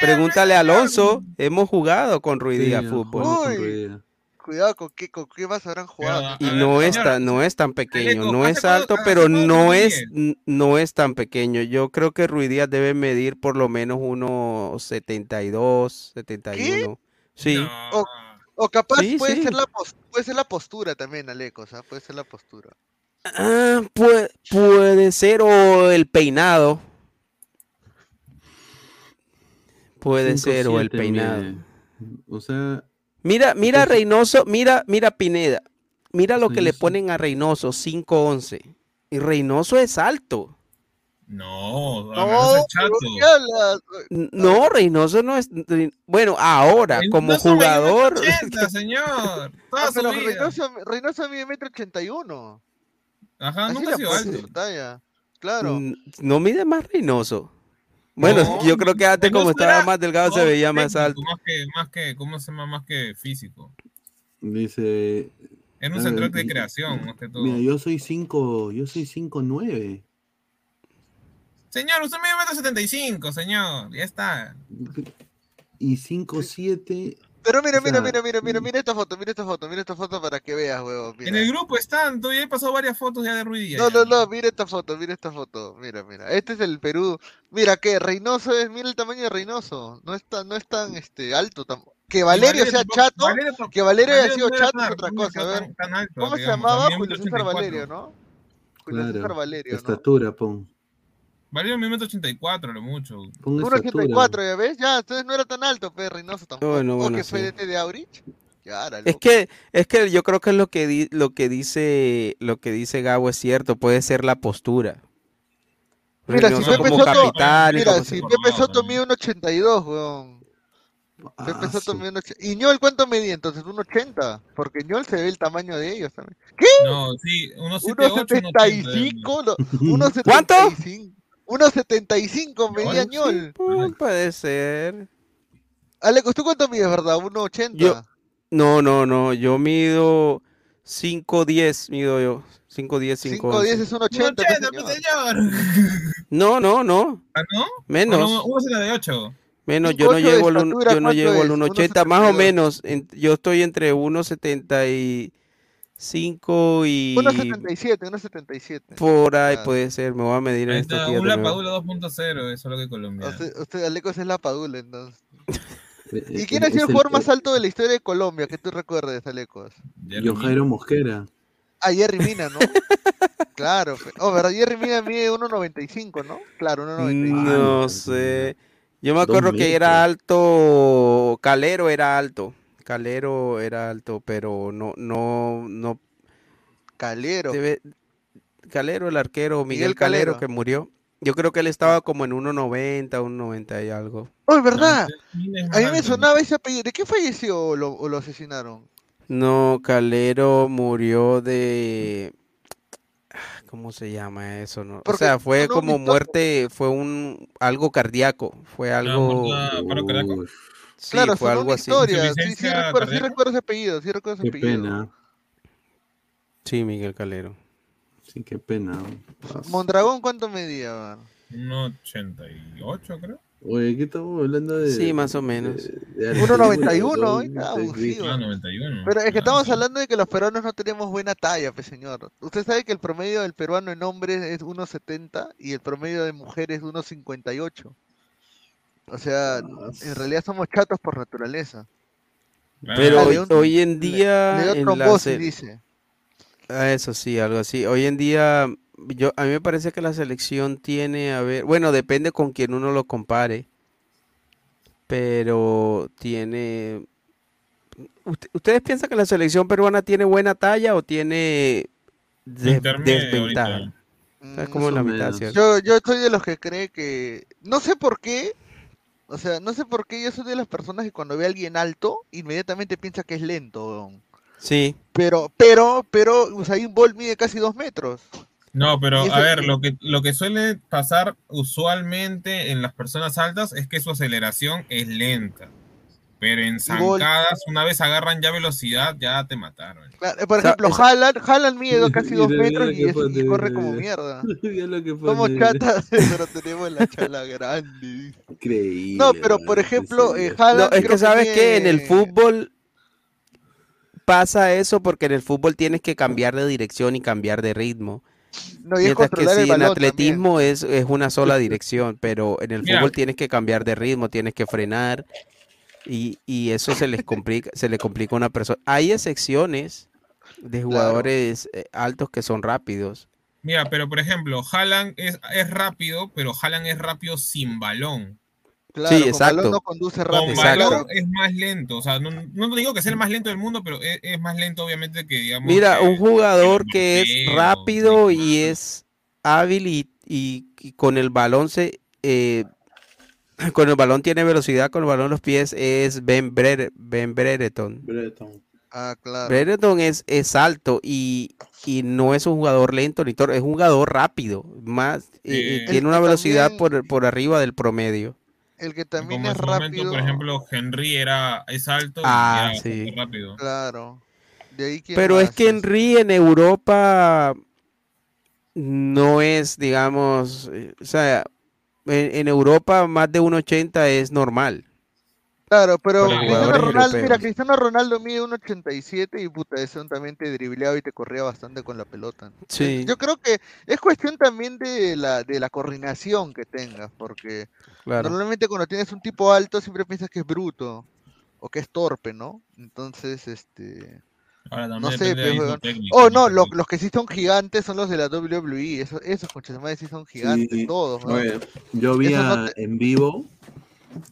Pregúntale a Alonso, hemos jugado con Ruiz Sí, Díaz yo fútbol. con. Ruiz Díaz. Cuidado con qué, con qué más habrán jugado. Pero, Y ver, no es, señor, tan, no es tan pequeño, no ¿hace es alto, pero no es, no es tan pequeño. Yo creo que Ruiz Díaz debe medir por lo menos unos 72, 71. Sí, No. O, o capaz Sí, puede, sí. Ser la puede ser la postura también, Alecos, ¿ah? Puede ser la postura. Ah, puede, puede ser, o el peinado. Puede ser, o el 5'7" peinado. mide. O sea, Mira, mira Entonces- Reynoso, mira, mira Pineda. mira lo que le ponen a Reynoso, 5'11. Y Reynoso es alto. No, No, No, Reynoso no es. Bueno, ahora, como Reynoso jugador. 1.80, [LAUGHS] señor. Toda Ah, su pero vida. Reynoso, Reynoso mide metro ochenta y uno. Ajá, Así nunca ha sido alto. talla. Claro. No mide más Reynoso. Bueno, No, yo creo que antes, como estaba más delgado, se veía más técnico, alto. Más que, más que, ¿cómo se llama? Más que físico. Dice. Era un ver, de creación, más que todo. Mira, yo soy 5, yo soy 5'9. Señor, usted mide metro setenta y cinco, señor. Ya está. Y 5'7. Pero mira, O mira, sea, mira, mira, mira, mira esta foto, mira esta foto, mira esta foto para que veas, huevón. En el grupo están, tú ya he pasado varias fotos ya de Ruiz Díaz. No, no, no, mira esta foto, mira esta foto. Mira, mira. Este es el Perú. Mira que Reynoso es, mira el tamaño de Reynoso. No es tan, no es tan este alto. tam- Que Valerio sea tampoco- chato, Valerio tampoco- que Valerio haya Valerio sido no era chato es otra no cosa. A ver, tan- tan alto, ¿cómo se llamaba? Julio César 84. Valerio, ¿no? Julio César Claro. Valerio, ¿no? Estatura, pon. Metro ochenta y cuatro, lo mucho. Pon estatura. 1.84, ¿ya ves? Ya, entonces no era tan alto, pero Reynoso tampoco. Bueno, ¿O bueno, que fue sí. DT de Aurich? Ya, era Es que, es que yo creo que lo que di- lo que dice, lo que dice Gabo es cierto, puede ser la postura. Mira, si Reynoso Pepe como Soto, capitán y mira, como si se- Pepe Soto mide 1.82, weón. Pepe Ah, Soto su- mide 1.80. ¿Y Ñol cuánto medía entonces? 1.80. Porque Ñol se ve el tamaño de ellos también. No, sí, 178, 1.75, no, 1.75. ¿Cuánto? 1.75 medía Ñol. puede ser. Alex, ¿tú cuánto mides, verdad? 1.80. Yo, no, no, no, yo mido 5'10, mido yo. 5'10, 5.10 es 5'11. 1.80. 180, pues, pues, señor. No, no, no. ¿Ah, no? Menos. 178. Menos, yo no 5'8 de llego al, un- estatura, yo no ¿cuánto llego al es? 1.80, más o 1.72. menos. en- yo estoy entre 1.75 y 1.77, 1.77. por ahí Claro. puede ser. Me voy a medir en estos días un. Lapadula 2.0, eso es lo que Colombia. Usted, usted, Alecos es la Padula, entonces. [LAUGHS] Eh, ¿Y eh, quién ha es sido el el- jugador más alto de la historia de Colombia que tú recuerdes, Alecos? Yo Jairo Mosquera. Ah, Jerry Mina, ¿no? [LAUGHS] claro. fe- Oh, ¿verdad? Jerry Mina mide 1.95, ¿no? Claro, 1.95. No sé. Yo me acuerdo que era alto, Calero era alto. Calero era alto, pero no, no, no. Calero. debe- Calero, el arquero, Miguel, Miguel Calero, Calero. que murió. Yo creo que él estaba como en 1.90, 1.90 y algo. Oh, es verdad. A mí me sonaba ese apellido. ¿De qué falleció o lo, o lo asesinaron? No, Calero murió de... ¿Cómo se llama eso? No? O sea, fue como muerte, fue un algo cardíaco, fue algo... paro cardíaco. Sí, claro, fue algo así. historia. Sí, sí, ¿Insuficiencia recuerdo, sí recuerdo ese apellido. Sí recuerdo ese qué apellido. pena. Sí, Miguel Calero. Sí, qué pena. Mondragón, ¿cuánto medía? man? 1.88, creo. Oye, ¿qué estamos hablando de? Sí, más o menos. de- de 1.91, Argentina, oiga, ¿no? abusivo. Ah, 91. Pero es que Ah, estamos sí. hablando de que los peruanos no tenemos buena talla, pues señor. Usted sabe que el promedio del peruano en hombres es 1.70 y el promedio de mujeres es 1.58. O sea, en realidad somos chatos por naturaleza. Pero hoy, en Le, día... le dio en la se- dice. Ah, eso sí, algo así. Hoy en día, yo, a mí me parece que la selección tiene, a ver, bueno, depende con quien uno lo compare, pero tiene... ¿Ust- ¿Ustedes piensan que la selección peruana tiene buena talla o tiene desventaja? ahorita. O sea, es como la mitad. Yo, yo soy de los que cree que... No sé por qué. O sea, no sé por qué yo soy de las personas que cuando ve a alguien alto, inmediatamente piensa que es lento. weón. Sí, Pero, pero, pero Usain Bolt mide casi dos metros. No, pero a ver, lo que, lo que suele pasar usualmente en las personas altas es que su aceleración es lenta. Pero en zancadas, una vez agarran ya velocidad, ya te mataron. Claro, Por ejemplo, Haaland, Haaland mide [LAUGHS] casi dos metros y, corre como mierda. [LAUGHS] Somos chatas, [LAUGHS] pero tenemos la chala grande. Increíble. No, pero por ejemplo, eh. No, es que sabes que en el fútbol pasa eso porque en el fútbol tienes que cambiar de dirección y cambiar de ritmo. No, y es Mientras que sí, el en atletismo es, es una sola dirección, pero en el Mira. fútbol tienes que cambiar de ritmo, tienes que frenar y, y eso se les complica, se le complica a una persona. Hay excepciones de jugadores eh, altos que son rápidos. Mira, pero por ejemplo, Haaland es, es rápido, pero Haaland es rápido sin balón. Claro, Sí, con exacto. balón no conduce Con rápido. Exacto. balón es más lento. O sea, no, no digo que sea el más lento del mundo, pero es, es más lento, obviamente, que digamos. Mira, que- un jugador que es rápido y es hábil y, y- y con el balón se eh, [LAUGHS] con el balón tiene velocidad, con el balón en los pies es Ben, Bre- ben Brereton. Ah, claro. Brereton es, es alto y, y no es un jugador lento ni es un jugador rápido, más Eh, tiene una velocidad también- por, por arriba del promedio. El que también Como en es momento, rápido. por ejemplo, Henry era, es alto Ah, y era sí. rápido. Claro. De ahí quién Pero es que Henry en Europa no es, digamos, eh, o sea, en, en Europa más de 1.80 es normal. Claro, pero Cristiano Ronaldo, mira. Cristiano Ronaldo mide 1.87 y puta, ese también te dribleaba y te corría bastante con la pelota. Sí. Yo creo que es cuestión también de la, de la coordinación que tengas, porque Claro. normalmente cuando tienes un tipo alto siempre piensas que es bruto o que es torpe, ¿no? Entonces, este... Ahora también No sé, técnico, Oh, ¿no? no, lo- los que sí son gigantes son los de la WWE. Esos, esos madre sí son gigantes, Sí. todos. ¿no? Oye, yo vi Eso no a- te- en vivo,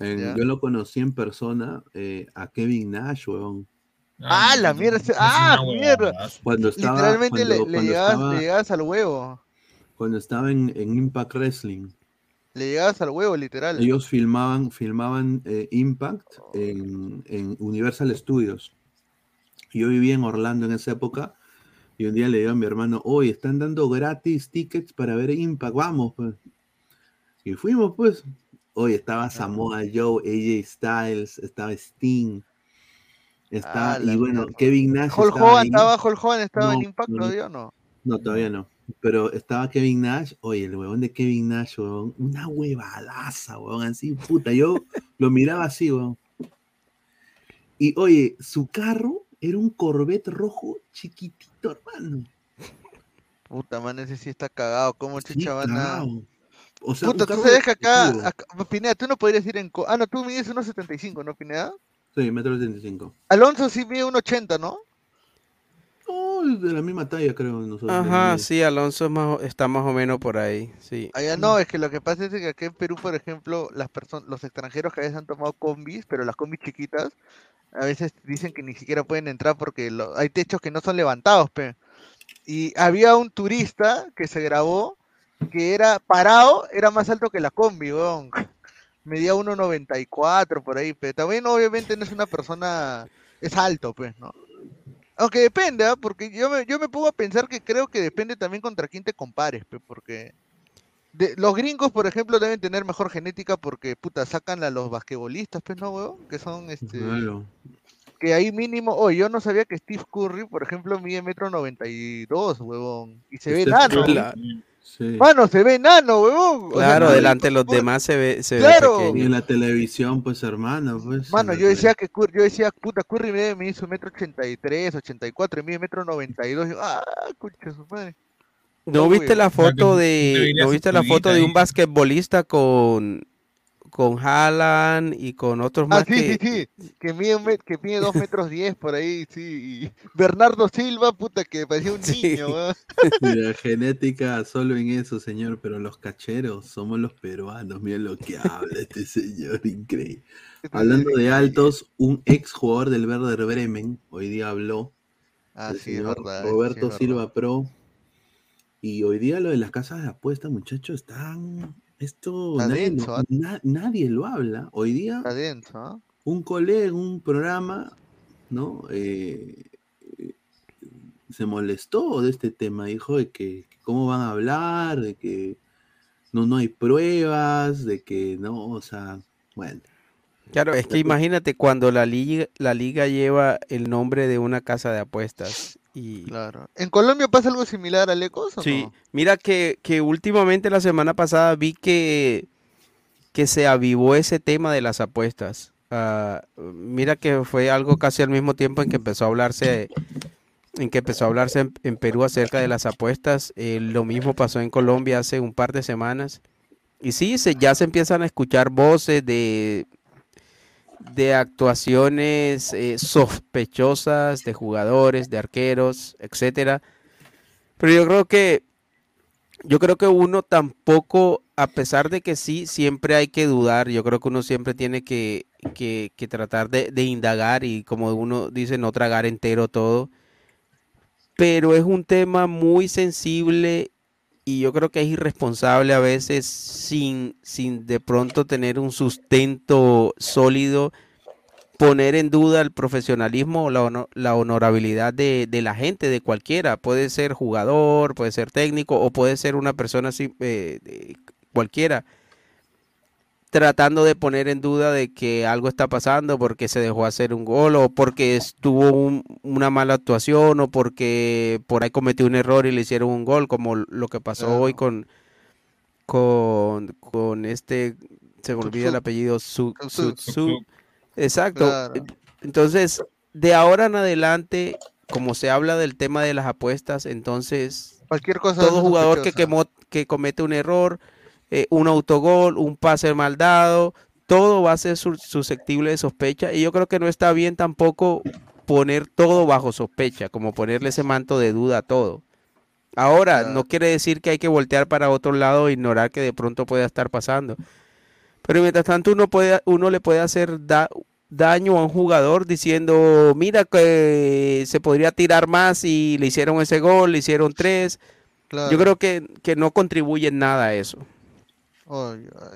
en- yo lo conocí en persona, eh, a Kevin Nash, weón. Ah, la mierda. Ah, mierda. Cuando estaba, Literalmente le, cuando- le cuando llegabas, estaba- le llegabas al huevo. cuando estaba en, en Impact Wrestling. Le llegabas al huevo, literal. Ellos filmaban, filmaban eh, Impact en, en Universal Studios. Yo vivía en Orlando en esa época y un día le digo a mi hermano, hoy están dando gratis tickets para ver Impact, vamos pues. Y fuimos pues. Hoy estaba Samoa Joe, AJ Styles, estaba Sting, estaba, Ah, y bueno, mierda. Kevin Nash Hulk estaba Hogan estaba, Hulk Hogan estaba en No, Impact no, todavía o no? No, todavía no. Pero estaba Kevin Nash, oye, el huevón de Kevin Nash, huevón, una huevadaza, huevón, así, puta, yo lo miraba así, huevón. Y oye, su carro era un Corvette rojo chiquitito, hermano. Puta, man, ese sí está cagado. ¿Cómo chucha van a...? O sea, Puta, tú sabes que acá, acá- Pineda, tú no podrías ir en... co- Ah, no, tú mides 1.75, ¿no, Pineda? Sí, metro 75. Alonso sí mide 1.80, ¿no? Oh, de la misma talla, creo, nosotros. Ajá, sí, Alonso es más o- está más o menos por ahí, sí. Allá no, es que lo que pasa es que aquí en Perú, por ejemplo, las personas, los extranjeros que a veces han tomado combis, pero las combis chiquitas, a veces dicen que ni siquiera pueden entrar porque lo- hay techos que no son levantados, pe. Y había un turista que se grabó que era parado, era más alto que la combi, weón. Medía 1.94 por ahí, pero también obviamente no es una persona, es alto, pues, ¿no? Aunque depende, ¿ah? Porque yo me, yo me pongo a pensar que creo que depende también contra quién te compares, porque de, los gringos, por ejemplo, deben tener mejor genética porque, puta, sacan a los basquetbolistas, pues, ¿no, weón? Que son, este, Claro. que ahí mínimo, oye, yo no sabía que Steve Curry, por ejemplo, mide metro noventa y dos, huevón, y se ve enano. Curry, Claro. Sí. Mano, se ve enano, huevón. O sea, Claro, no- delante de los demás se ve, se ve. Y en la televisión, pues, hermano, pues. Mano, yo decía que Curry, yo decía, puta, Curry me hizo metro ochenta y tres, ochenta y cuatro, y mide metro noventa y dos. Yo, ah, concha su madre. ¿No viste la foto de, no viste la foto de un basquetbolista con, con Haaland y con otros Ah, más sí, que, sí, sí, que mide, un met- que mide dos metros diez por ahí, sí. Y Bernardo Silva, puta, que parecía un [LAUGHS] Sí. niño, weón. Mira, [LAUGHS] genética solo en eso, señor, pero los cacheros somos los peruanos. Miren lo que habla este señor, increíble. Hablando de altos, un ex jugador del Werder Bremen hoy día habló. Ah, sí, es verdad, sí, Roberto es Silva verdad. Pro. Y hoy día lo de las casas de apuestas, muchachos, están. Esto Está nadie, denso, lo, ¿ah? na- nadie lo habla. Hoy día, denso, ¿ah? un colega en un programa, ¿no? Eh, eh, se molestó de este tema, dijo de que, que cómo van a hablar, de que no, no hay pruebas, de que no, o sea, bueno. Claro, es que imagínate cuando la liga, la liga lleva el nombre de una casa de apuestas y Claro. ¿En Colombia pasa algo similar a Lecos o sí, no? mira que, que últimamente la semana pasada vi que, que se avivó ese tema de las apuestas. Ah, mira que fue algo casi al mismo tiempo en que empezó a hablarse en que empezó a hablarse en, en Perú acerca de las apuestas. Eh, lo mismo pasó en Colombia hace un par de semanas. Y sí, se, ya se empiezan a escuchar voces de, de actuaciones eh, sospechosas de jugadores, de arqueros, etcétera. Pero yo creo que yo creo que uno tampoco, a pesar de que sí, siempre hay que dudar, yo creo que uno siempre tiene que, que, tratar de indagar y como uno dice, no tragar entero todo, pero es un tema muy sensible y yo creo que es irresponsable a veces sin, sin de pronto tener un sustento sólido poner en duda el profesionalismo o la, la honorabilidad de, de la gente, de cualquiera. Puede ser jugador, puede ser técnico o puede ser una persona así, eh, cualquiera, tratando de poner en duda de que algo está pasando porque se dejó hacer un gol o porque estuvo un- una mala actuación o porque por ahí cometió un error y le hicieron un gol, como lo que pasó hoy con, con, con este, se me olvida el apellido, Su, Tsuk. Su- Su- Exacto. Claro. Entonces, de ahora en adelante, como se habla del tema de las apuestas, entonces Cualquier cosa todo jugador que, quemo- que comete un error, eh, un autogol, un pase mal dado, todo va a ser sus- susceptible de sospecha. Y yo creo que no está bien tampoco poner todo bajo sospecha, como ponerle ese manto de duda a todo. Ahora, no quiere decir que hay que voltear para otro lado e ignorar que de pronto pueda estar pasando. Pero mientras tanto uno puede, uno le puede hacer da- daño a un jugador diciendo, mira que se podría tirar más y le hicieron ese gol, le hicieron tres. Yo creo que, que no contribuye en nada a eso.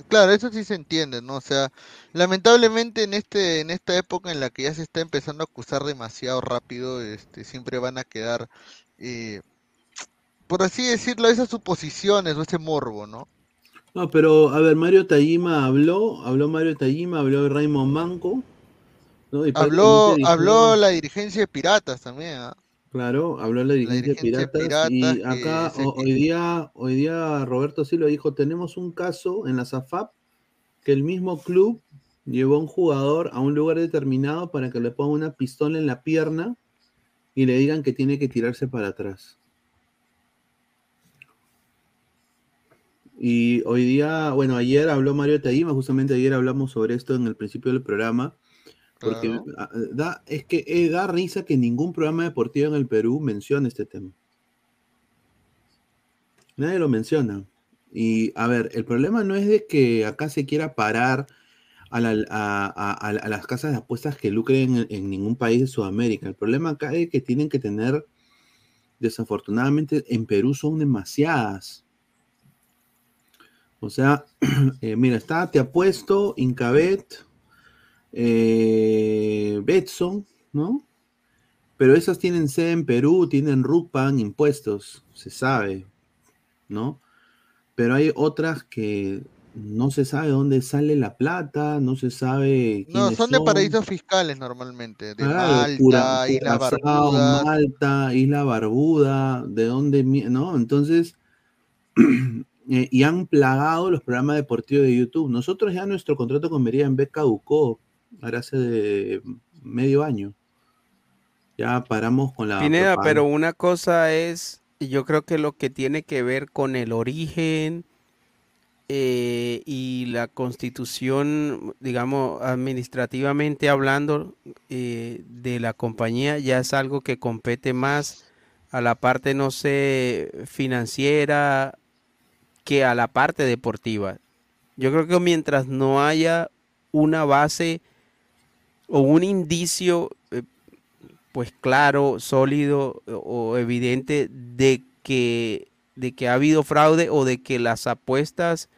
Claro, eso sí se entiende, ¿no? O sea, lamentablemente en este, en esta época en la que ya se está empezando a acusar demasiado rápido, este, siempre van a quedar, eh, por así decirlo, esas suposiciones o ese morbo, ¿no? No, pero a ver, Mario Tajima habló, habló Mario Tajima, habló Raymond Manco, ¿no? Y Habló, habló la dirigencia de Piratas también, ¿ah? Claro, habló la dirigencia de Piratas y Piratas que acá hoy día, hoy día Roberto Silva dijo, tenemos un caso en la SAFAP que el mismo club llevó a un jugador a un lugar determinado para que le ponga una pistola en la pierna y le digan que tiene que tirarse para atrás. Y hoy día, bueno, ayer habló Mario Tajima, justamente ayer hablamos sobre esto en el principio del programa, porque Claro. ah, da, es que eh, da risa que ningún programa deportivo en el Perú mencione este tema. Nadie lo menciona. Y a ver, el problema no es de que acá se quiera parar a, la- a- a- a- a las casas de apuestas que lucren en, en ningún país de Sudamérica. El problema acá es que tienen que tener, desafortunadamente, en Perú son demasiadas. O sea, [CLEARS THROAT] eh, mira, está Te Apuesto, Incabet, eh, Betson, ¿no? Pero esas tienen sede en Perú, tienen RUPAN, impuestos, se sabe, ¿no? Pero hay otras que no se sabe dónde sale la plata, no se sabe No, son de paraísos fiscales normalmente, de Claro, Malta, Cura- Curazao, Barbudas. Malta, Isla Barbuda, de dónde, ¿no? Entonces, [CLEARS THROAT] eh, y han plagado los programas deportivos de YouTube. Nosotros ya nuestro contrato con Meridian B caducó, ahora hace de medio año. Ya paramos con la Pineda, propaganda. pero una cosa es, yo creo que lo que tiene que ver con el origen eh, y la constitución, digamos, administrativamente hablando eh, de la compañía, ya es algo que compete más a la parte, no sé, financiera que a la parte deportiva. Yo creo que mientras no haya una base o un indicio eh, pues claro, sólido o, o evidente de que, de que ha habido fraude o de que las apuestas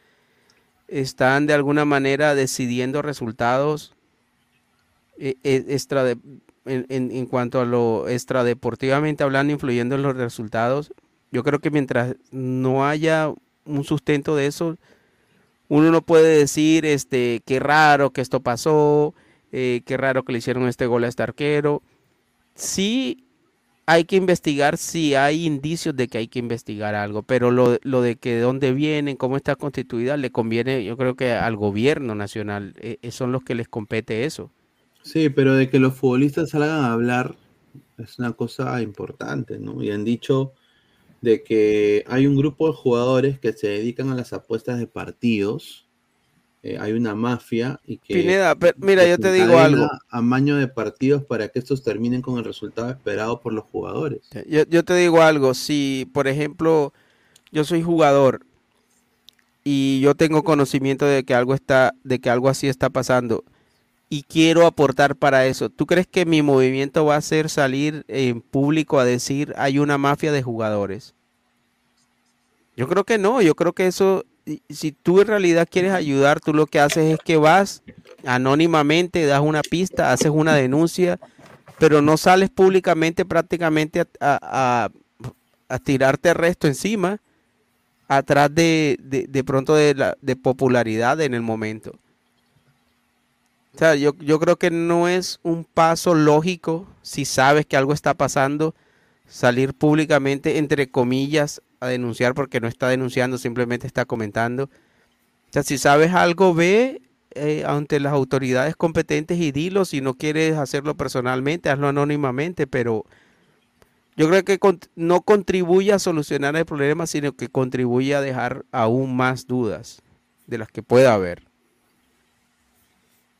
están de alguna manera decidiendo resultados eh, eh, en, en- en cuanto a lo extradeportivamente hablando, influyendo en los resultados. Yo creo que mientras no haya un sustento de eso, uno no puede decir, este, qué raro que esto pasó, eh, qué raro que le hicieron este gol a este arquero. Sí hay que investigar si hay indicios de que hay que investigar algo, pero lo, lo de que de dónde vienen, cómo está constituida, le conviene, yo creo que al gobierno nacional, eh, eh, son los que les compete eso. Sí, pero de que los futbolistas salgan a hablar es una cosa importante, ¿no? Y han dicho de que hay un grupo de jugadores que se dedican a las apuestas de partidos. Eh, hay una mafia y que Pineda, pero mira, yo te digo algo. amaño de partidos para que estos terminen con el resultado esperado por los jugadores. Yo, yo te digo algo, si por ejemplo yo soy jugador y yo tengo conocimiento de que algo está, de que algo así está pasando y quiero aportar para eso. ¿Tú crees que mi movimiento va a ser salir en público a decir hay una mafia de jugadores? Yo creo que no, yo creo que eso, si tú en realidad quieres ayudar, tú lo que haces es que vas anónimamente, das una pista, haces una denuncia, pero no sales públicamente prácticamente a, a- a- a tirarte resto encima, atrás de, de, de pronto de, la, de popularidad en el momento. O sea, yo, yo creo que no es un paso lógico si sabes que algo está pasando, salir públicamente, entre comillas, a denunciar porque no está denunciando, simplemente está comentando. O sea, si sabes algo, ve eh, ante las autoridades competentes y dilo. Si no quieres hacerlo personalmente, hazlo anónimamente, pero yo creo que no contribuye a solucionar el problema, sino que contribuye a dejar aún más dudas de las que pueda haber.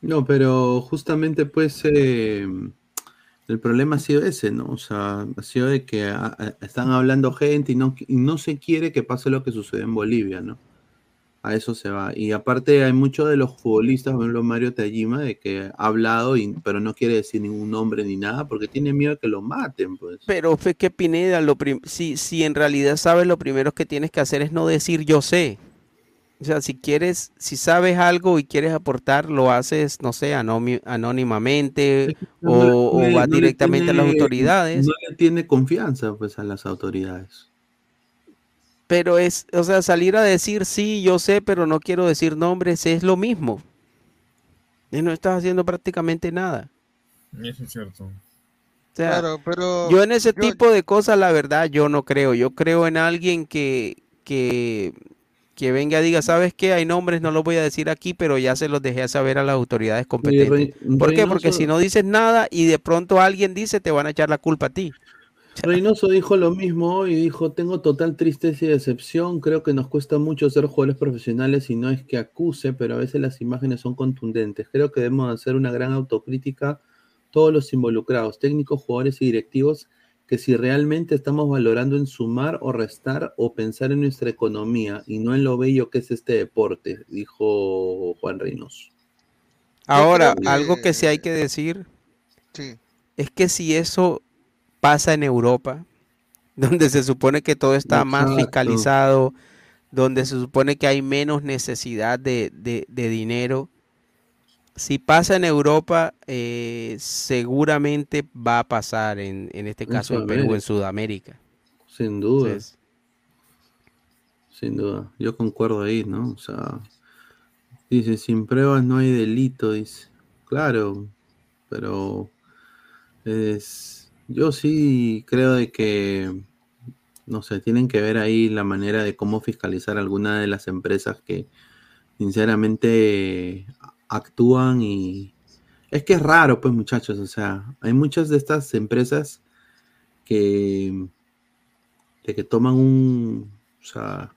No, pero justamente pues eh, el problema ha sido ese, ¿no? O sea, ha sido de que ah, ah, están hablando gente y no, y no se quiere que pase lo que sucedió en Bolivia, ¿no? A eso se va. Y aparte hay muchos de los futbolistas, por ejemplo Mario Tajima, de que ha hablado, y, pero no quiere decir ningún nombre ni nada, porque tiene miedo de que lo maten, pues. Pero fue que Pineda, lo si, si en realidad sabes, lo primero que tienes que hacer es no decir yo sé. O sea, si quieres, si sabes algo y quieres aportar, lo haces, no sé, anónimamente o, No o le directamente a las autoridades. No le tiene confianza, pues, a las autoridades. Pero es, o sea, salir a decir sí, yo sé, pero no quiero decir nombres, es lo mismo. Y no estás haciendo prácticamente nada. Eso es cierto. O sea, Claro, pero yo en ese yo- tipo de cosas, la verdad, yo no creo. Yo creo en alguien que, que, que venga y diga, ¿sabes qué? Hay nombres, no los voy a decir aquí, pero ya se los dejé saber a las autoridades competentes. Rey- ¿Por qué? Porque Reynoso- si no dices nada y de pronto alguien dice, te van a echar la culpa a ti. Reynoso dijo lo mismo hoy, dijo, tengo total tristeza y decepción, creo que nos cuesta mucho ser jugadores profesionales y no es que acuse, pero a veces las imágenes son contundentes. Creo que debemos hacer una gran autocrítica todos los involucrados, técnicos, jugadores y directivos, que si realmente estamos valorando en sumar o restar o pensar en nuestra economía y no en lo bello que es este deporte, dijo Juan Reynoso. Ahora, algo que- sí hay que decir Sí. es que si eso pasa en Europa, [LAUGHS] donde se supone que todo está más fiscalizado, donde se supone que hay menos necesidad de, de- de dinero, si pasa en Europa, eh, seguramente va a pasar en, en este En caso en Perú, en Sudamérica. Sudamérica. Sin duda. Entonces, Sin duda, yo concuerdo ahí, ¿no? O sea, dice, sin pruebas no hay delito, dice. Claro, pero es, yo sí creo de que, no sé, tienen que ver ahí la manera de cómo fiscalizar alguna de las empresas que sinceramente actúan y es que es raro, pues muchachos, o sea, hay muchas de estas empresas que, de que toman un, o sea,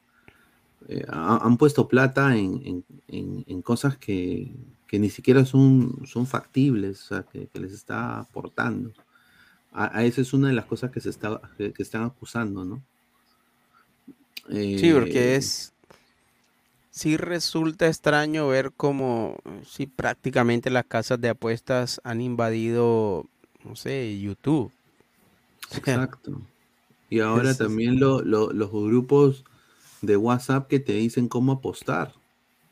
eh, ha- han puesto plata en, en- en- en cosas que, que ni siquiera son, son factibles, o sea, que, que les está aportando. A, a esa es una de las cosas que se está, que, que están acusando, ¿no? sí, porque Eh, es, sí resulta extraño ver cómo, sí, prácticamente las casas de apuestas han invadido, no sé, YouTube. Exacto. [LAUGHS] Y ahora Es- también lo- lo- los grupos de WhatsApp que te dicen cómo apostar.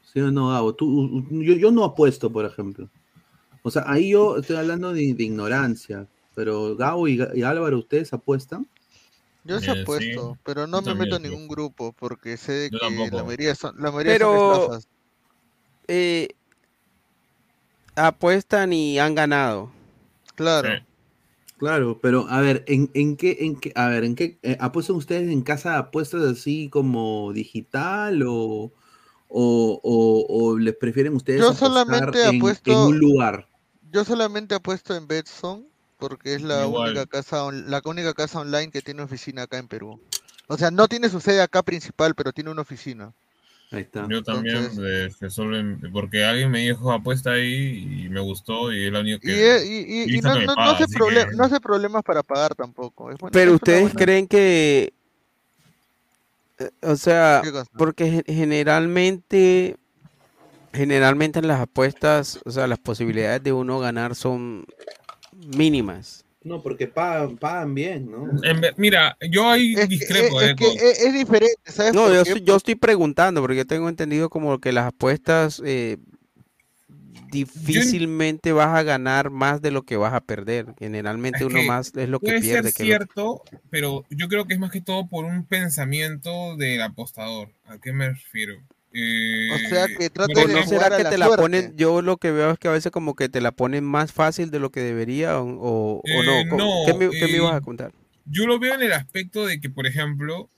¿Sí o no, Gabo? Tú, yo, yo no apuesto, por ejemplo. O sea, ahí yo estoy hablando de, de ignorancia. Pero Gabo y, y Álvaro, ¿ustedes apuestan? Yo sí Eh, sí, apuesto, pero no yo me meto en ningún grupo porque sé que la mayoría son, la mayoría Pero- son estafas. eh, apuestan y han ganado. Claro. Claro, pero a ver, ¿en, en qué, en qué, a ver, en qué eh, apuestan ustedes en casa de apuestas así como digital o, o, o- o les prefieren ustedes Yo apostar solamente en, en apuesto- un lugar? Yo solamente apuesto en Betson porque es la Igual. única casa on- la única casa online que tiene oficina acá en Perú. O sea, no tiene su sede acá principal, pero tiene una oficina. Ahí está. Yo también, Entonces- este, solo en- porque alguien me dijo apuesta ahí y me gustó y es lo único Y, que... y- y- no, no- no hace así problem- que- no hace problemas para pagar tampoco. Es buena- es Pero ustedes buena- creen que Eh, O sea, porque ge- generalmente, generalmente en las apuestas, o sea, las posibilidades de uno ganar son mínimas. No, porque pagan, pagan bien, ¿no? Mira, yo ahí Es que, discrepo, es, eh, que es, es diferente, ¿sabes? No, yo yo estoy preguntando, porque yo tengo entendido como que las apuestas eh, difícilmente vas a ganar más de lo que vas a perder. Generalmente Es uno que más es lo que Puede pierde. ser que lo- cierto, pero yo creo que es más que todo por un pensamiento del apostador. ¿A qué me refiero? Eh, O sea, que ¿O de no jugar será a que la te la suerte. ponen? Yo lo que veo es que a veces como que te la ponen más fácil de lo que debería o, o- o Eh, no. no, ¿Qué me, qué me eh, ibas a contar? Yo lo veo en el aspecto de que, por ejemplo,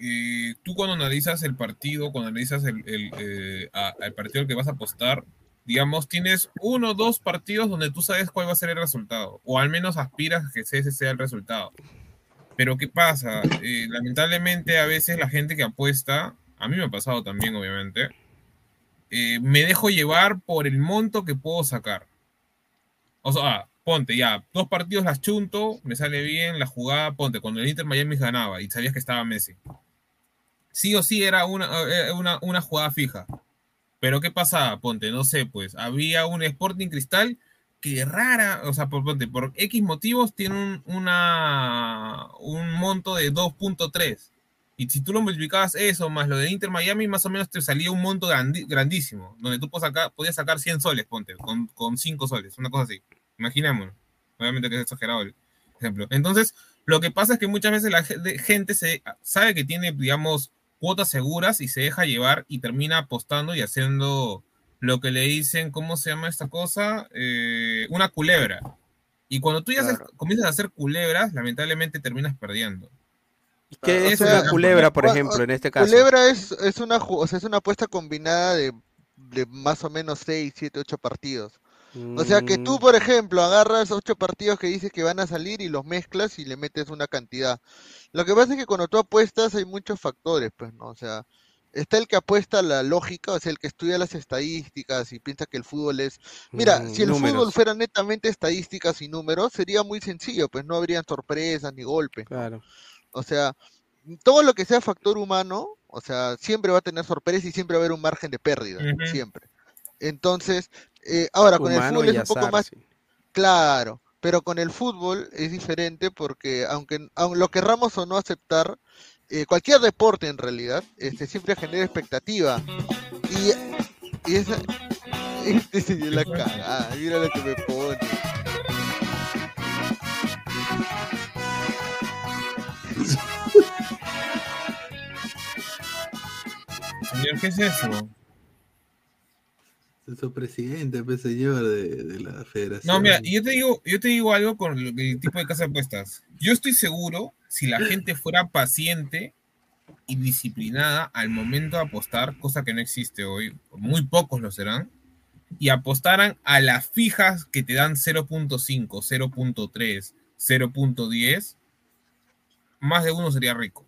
eh, tú cuando analizas el partido, cuando analizas el, el, eh, a- al partido al que vas a apostar, digamos, tienes uno o dos partidos donde tú sabes cuál va a ser el resultado, o al menos aspiras a que ese sea el resultado. Pero ¿qué pasa? Eh, lamentablemente a veces la gente que apuesta, a mí me ha pasado también, obviamente, eh, me dejo llevar por el monto que puedo sacar. O sea, ah, ponte ya, dos partidos las chunto, me sale bien la jugada, ponte, cuando el Inter Miami ganaba y sabías que estaba Messi. Sí o sí era una, eh, una, una jugada fija. Pero ¿qué pasaba? Ponte, no sé, pues había un Sporting Cristal que rara, o sea, por, ponte, por X motivos tiene un, una, un monto de 2.3. Y si tú lo multiplicabas eso más lo de Inter Miami, más o menos te salía un monto grandi- grandísimo, donde tú podías sacar, podías sacar 100 soles, ponte, con, con 5 soles, una cosa así. Imaginémonos. Obviamente que es exagerado el ejemplo. Entonces, lo que pasa es que muchas veces la gente se sabe que tiene, digamos, cuotas seguras y se deja llevar y termina apostando y haciendo lo que le dicen, ¿cómo se llama esta cosa? Eh, una culebra. Y cuando tú ya haces- comienzas a hacer culebras, lamentablemente terminas perdiendo. ¿Qué O es sea, una culebra, por ejemplo, en este caso? Culebra es, es una ju- o sea, es una apuesta combinada de, de más o menos 6, 7, 8 partidos. O sea que tú, Mm, por ejemplo, agarras 8 partidos que dices que van a salir y los mezclas y le metes una cantidad. Lo que pasa es que cuando tú apuestas hay muchos factores, pues, ¿no? O sea, está el que apuesta la lógica, o sea, el que estudia las estadísticas y piensa que el fútbol es... Mira, Mm, si el fútbol fuera netamente estadísticas y números, sería muy sencillo, pues no habrían sorpresas ni golpes. ¿no? O sea, todo lo que sea factor humano, o sea, siempre va a tener sorpresas y siempre va a haber un margen de pérdida, siempre. Entonces, eh, ahora con el fútbol es un poco más sí. claro, pero con el fútbol es diferente porque aunque, aun lo querramos o no aceptar, eh, cualquier deporte en realidad este, siempre genera expectativa. Y, y esa... [LAUGHS] Este se dio la cagada, mira lo que me pone. Señor, ¿qué es eso? Es su presidente, pues, señor, de, de la federación. No, mira, yo te digo, yo te digo algo con lo- el tipo de casa de apuestas. Yo estoy seguro, si la gente fuera paciente y disciplinada al momento de apostar, cosa que no existe hoy, muy pocos lo serán, y apostaran a las fijas que te dan 0.5, 0.3, 0.10, más de uno sería rico.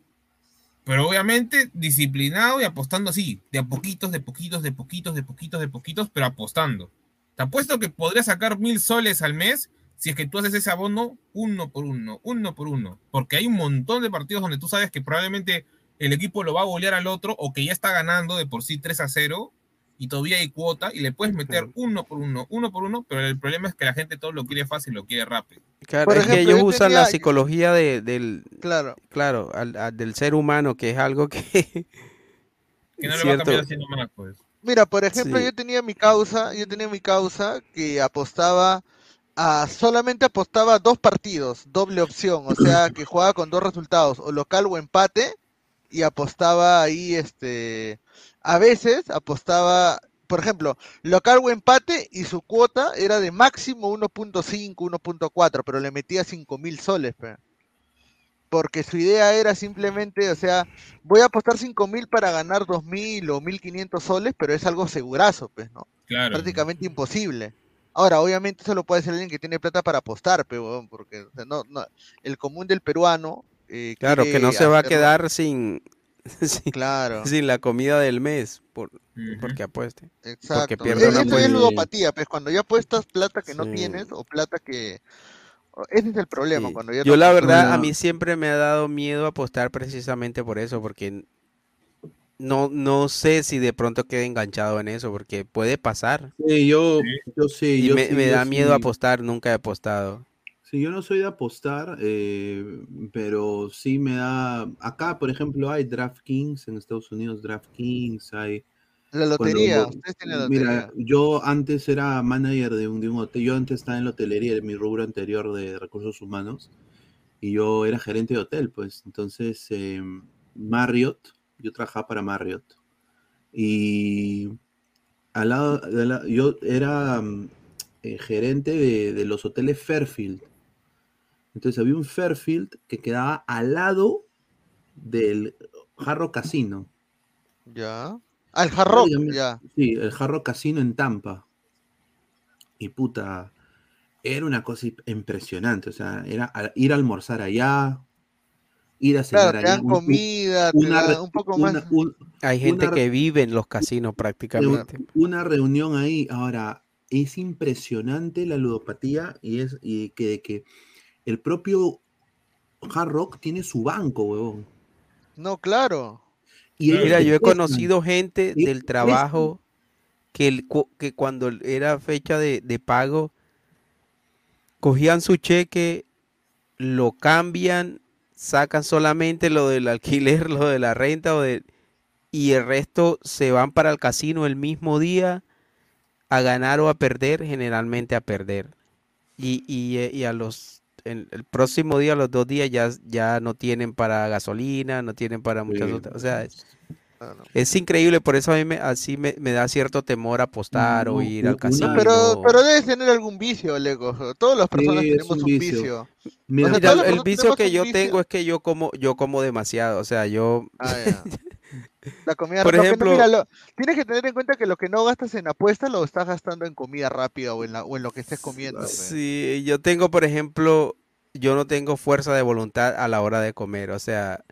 Pero obviamente disciplinado y apostando así, de a poquitos, de poquitos, de poquitos, de poquitos, de poquitos, pero apostando. Te apuesto que podrías sacar mil soles al mes si es que tú haces ese abono uno por uno, uno por uno. Porque hay un montón de partidos donde tú sabes que probablemente el equipo lo va a golear al otro o que ya está ganando de por sí 3 a 0 y todavía hay cuota y le puedes meter uno por uno, uno por uno, pero el problema es que la gente todo lo quiere fácil, lo quiere rápido. Claro, Por es que ejemplo, ellos yo usan tenía- la psicología de- del, Claro. claro, al- al- del ser humano, que es algo que, [LAUGHS] Que no le va a cambiar haciendo más, pues. Mira, por ejemplo, Sí. yo tenía mi causa, yo tenía mi causa que apostaba a solamente apostaba a dos partidos, doble opción, o sea, que jugaba con dos resultados, o local o empate, y apostaba ahí, este, a veces apostaba, por ejemplo, local o empate, y su cuota era de máximo 1.5, 1.4, pero le metía 5 mil soles, pe. porque su idea era simplemente, o sea, voy a apostar 5 mil para ganar 2 mil o 1500 soles, pero es algo segurazo, pues, ¿no? Claro. Prácticamente imposible. Ahora, obviamente eso lo puede hacer alguien que tiene plata para apostar, pero porque o sea, no, no, el común del peruano. eh, claro, que no se va a quedar sin, [LAUGHS] sin, Claro. sin la comida del mes por, porque apueste. Porque Exacto. pierde E- una Eso es ludopatía, pues cuando ya apuestas plata que no Sí. tienes o plata que. Ese es el problema. Sí. Cuando ya Yo no la verdad, a mí siempre me ha dado miedo apostar precisamente por eso, porque no, no sé si de pronto quede enganchado en eso, porque puede pasar. Sí, yo, yo sí. Y yo me, sí, me yo da miedo sí. apostar, nunca he apostado. Sí, yo no soy de apostar, eh, pero sí me da. Acá, por ejemplo, hay DraftKings en Estados Unidos, DraftKings, hay. La lotería, ustedes tienen la Mira, lotería. yo antes era manager de un, de un hotel, yo antes estaba en la hotelería, en mi rubro anterior de recursos humanos, y yo era gerente de hotel, pues. Entonces, eh, Marriott, yo trabajaba para Marriott. Y al lado, yo era mm, eh, gerente de, de los hoteles Fairfield. Entonces había un Fairfield que quedaba al lado del Jarro Casino. Ya. Hard Rock, Prácticamente- ya. Sí, el Jarro Casino en Tampa. Y puta, era una cosa imp- impresionante. O sea, era a- ir a almorzar allá, ir a cenar Claro, te allá. dan un- un- comida, te dan un poco una- más. un- Hay gente una- que vive en los casinos prácticamente. una reunión ahí. Ahora, es impresionante la ludopatía y es y que el propio Hard Rock tiene su banco, huevón. No, claro. Y Mira, yo he conocido gente del trabajo que, el que cuando era fecha de, de pago, cogían su cheque, lo cambian, sacan solamente lo del alquiler, [LAUGHS] lo de la renta o de, y el resto se van para el casino el mismo día a ganar o a perder, generalmente a perder. Y, y, eh, y a los en el próximo día, los dos días, ya, ya no tienen para gasolina, no tienen para muchas Sí. otras. O sea, es, es increíble, por eso a mí me, así me, me da cierto temor apostar o No, ir al casino. Pero, pero debes tener algún vicio, Lego. Todas las personas Sí, tenemos un un vicio. vicio. Mira, O sea, Mira, el vicio que yo vicio. tengo es que yo como, yo como demasiado. O sea, yo, Ah, ya. [LAUGHS] La comida Por no- ejemplo- mira, lo- tienes que tener en cuenta que lo que no gastas en apuestas lo estás gastando en comida rápida o en, la, o en lo que estés comiendo. pues. Sí, yo tengo, por ejemplo, yo no tengo fuerza de voluntad a la hora de comer, o sea,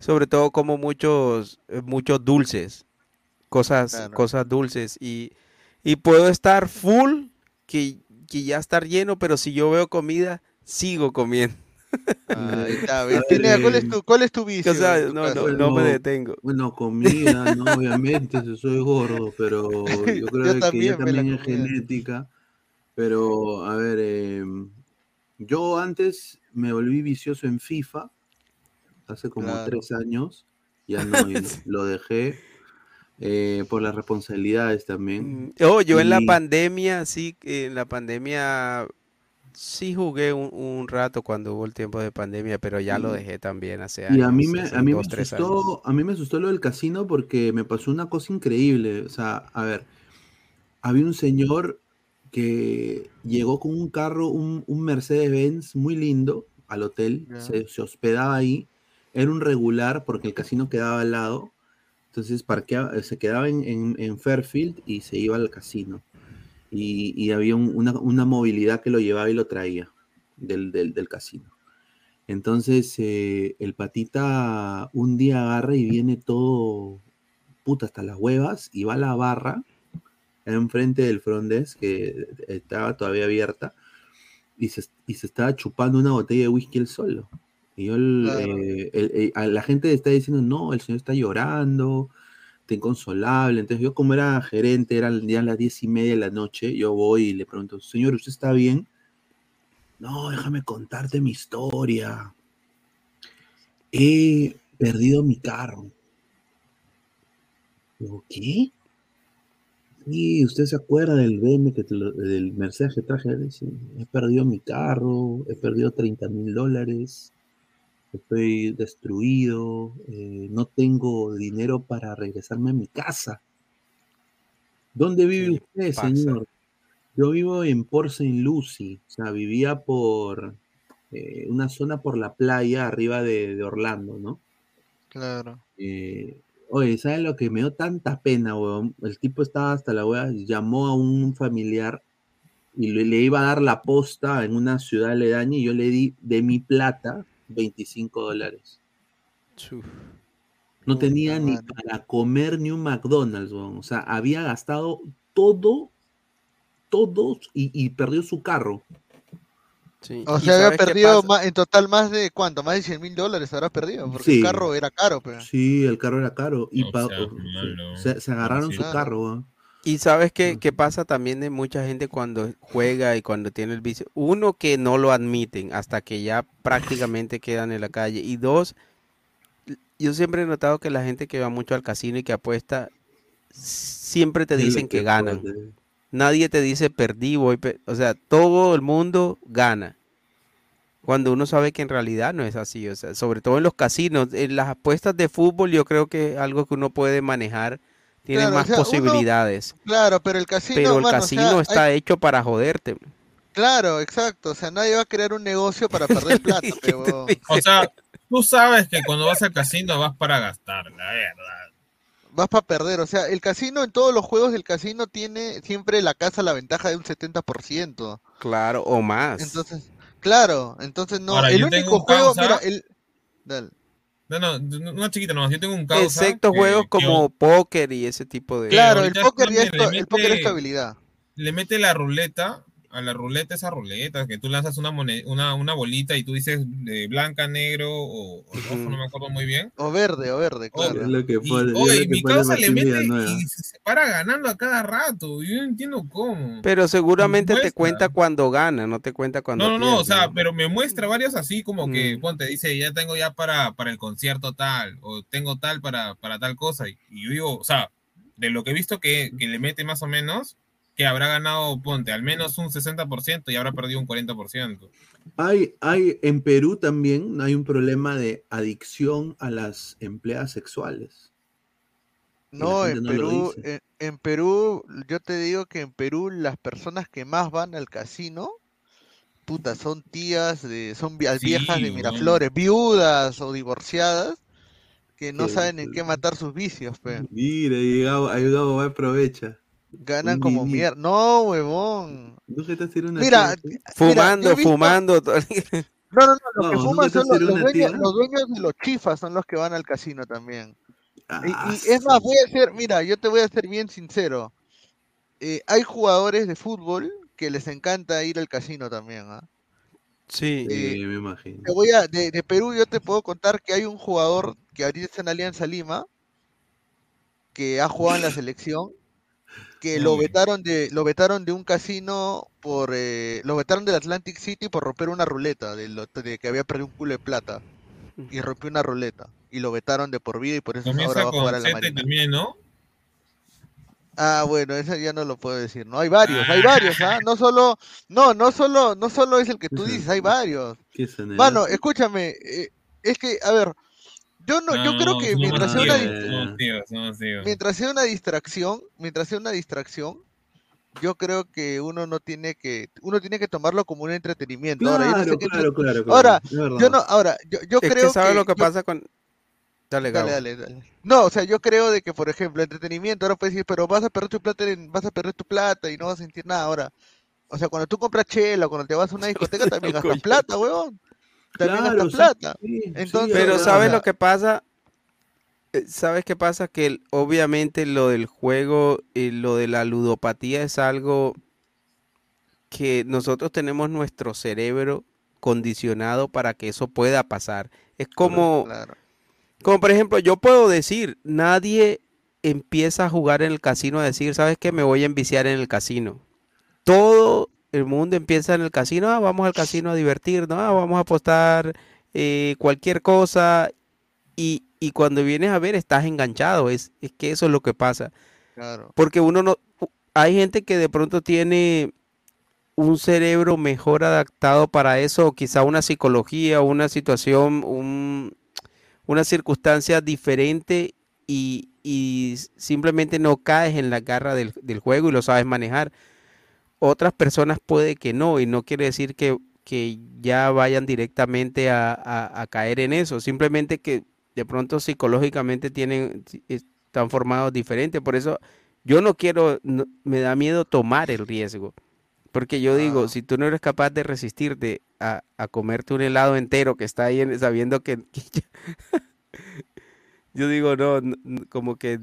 sobre todo como muchos, muchos dulces, cosas, Claro. cosas dulces y, y puedo estar full, que, que ya estar lleno, pero si yo veo comida, sigo comiendo. [LAUGHS] ¿cuál, es tu, ¿Cuál es tu vicio? O sea, en tu no, caso? no, no me detengo. Bueno, comida, no, [LAUGHS] obviamente, si soy gordo, pero yo [LAUGHS] creo Yo que también, ya también es comida. genética. Pero, a ver, em, yo antes me volví vicioso en FIFA, hace como Claro. tres años, ya no, lo dejé eh, por las responsabilidades también. Oh, yo en la pandemia, sí, en la pandemia sí jugué un, un rato cuando hubo el tiempo de pandemia, pero ya lo dejé también hace años. Y a mí me, a mí me dos, asustó, a mí me asustó lo del casino porque me pasó una cosa increíble. O sea, a ver, había un señor que llegó con un carro, un, un Mercedes-Benz muy lindo al hotel, se, se hospedaba ahí, era un regular porque el casino quedaba al lado, entonces parqueaba, se quedaba en, en- en Fairfield y se iba al casino. Y, y había un- una, una movilidad que lo llevaba y lo traía del, del- del casino. Entonces, eh, el patita un día agarra y viene todo, puta, hasta las huevas, y va a la barra, enfrente del front desk, que estaba todavía abierta, y se, y se estaba chupando una botella de whisky él solo. Y yo, el- Claro. eh, el- eh, a la gente está diciendo, no, el señor está llorando, inconsolable. Entonces yo como era gerente, eran ya las diez y media de la noche, yo voy y le pregunto, señor, ¿usted está bien? No, déjame contarte mi historia. He perdido mi carro. ¿qué? Sí, usted se acuerda del BM, que del Mercedes que traje. Dice, he perdido mi carro, he perdido 30 mil dólares, estoy destruido, eh, no tengo dinero para regresarme a mi casa. ¿Dónde vive usted, pasa? señor? Yo vivo en Port St. Lucie, o sea, vivía por eh, una zona por la playa arriba de, de Orlando, ¿no? Claro. Eh, oye, ¿sabes lo que me dio tanta pena, weón? El tipo estaba hasta la wea, llamó a un familiar y le, le iba a dar la posta en una ciudad aledaña y yo le di de mi plata 25 dólares. No tenía ni para comer ni un McDonald's, weón. O sea, había gastado todo, todo y, y perdió su carro. Sí. O ¿Y sea, había perdido ma- en total más de cuánto, más de 100 mil dólares habrá perdido, porque Sí. el carro era caro, pero. Sí, el carro era caro. Y No pa- seas o- malo. se, se agarraron su carro, weón. Y sabes qué, qué pasa también de mucha gente cuando juega y cuando tiene el vicio. Uno, que no lo admiten hasta que ya prácticamente quedan en la calle. Y dos, yo siempre he notado que la gente que va mucho al casino y que apuesta, siempre te dicen que ganan. Nadie te dice perdí, voy. per-". O sea, todo el mundo gana. Cuando uno sabe que en realidad no es así. O sea, sobre todo en los casinos. En las apuestas de fútbol yo creo que es algo que uno puede manejar. Tiene Claro, o más uno- posibilidades. Claro, pero el casino. Pero el mano, o casino hay- está hecho para joderte. Claro, exacto. O sea, nadie va a crear un negocio para [LAUGHS] perder plata, pero. O sea, tú sabes que cuando vas al casino vas para gastar, la verdad. Vas para perder. O sea, el casino en todos los juegos del casino tiene siempre la casa la ventaja de un 70%. Claro, o más. Entonces, claro, entonces no. Ahora, el yo tengo único juego, causa- mira, el. Dale. No, no, no, una chiquita nomás. Yo tengo un causa. Excepto que- juegos que como póker y ese tipo de... Claro, el póker ya es, Sandler to- le el póker es tu habilidad. le mete la ruleta, a la ruleta esa ruleta, que tú lanzas una, mone- una, una bolita y tú dices de blanca, negro o, o rojo, no me acuerdo muy bien. O verde, o verde, claro. Lo que Y, pone, es oye, lo que mi pone causa le mete y se para ganando a cada rato. Yo no entiendo cómo. Pero seguramente te cuenta cuando gana, no te cuenta cuando No, no, no, o pierde. sea, pero me muestra varios así como que, Mm. ponte, dice, ya tengo ya para, para el concierto tal, o tengo tal para, para tal cosa. Y, y yo digo, o sea, de lo que he visto que, que le mete más o menos, que habrá ganado, ponte, al menos un 60% y habrá perdido un 40%. Hay, hay, en Perú también hay un problema de adicción a las empleadas sexuales. No, en no Perú, en, en Perú, yo te digo que en Perú las personas que más van al casino, puta, son tías de, son Sí, viejas de. Miraflores, viudas o divorciadas, que no Qué saben en qué matar sus vicios, pe. Mira, ahí Gabo, ahí Gabo va aprovecha. Ganan Un como mierda. No, huevón. ¿Nunca te has tirado una Mira, tía, mira, Fumando, fumando. [LAUGHS] No, no, no, los No, que ¿nunca fuman son los, dueños, los dueños de los chifas, son los que van al casino también. Y, Ah, y es más, voy a ser, mira, yo te voy a ser bien sincero. Eh, hay jugadores de fútbol que les encanta ir al casino también, ¿ah? Sí. Sí, me imagino. Te voy a, de, de Perú yo te puedo contar que hay un jugador que ahorita está en Alianza Lima, que ha jugado en la selección, que lo vetaron de, lo vetaron de un casino por, eh, lo vetaron del Atlantic City por romper una ruleta, de, lo- de que había perdido un culo de plata, y rompió una ruleta, y lo vetaron de por vida y por eso ahora Comienza va a jugar a la Marina. también, ¿no? Ah, bueno, eso ya no lo puedo decir, ¿no? Hay varios, hay varios, ¿ah? No solo, no, no solo, no solo es el que tú dices, hay varios. Mano, escúchame, eh, es que, a ver, yo no, yo creo que mientras sea una, mientras sea una distracción, mientras sea una distracción, yo creo que uno no tiene que, uno tiene que tomarlo como un entretenimiento. ahora, yo no sé Claro, claro, claro, claro, ahora, yo no, ahora, yo, yo es creo que sabes lo que yo- pasa con... Dale. Dale, dale, dale. No, o sea, yo creo de que, por ejemplo, entretenimiento, ahora puedes decir, pero vas a perder tu plata, en- vas a perder tu plata y no vas a sentir nada ahora. O sea, cuando tú compras chela o cuando te vas a una discoteca [LAUGHS] también gastas plata, huevón. También Claro, plata. sí, sí, Entonces, Pero ¿sabes lo que pasa? Eh, ¿Sabes qué pasa? Que el- obviamente lo del juego y lo de la ludopatía es algo que nosotros tenemos nuestro cerebro condicionado para que eso pueda pasar. Es como, Claro. como por ejemplo, yo puedo decir, nadie empieza a jugar en el casino a decir, ¿sabes qué? Me voy a enviciar en el casino. Todo el mundo empieza en el casino, ah, vamos al casino a divertirnos, ah, vamos a apostar eh, cualquier cosa y, y cuando vienes a ver estás enganchado, es, es que eso es lo que pasa. Claro. Porque uno no, hay gente que de pronto tiene un cerebro mejor adaptado para eso, o quizá una psicología, una situación, un- una circunstancia diferente y, y simplemente no caes en la garra del, del juego y lo sabes manejar. Otras personas puede que no, y no quiere decir que, que ya vayan directamente a, a- a caer en eso, simplemente que de pronto psicológicamente tienen, están formados diferentes. Por eso yo no quiero, no- me da miedo tomar el riesgo. Porque yo digo, si tú no eres capaz de resistirte a, a comerte un helado entero que está ahí en- sabiendo que, [LAUGHS] yo digo, no, como que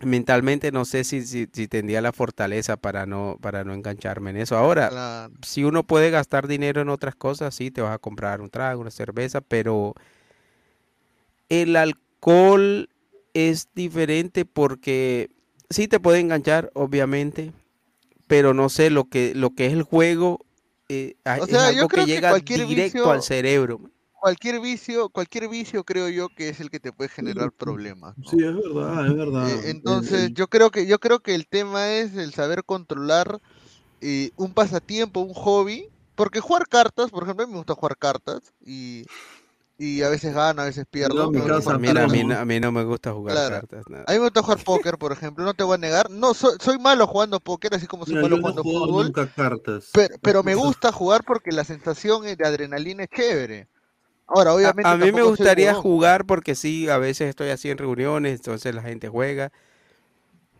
mentalmente no sé si, si, si tendría la fortaleza para no, para no engancharme en eso. Ahora, Claro. si uno puede gastar dinero en otras cosas, sí, te vas a comprar un trago, una cerveza, pero el alcohol es diferente porque sí te puede enganchar, obviamente, pero no sé, lo que, lo que es el juego eh, es yo algo creo que que llega cualquier directo vicio- al cerebro. Cualquier vicio, cualquier vicio creo yo que es el que te puede generar problemas. ¿no? Sí, es verdad, es verdad. Eh, entonces, yo creo que yo creo que el tema es el saber controlar eh, un pasatiempo, un hobby, porque jugar cartas, por ejemplo, a mí me gusta jugar cartas y, y a veces gano, a veces pierdo. Mira, a mí, no- a mí no me gusta jugar Claro. cartas. nada. A mí me gusta jugar póker, por ejemplo, no te voy a negar. No, soy, soy malo jugando póker, así como soy Mira, malo yo no jugando fútbol. nunca cartas. Pero, pero me [LAUGHS] gusta jugar porque la sensación de adrenalina es chévere. Ahora, obviamente. A, a mí me gustaría jugar porque sí, a veces estoy así en reuniones, entonces la gente juega,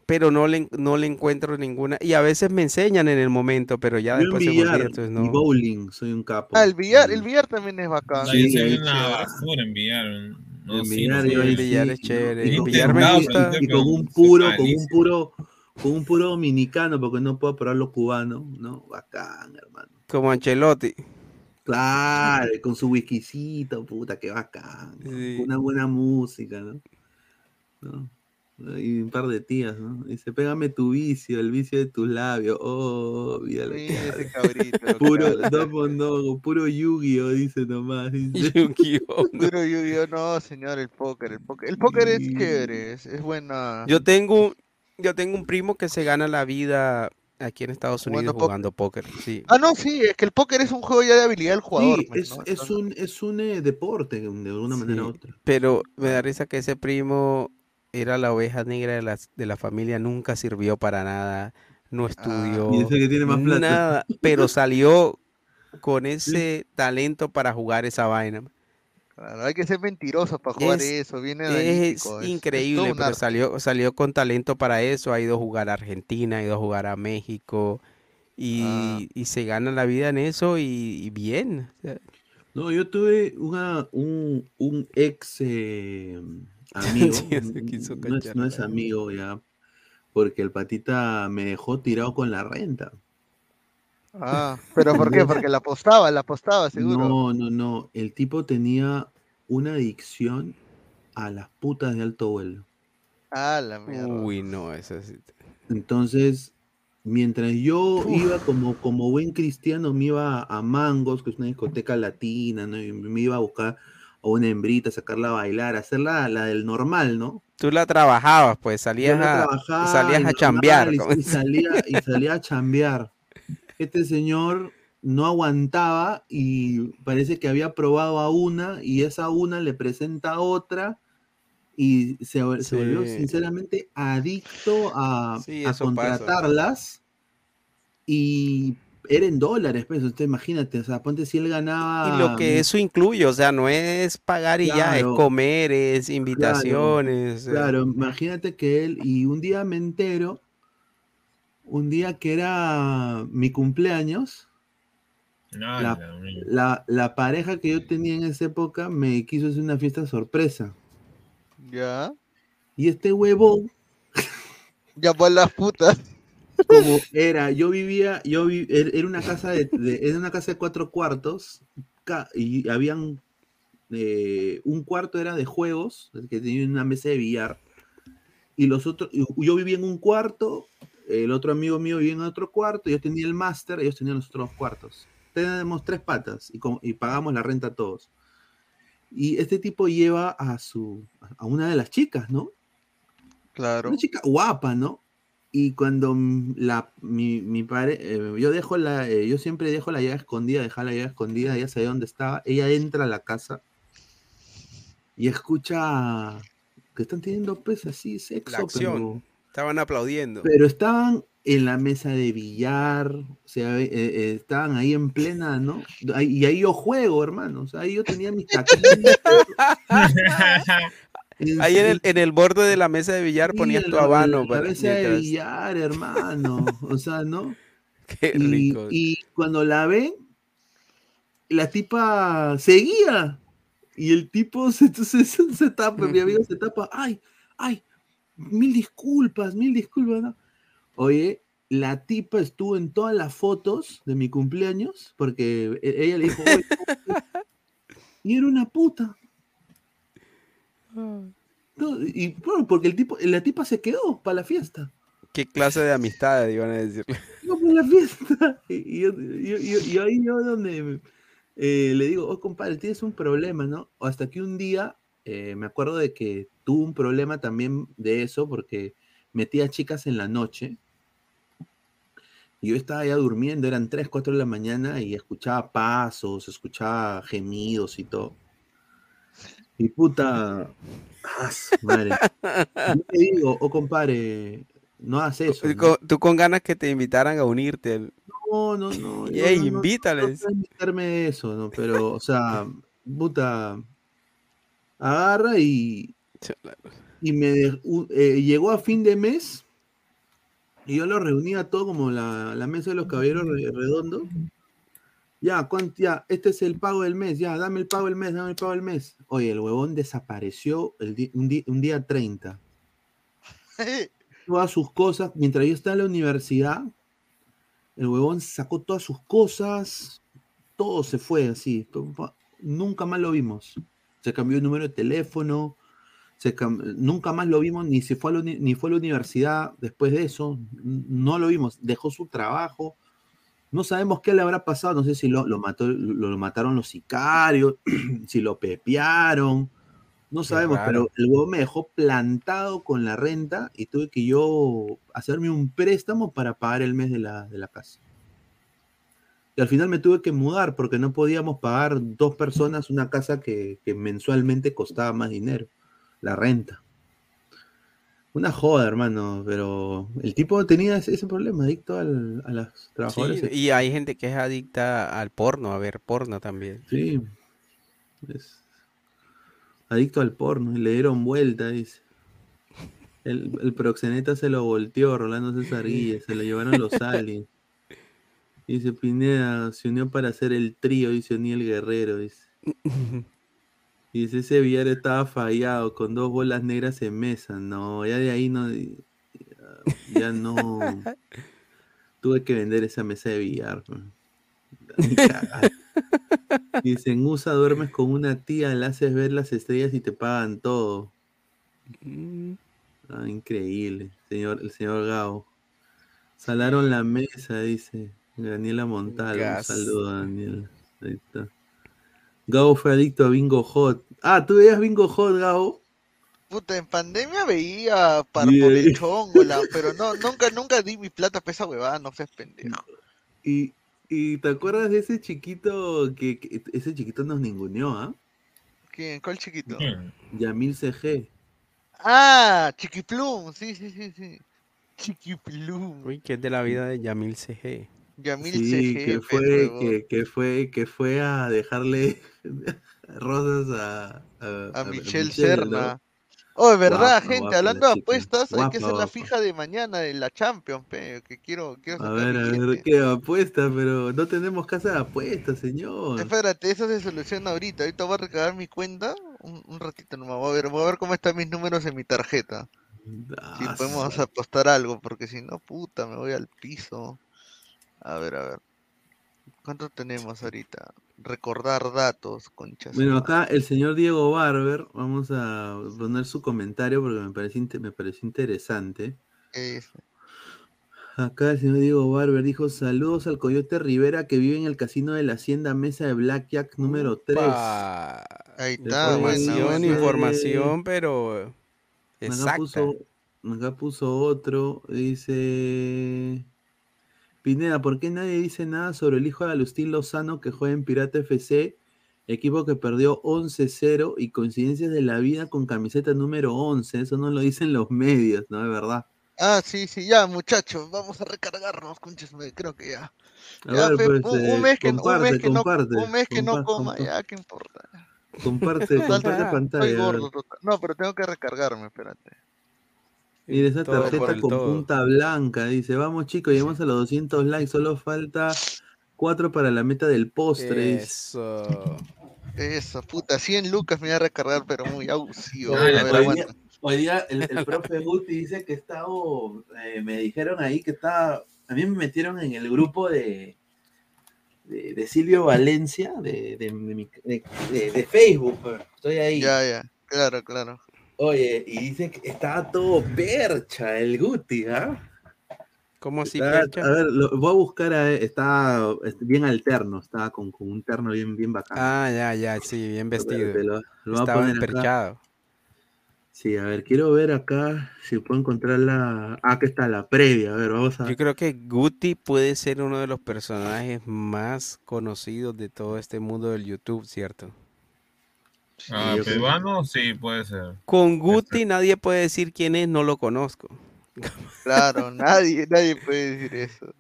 pero no le, en- no le encuentro ninguna. Y a veces me enseñan en el momento, pero ya Yo en después se me olvida, billar entonces y no. bowling soy un capo. Ah, el billar, el billar también es bacán. Sí, yo soy ahí una sí. basura en billar. No, En sí, billar, no El billar sí, es chévere, Y el con- billar y me gusta. Y con un puro, con un puro, con un puro dominicano, porque no puedo probar lo cubano, ¿no? Bacán, hermano. Como Ancelotti. Claro, con su whiskycito, puta, qué bacán. ¿no? Sí. Una buena música, ¿no? ¿No? Y un par de tías, ¿no? Dice, pégame tu vicio, el vicio de tus labios. Oh, mira lo Sí, que ese habla. cabrito. [LAUGHS] lo que Puro, no, monólogo, puro Yu-Gi-Oh! dice nomás. dice. [LAUGHS] Yu-Gi-Oh! [LAUGHS] Puro Yu-Gi-Oh! No, señor, el póker. El póker, el póker es chévere, es, es buena. Yo tengo, yo tengo un primo que se gana la vida aquí en Estados Unidos jugando póker. Sí. Ah, no, sí, es que el póker es un juego ya de habilidad del jugador. Sí, pues, es, ¿no? es un, es un eh, deporte, de alguna manera u otra. Pero me da risa que ese primo era la oveja negra de la, de la familia, nunca sirvió para nada, no estudió Y dice que tiene más plata. nada, pero salió con [LAUGHS] ese talento para jugar esa vaina. Claro, hay que ser mentiroso para jugar Es- eso, bien Es es- es increíble, pero salió, salió con talento para eso, ha ido a jugar a Argentina, ha ido a jugar a México y, Ah. y se gana la vida en eso y, y bien. No, yo tuve una, un, un ex eh, amigo, [LAUGHS] Sí, ya se quiso no es, no es cachar. amigo ya, porque el patita me dejó tirado con la renta. Ah, pero ¿por qué? Porque la apostaba, la apostaba, seguro. No, no, no, el tipo tenía una adicción a las putas de alto vuelo. Ah, la mierda. Uy, no, eso sí. Entonces, mientras yo iba como, como buen cristiano, me iba a Mangos, que es una discoteca latina, ¿no? Y me iba a buscar a una hembrita, sacarla a bailar, hacer la, la del normal, ¿no? Tú la trabajabas, pues salías a, trabajaba salías a chambear. normal, y- salía, y salía a chambear. Este señor no aguantaba y parece que había probado a una y esa una le presenta a otra y se, se volvió sinceramente adicto a, Sí, a pasa. contratarlas y era en dólares, pues, usted imagínate, o sea, ponte si él ganaba... Y lo que eso incluye, o sea, no es pagar y ya, es comer, es invitaciones. eh, Claro, imagínate que él, y un día me entero, un día que era mi cumpleaños, No, la, la mierda. la- la pareja que yo tenía en esa época me quiso hacer una fiesta sorpresa. Ya. Y este huevón, Llamó a las putas. como era, yo vivía, yo vi- er- era una casa de, de- era una casa de cuatro cuartos, y habían eh, un cuarto era de juegos, que tenía una mesa de billar, y los otros, yo vivía en un cuarto, el otro amigo mío vivía en otro cuarto, yo tenía el máster, ellos tenían los otros cuartos. Tenemos tres patas y, pagamos la renta todos. Y este tipo lleva a su a una de las chicas, ¿no? Claro. Una chica guapa, ¿no? Y cuando la, mi, mi padre, eh, yo dejo la, eh, yo siempre dejo la llave escondida, dejar la llave escondida, ella sabe dónde estaba, ella entra a la casa y escucha que están teniendo pues así sexo, pero, Estaban aplaudiendo. pero estaban en la mesa de billar, o sea, eh, eh, estaban ahí en plena, ¿no? Ahí- Y ahí yo juego, hermano, o sea, ahí yo tenía mis taquitos. [LAUGHS] Ahí en el, en el borde de la mesa de billar Sí, ponías tu la- habano. la para- mesa de billar, hermano. O sea, ¿no? [LAUGHS] Qué y, rico. y cuando la ven, la tipa seguía. Y el tipo se, [LAUGHS] se, se- se tapa, mi amigo se tapa. ¡Ay! ¡Ay! Mil disculpas, mil disculpas, ¿no? Oye, la tipa estuvo en todas las fotos de mi cumpleaños, porque e- ella le dijo, "Oye, [LAUGHS] y era una puta. No, y bueno, porque el tipo, la tipa se quedó para la fiesta. ¿Qué clase de amistades iban a decirle? [LAUGHS] No, para la fiesta. Y, yo, yo- yo- y ahí yo donde eh, le digo, oh compadre, tienes un problema, ¿no? O hasta que un día eh, me acuerdo de que tuvo un problema también de eso, porque metía chicas en la noche. Y yo estaba ya durmiendo, eran 3, 4 de la mañana y escuchaba pasos, escuchaba gemidos y todo. Y puta, ah, madre. Yo le digo, oh compadre, no hagas eso. Tú ¿no? con, tú con ganas que te invitaran a unirte. No, no, no. yo Ey, no- invítales. No, invitarme de eso, ¿no? Pero, o sea, puta, agarra y, y me eh, llegó a fin de mes y yo lo reunía todo como la, la mesa de los caballeros re- redondo. Ya. Ya, este es el pago del mes, ya, dame el pago del mes, dame el pago del mes. Oye, el huevón desapareció el un, un día 30. [LAUGHS] Todas sus cosas, mientras yo estaba en la universidad, el huevón sacó todas sus cosas, todo se fue así. todo Nunca más lo vimos. Se cambió el número de teléfono, se nunca más lo vimos, ni, se fue a la ni fue a la universidad después de eso, no lo vimos. Dejó su trabajo, no sabemos qué le habrá pasado, no sé si lo, lo mató, lo, lo mataron los sicarios, [CLEARS THROAT] si lo pepearon, no sabemos, pero el huevón me dejó plantado con la renta y tuve que yo hacerme un préstamo para pagar el mes de la, de la casa. Y al final me tuve que mudar porque no podíamos pagar dos personas una casa que, que mensualmente costaba más dinero, la renta. Una joda, hermano, pero el tipo tenía ese, ese problema, adicto al, a las Sí, trabajadoras. y hay gente que es adicta al porno, a ver porno también. Sí. Es adicto al porno. y Le dieron vuelta, dice. El, el proxeneta se lo volteó, Rolando César Guille, se lo llevaron los [LAUGHS] aliens. Dice Pineda, se unió para hacer el trío, dice Oniel Guerrero, dice. [LAUGHS] Y dice, ese billar estaba fallado, con dos bolas negras en mesa. No, ya de ahí no, ya, ya no. [LAUGHS] Tuve que vender esa mesa de billar. man. Ni cagar. Dice, en USA duermes con una tía, le haces ver las estrellas y te pagan todo. Ah, increíble, señor, el señor Gao. Salaron la mesa, dice Daniela Montal. Un saludo, Daniela. Ahí está. Gao fue adicto a Bingo Hot. Ah, ¿tú veías Bingo Hot, Gao? Puta, en pandemia veía ahí. el chongola, [LAUGHS] pero no, nunca, nunca di mi plata para esa huevada, no seas pendejo. Y, y te acuerdas de ese chiquito que, que- ese chiquito nos ninguneó, ¿ah? ¿Quién? ¿Cuál chiquito? Yamil CG. Ah, Chiquiplum, sí, sí, sí, sí. Chiquiplum. Uy, que es de la vida de Yamil CG. Yamil Sí, CG, que fue, que, que fue, que fue a dejarle [LAUGHS] rosas a, a Michelle ¿no? Serna. Oh, de verdad, Guapa, gente, guapa hablando la de apuestas, hay que hacer la fija de mañana de la Champions, pe, que quiero, quiero A ver, a ver qué apuesta, pero no tenemos casa de apuestas, señor. Espérate, eso se soluciona ahorita. Ahorita voy a recargar mi cuenta. Un, un ratito nomás. Voy a ver, voy a ver cómo están mis números en mi tarjeta. Si Ah, podemos apostar algo, porque si no, puta, me voy al piso. A ver, a ver. ¿Cuánto tenemos ahorita? Recordar datos, conchas. Bueno, acá el señor Diego Barber, vamos a poner su comentario porque me parece, inte- me pareció interesante. Acá el señor Diego Barber dijo: Saludos al Coyote Rivera que vive en el casino de la Hacienda Mesa de Blackjack número 3. Pa. Ahí está, Información, información, pero Acá exacta. puso, acá puso otro, dice Pineda, ¿por qué nadie dice nada sobre el hijo de Agustín Lozano que juega en Pirata FC, equipo que perdió 11-0 y coincidencias de la vida con camiseta número 11? Eso no lo dicen los medios, ¿no? Es verdad. Ah, sí, sí, ya, muchachos, vamos a recargarnos, conchas, me- creo que ya. A Ya, ver, pues, un, eh, un mes que, un comparte, mes que no, comparte, un mes que no coma, ya, ¿qué importa? Comparte, [LAUGHS] comparte pantalla. gordo. No, pero tengo que recargarme, espérate. Mira esa tarjeta con todo. punta blanca. Dice, vamos chicos, llegamos a los 200 likes. Solo falta 4 para la meta del postre. dice. Eso. Eso, puta, 100 lucas me voy a recargar, pero muy abusivo. No, a ver, hoy, día, Hoy día el, el [LAUGHS] profe Guti dice que está, oh, eh, me dijeron ahí que está, a mí me metieron en el grupo de, de, de Silvio Valencia, de, de, mi- de- de- de Facebook, pues. estoy ahí. Ya, ya, claro, claro. Oye, y dice que estaba todo percha el Guti, ¿ah? ¿Cómo así, Está- percha? A ver, lo, voy a buscar, a ver, está es bien alterno, estaba con, con un terno bien, bien bacán. Ah, ya, ya, sí, bien vestido. Espérate, lo- lo Estaba acá. emperchado. Sí, a ver, quiero ver acá si puedo encontrar la. Ah, que está la previa. A ver, vamos a. Yo creo que Guti puede ser uno de los personajes más conocidos de todo este mundo del YouTube, ¿cierto? Ah, peruano, sí, puede ser. Con Guti nadie puede decir quién es, no lo conozco. Claro, [LAUGHS] nadie, nadie puede decir eso.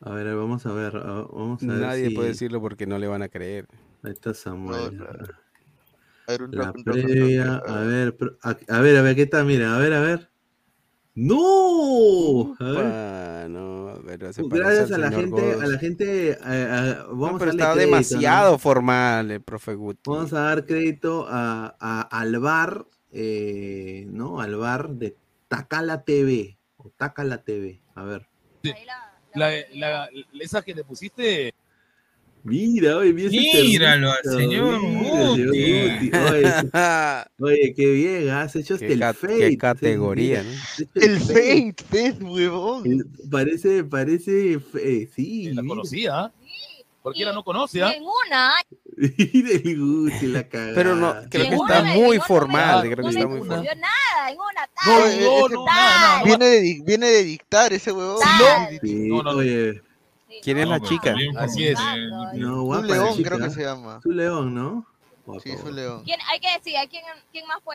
A ver, vamos a ver. ah, Vamos a ver Nadie si- puede decirlo porque no le van a creer. Ahí está Samuel. A ver, un La previa, a ver, a ver, a ver, ¿qué está? Mira, a ver, a ver. ¡No! A ver. Ah, no, pero Gracias a la gente, a la gente, eh, eh, No, vamos pero a darle estaba crédito, ¿no? demasiado formal el profe Guti. Vamos a dar crédito a, a- al bar, eh, ¿no? Al bar de Tacala TV. O Tacala TV. A ver. La, la- esa que le pusiste. Mira, oye, mira ese Míralo al señor Guti. Oye, oye, qué bien, has hecho hasta el Fate. qué categoría, ¿no? El Fate, ¿ves, huevón? Parece, parece, eh, sí. La conocía. Cualquiera no conoce. ¿ah? En una, Mira el Guti, la cagada. Pero no, creo que está muy formal. Creo no que está muy formal. nada, en una No, tarde. no, no. Viene de, dic- viene de dictar ese huevón. No, no, no. ¿Quién es la chica? Así es. no, Un guapa la león chica, creo que ¿eh? se llama. Es un león, ¿no? Guapa, Sí, es un guapa. león. ¿Quién, hay que decir, ¿a quién, quién más fue?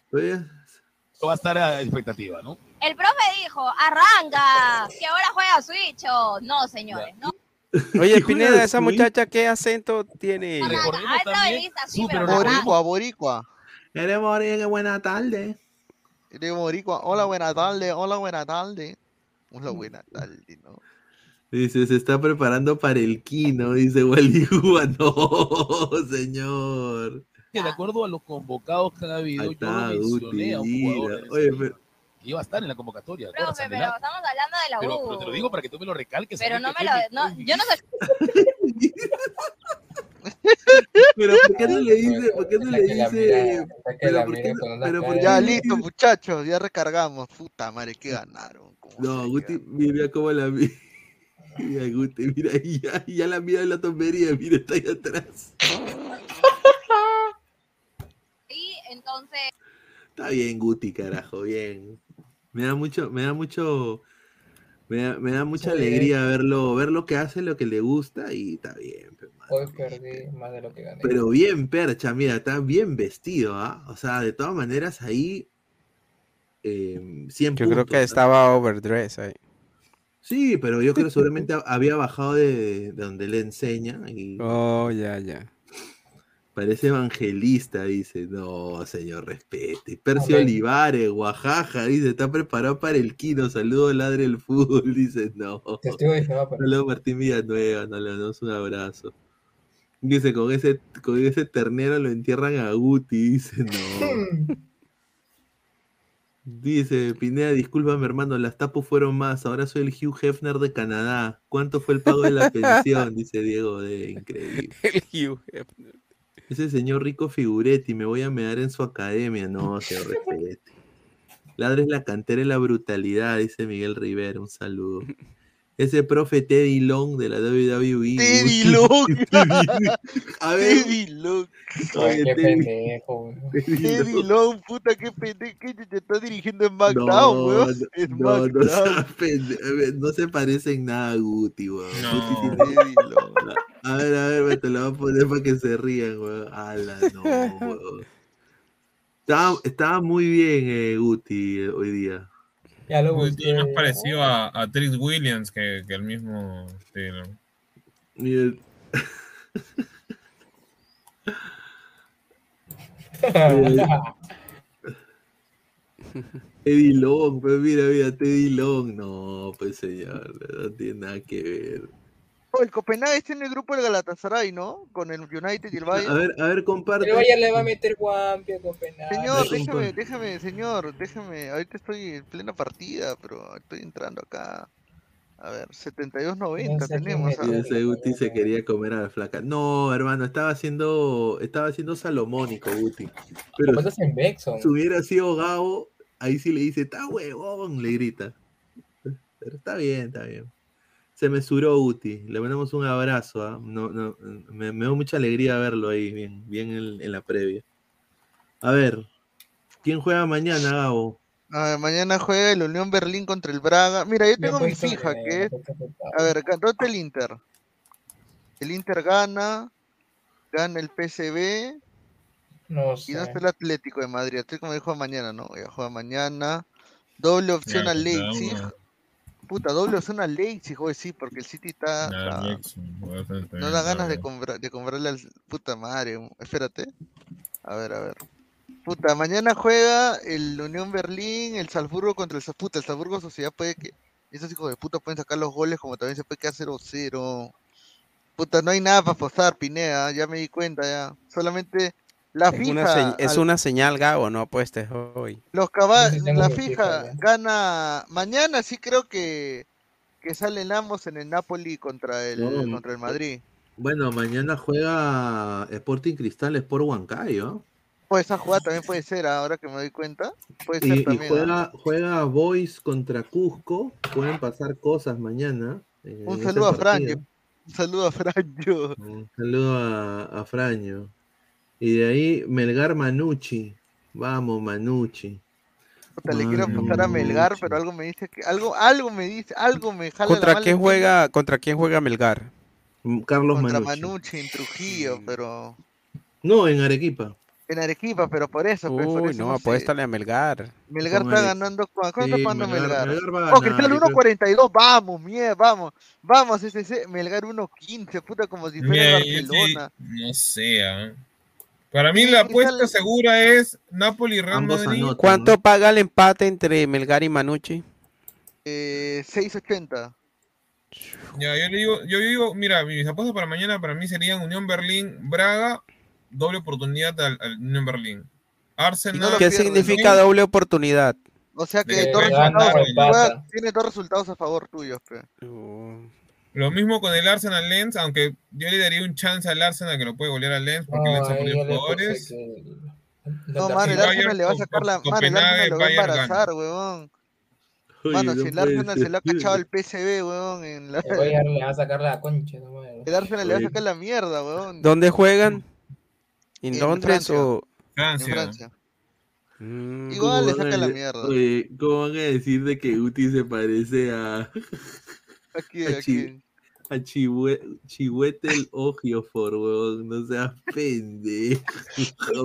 Va a estar a expectativa, ¿no? El profe dijo, arranca, que ahora juega Switch. o- No, señores, no. Oye, [LAUGHS] Pineda, esa muchacha, ¿qué acento tiene? Su. Boricua, boricua. eres morir, qué buena tarde. Eres boricua. Hola, buena tarde. Hola, buena tarde. Hola, buena tarde, ¿no? Dice, se está preparando para el kino, dice Wally [LAUGHS] Hua. No, señor. Que de acuerdo a los convocados que han habido, Ahí yo está, lo mencioné a un jugador Oye, pero- que iba a estar en la convocatoria. Profe, ¿recuerdas, pero estamos hablando de la U. pero te lo digo para que tú me lo recalques. Pero no me lo... No, yo no sé... [LAUGHS] Pero ¿por qué no le dice? ¿Por qué no le dice? Pero ¿por qué no- pero por qué Ya, listo, muchachos. Ya recargamos. Puta madre, que ganaron. ¿Cómo No, Guti, mira cómo la mira. Mira, Guti, mira, ya, ya la mira en la tomería, mira, está ahí atrás. Y entonces... Está bien, Guti, carajo, bien. Me da mucho, me da mucho, me da, me da mucha Sí. alegría verlo, ver lo que hace, lo que le gusta y está bien. pe, mano. Hoy perdí más de lo que gané. Pero bien, percha, mira, está bien vestido, ¿ah? O sea, de todas maneras ahí, eh, 100 Yo creo que ¿ah? estaba overdress ahí. Sí, pero yo creo que [LAUGHS] seguramente había bajado de, de donde le enseña y Oh, ya, ya. parece evangelista, dice. No, señor, respete. Percio. Olivares, Oaxaca, dice, está preparado para el kino. Saludos, ladre el fútbol, [LAUGHS] dice, no. Testigo de Jehová, pero- Saludos, Martín Villanueva, no le damos un abrazo. Dice, con ese, con ese ternero lo entierran a Guti, dice, no. [LAUGHS] Dice, Pineda, discúlpame hermano, las tapos fueron más, ahora soy el Hugh Hefner de Canadá. ¿Cuánto fue el pago de la pensión? [LAUGHS] Dice Diego de increíble. El Hugh Hefner. Ese señor rico figuretti, me voy a mear en su academia. No, se respete. Ladres la cantera y la brutalidad, dice Miguel Rivera, un saludo. [LAUGHS] Ese profe Teddy Long de la WWE. Teddy. [LAUGHS] Long. A ver. Teddy Long. Oye, qué Teddy- pendejo. Teddy Teddy Long. Long, puta, qué pendejo. que te está dirigiendo en No, SmackDown, weón. no, no, no, no se parece en nada a Guti, weón. Guti tiene- Teddy Long. A ver, a ver, me te lo voy a poner para que se rían, weón. Ala, no, weón. Estaba, estaba muy bien eh, Guti eh, hoy día. Ya lo más parecido a, a Trix Williams que, que el mismo estilo. Y el- [LAUGHS] Teddy Long, pues mira, mira, Teddy Long. No, pues señor, no tiene nada que ver. Oh, el Copenhague tiene el grupo del Galatasaray, ¿no? Con el United y el Bayern. A ver, a ver, comparte. El Bayern le va a meter Guampia a Copenhague. Señor, déjame, déjame, señor, déjame. Ahorita estoy en plena partida, pero estoy entrando acá. A ver, 72.90 No sé tenemos. metió. ah. Guti se quería comer a la flaca. No, hermano, estaba haciendo, estaba haciendo salomónico, Guti. Pero ¿Cuántos en Bexon? si hubiera sido Gabo, ahí sí le dice, está huevón, le grita. Pero está bien, está bien. Se mesuró Guti. Le mandamos un abrazo. ¿ah? No, no, me, me dio mucha alegría verlo ahí, bien, bien en, en la previa. A ver, ¿quién juega mañana, Gabo? A ver, mañana juega el Unión Berlín contra el Braga. Mira, yo tengo mi fija, que- que es. A ver, ganó el Inter. El Inter gana. Gana el PSV. No Y sé. no está el Atlético de Madrid. De Madrid juega mañana, ¿no? Ya juega mañana. Doble opción Ya, al ya, Leipzig. Puta, doble opción al Leipzig, joder, sí, porque el City está. No da ganas de, comprar, de comprarle al. Puta madre, espérate. A ver, a ver. Puta, mañana juega el Unión Berlín, el Salzburgo contra el puta, el Salzburgo Sociedad puede que. Esos hijos de puta pueden sacar los goles como también se puede quedar 0-0. Puta, no hay nada para apostar, Pineda, ya me di cuenta ya. Solamente la Es una, fija. se- es al- una señal, Gabo, no apuestes hoy. Los caballos, la fija, gana. Mañana sí creo que, que salen ambos en el Napoli contra el, No, contra el Madrid. Bueno, mañana juega Sporting Cristal Sport Huancayo. Pues esa jugada también puede ser, ah, ahora que me doy cuenta. Puede ser Y, también. ah. juega, juega Boys contra Cusco. Pueden pasar cosas mañana. en Un saludo a. Franjo. Un saludo a Franjo. Un saludo a, a Fraño. Y de ahí Melgar Manucci. Vamos, Manucci. Puta, le quiero apostar a Melgar, pero algo me dice que. Algo, algo me dice, algo me jala la ¿Contra mala quién juega, contra quién juega Melgar? Carlos contra Manucci. Manucci en Trujillo, pero. No, en Arequipa. En Arequipa, pero por eso, pues, por Uy, eso no, no sé. apuéstale a Melgar. Melgar está ganando. ¿Cuánto está Sí, pagando Melgar- Melgar? Melgar va a Oh, Cristal ganar, yo creo- 1.42, vamos, mierda, vamos. Vamos, ese, ese, Melgar 1.15, puta, como si fuera el sí, Barcelona. no sé. ah. Para mí la apuesta segura es Napoli y Real Madrid. anotan. ¿Cuánto paga el empate entre Melgar y Manucci? Eh, 6.80. Ya, yo le digo, yo digo, mira, mis apuestas para mañana para mí serían Unión Berlín, Braga, doble oportunidad al, al Unión Berlín. Arsenal. ¿Qué pierdes, significa ¿no? doble oportunidad? O sea que dos resultados, tiene dos resultados a favor tuyos, pe. Lo mismo con el Arsenal Lens, aunque yo le daría un chance al Arsenal que lo puede golear al Lens porque el Lens ha puse jugadores. que- No, mano, el Bayern Arsenal le va a sacar la. Mano, el Arsenal lo va a embarazar, huevón. Mano, no si el Arsenal se lo ha cachado al PSV, huevón. En la... El Bayern le va a sacar la concha. no mames. El Arsenal le va a sacar la mierda, huevón. ¿Dónde juegan? ¿En Londres Francia. o...? En Francia. Mm, Igual ¿Cómo le saca la mierda. Oye, ¿cómo van a decir de que Uti se parece a, Aquí, a, Chi- aquí. a Chihue- Chihuetel Ogiofor, weón? No seas pendejo.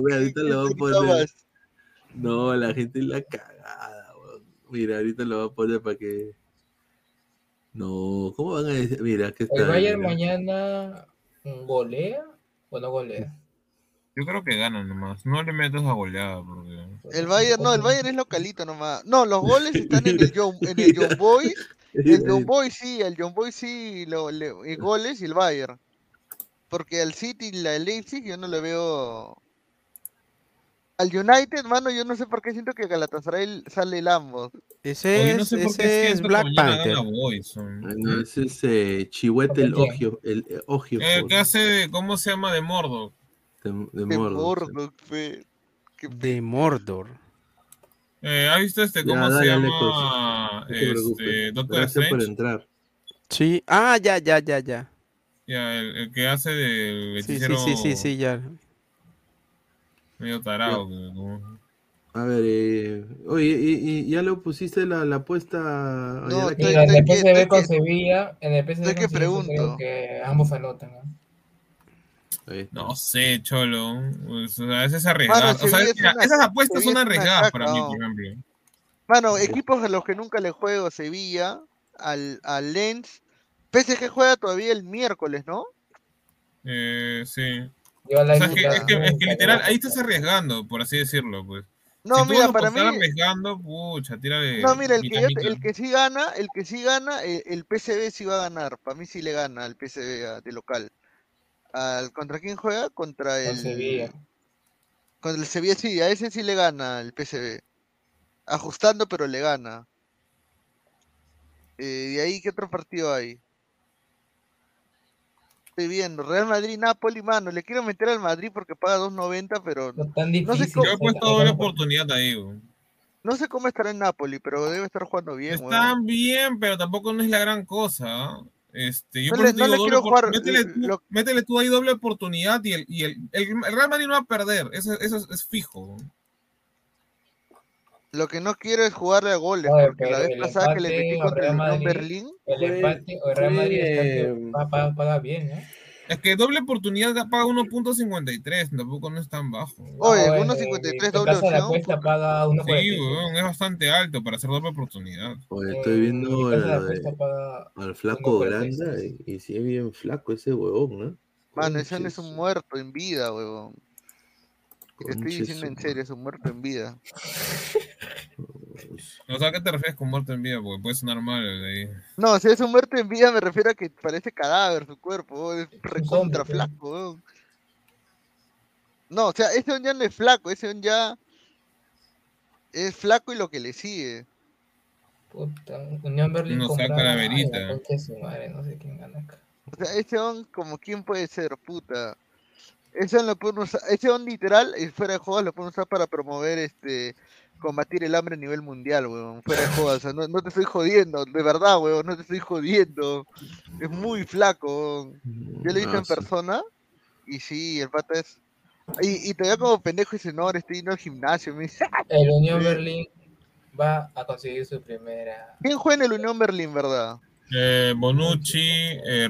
Mira, ahorita lo [LAUGHS] voy a poner. No, la gente es la cagada, weón. Mira, ahorita lo voy a poner para que. No, ¿cómo van a decir? Mira, que está. El Bayern mañana golea o no golea. Yo creo que ganan nomás. No le metas a goleada porque. El Bayern, no, el Bayern es localito nomás. No, los goles están en el John, en el John Boys. [LAUGHS] El John Boy sí, el John Boy sí, lo, le- y goles y el Bayern. Porque al City y la Leipzig yo no le veo. Al United, mano, yo no sé por qué siento que Galatasaray sale el ambos. Ese Oye, no es, sé por qué ese es Black Panther. Ah, no, ese es eh, Chihuetel ¿Por qué? Ogio, el eh, Eh, Ogiofor ¿Qué hace de, cómo se llama de Mordo? De, Mordor. fe. Qué De Mordor. Eh, ¿Has visto este, Ya, cómo se dale, llama? No. Este, Doctor Gracias por entrar. Sí. Ah, ya, ya, ya, ya. Ya, el, el que hace del Sí, sí, sí, sí, sí, ya. medio tarado. como- A ver, eh, oye, y, y- ya lo pusiste la, la apuesta. No, en el que- PSV estoy con que- Sevilla, en el que Sevilla pregunto. que ambos anotan. ¿no? No sé, Cholo. O sea, es arriesgado. Mano, o sea, Sevilla es mira, una- esas apuestas son es una arriesgadas para mí, por ejemplo. Mano, equipos a los que nunca le juego Sevilla, al, al Lens. PSG juega todavía el miércoles, ¿no? Eh, sí. O sea, es que, Inter es que- es que nunca le literal, ahí estás arriesgando, por así decirlo, pues. No, si mira, para mí- arriesgando, pucha, tírale. No, mira, el que, yo- el que sí gana, el que sí gana, eh, el, PCB sí va a ganar. Para mí sí le gana al PCB de local. Al, ¿Contra quién juega? Contra el. Sevilla. Contra el Sevilla, sí, a ese sí le gana el PCB. Ajustando, pero le gana. Eh, de ahí, ¿qué otro partido hay? Estoy viendo, Real Madrid, Napoli, mano, le quiero meter al Madrid porque paga 2.90, pero no sé, Yo cómo, he puesto doble oportunidad ahí, no sé cómo estará en Napoli, pero debe estar jugando bien, weón. Están bien, pero tampoco no es la gran cosa. ¿ah? Este, yo No por le- no digo le doble quiero jugar, métele, tú, métele tú ahí doble oportunidad y el, y el, el- el Real Madrid no va a perder. Eso, eso es, es fijo. Lo que no quiero es jugarle a goles, Oye, porque la vez el pasada que le metí contra el Madrid- Berlín, El empate o el Real Madrid está pa- paga bien, ¿no? Es que doble oportunidad paga 1.53, tampoco no es tan bajo. Oye, Ah, bueno, 1.53 en doble de la opción. apuesta paga Sí, 1.46. weón, es bastante alto para hacer doble oportunidad. Oye, estoy viendo paga al flaco 1.46. Granda y, y sí es bien flaco ese huevón, ¿no? Mano, ese no es un muerto en vida, huevón. Te estoy diciendo en serio, es un muerto en vida. O sea, ¿a qué te refieres con muerte en vida? Porque puede sonar mal. ahí. No, si es un muerto en vida me refiero a que parece cadáver su cuerpo, es recontra zombie, flaco. No, o sea, ese ya no es flaco, ese ya es flaco y lo que le sigue. Puta, Unión Berlín No saca la Ay, verita. la concha de su madre, no sé quién gana acá. O sea, ese on como quién puede ser, puta. Ese on lo pueden usar, ese on literal, y fuera de juegos lo pueden usar para promover este combatir el hambre a nivel mundial, weón. Fuera de o sea, no, no te estoy jodiendo, de verdad, weón, no te estoy jodiendo. Es muy flaco, weón. Yo lo he visto en sí. persona y sí, el pata es. Y, y todavía como pendejo dice, no, ahora estoy yendo al gimnasio. Me dice, [LAUGHS] El Unión Berlín va a conseguir su primera. ¿Quién juega en el Unión Berlín, verdad? Eh, Bonucci, eh.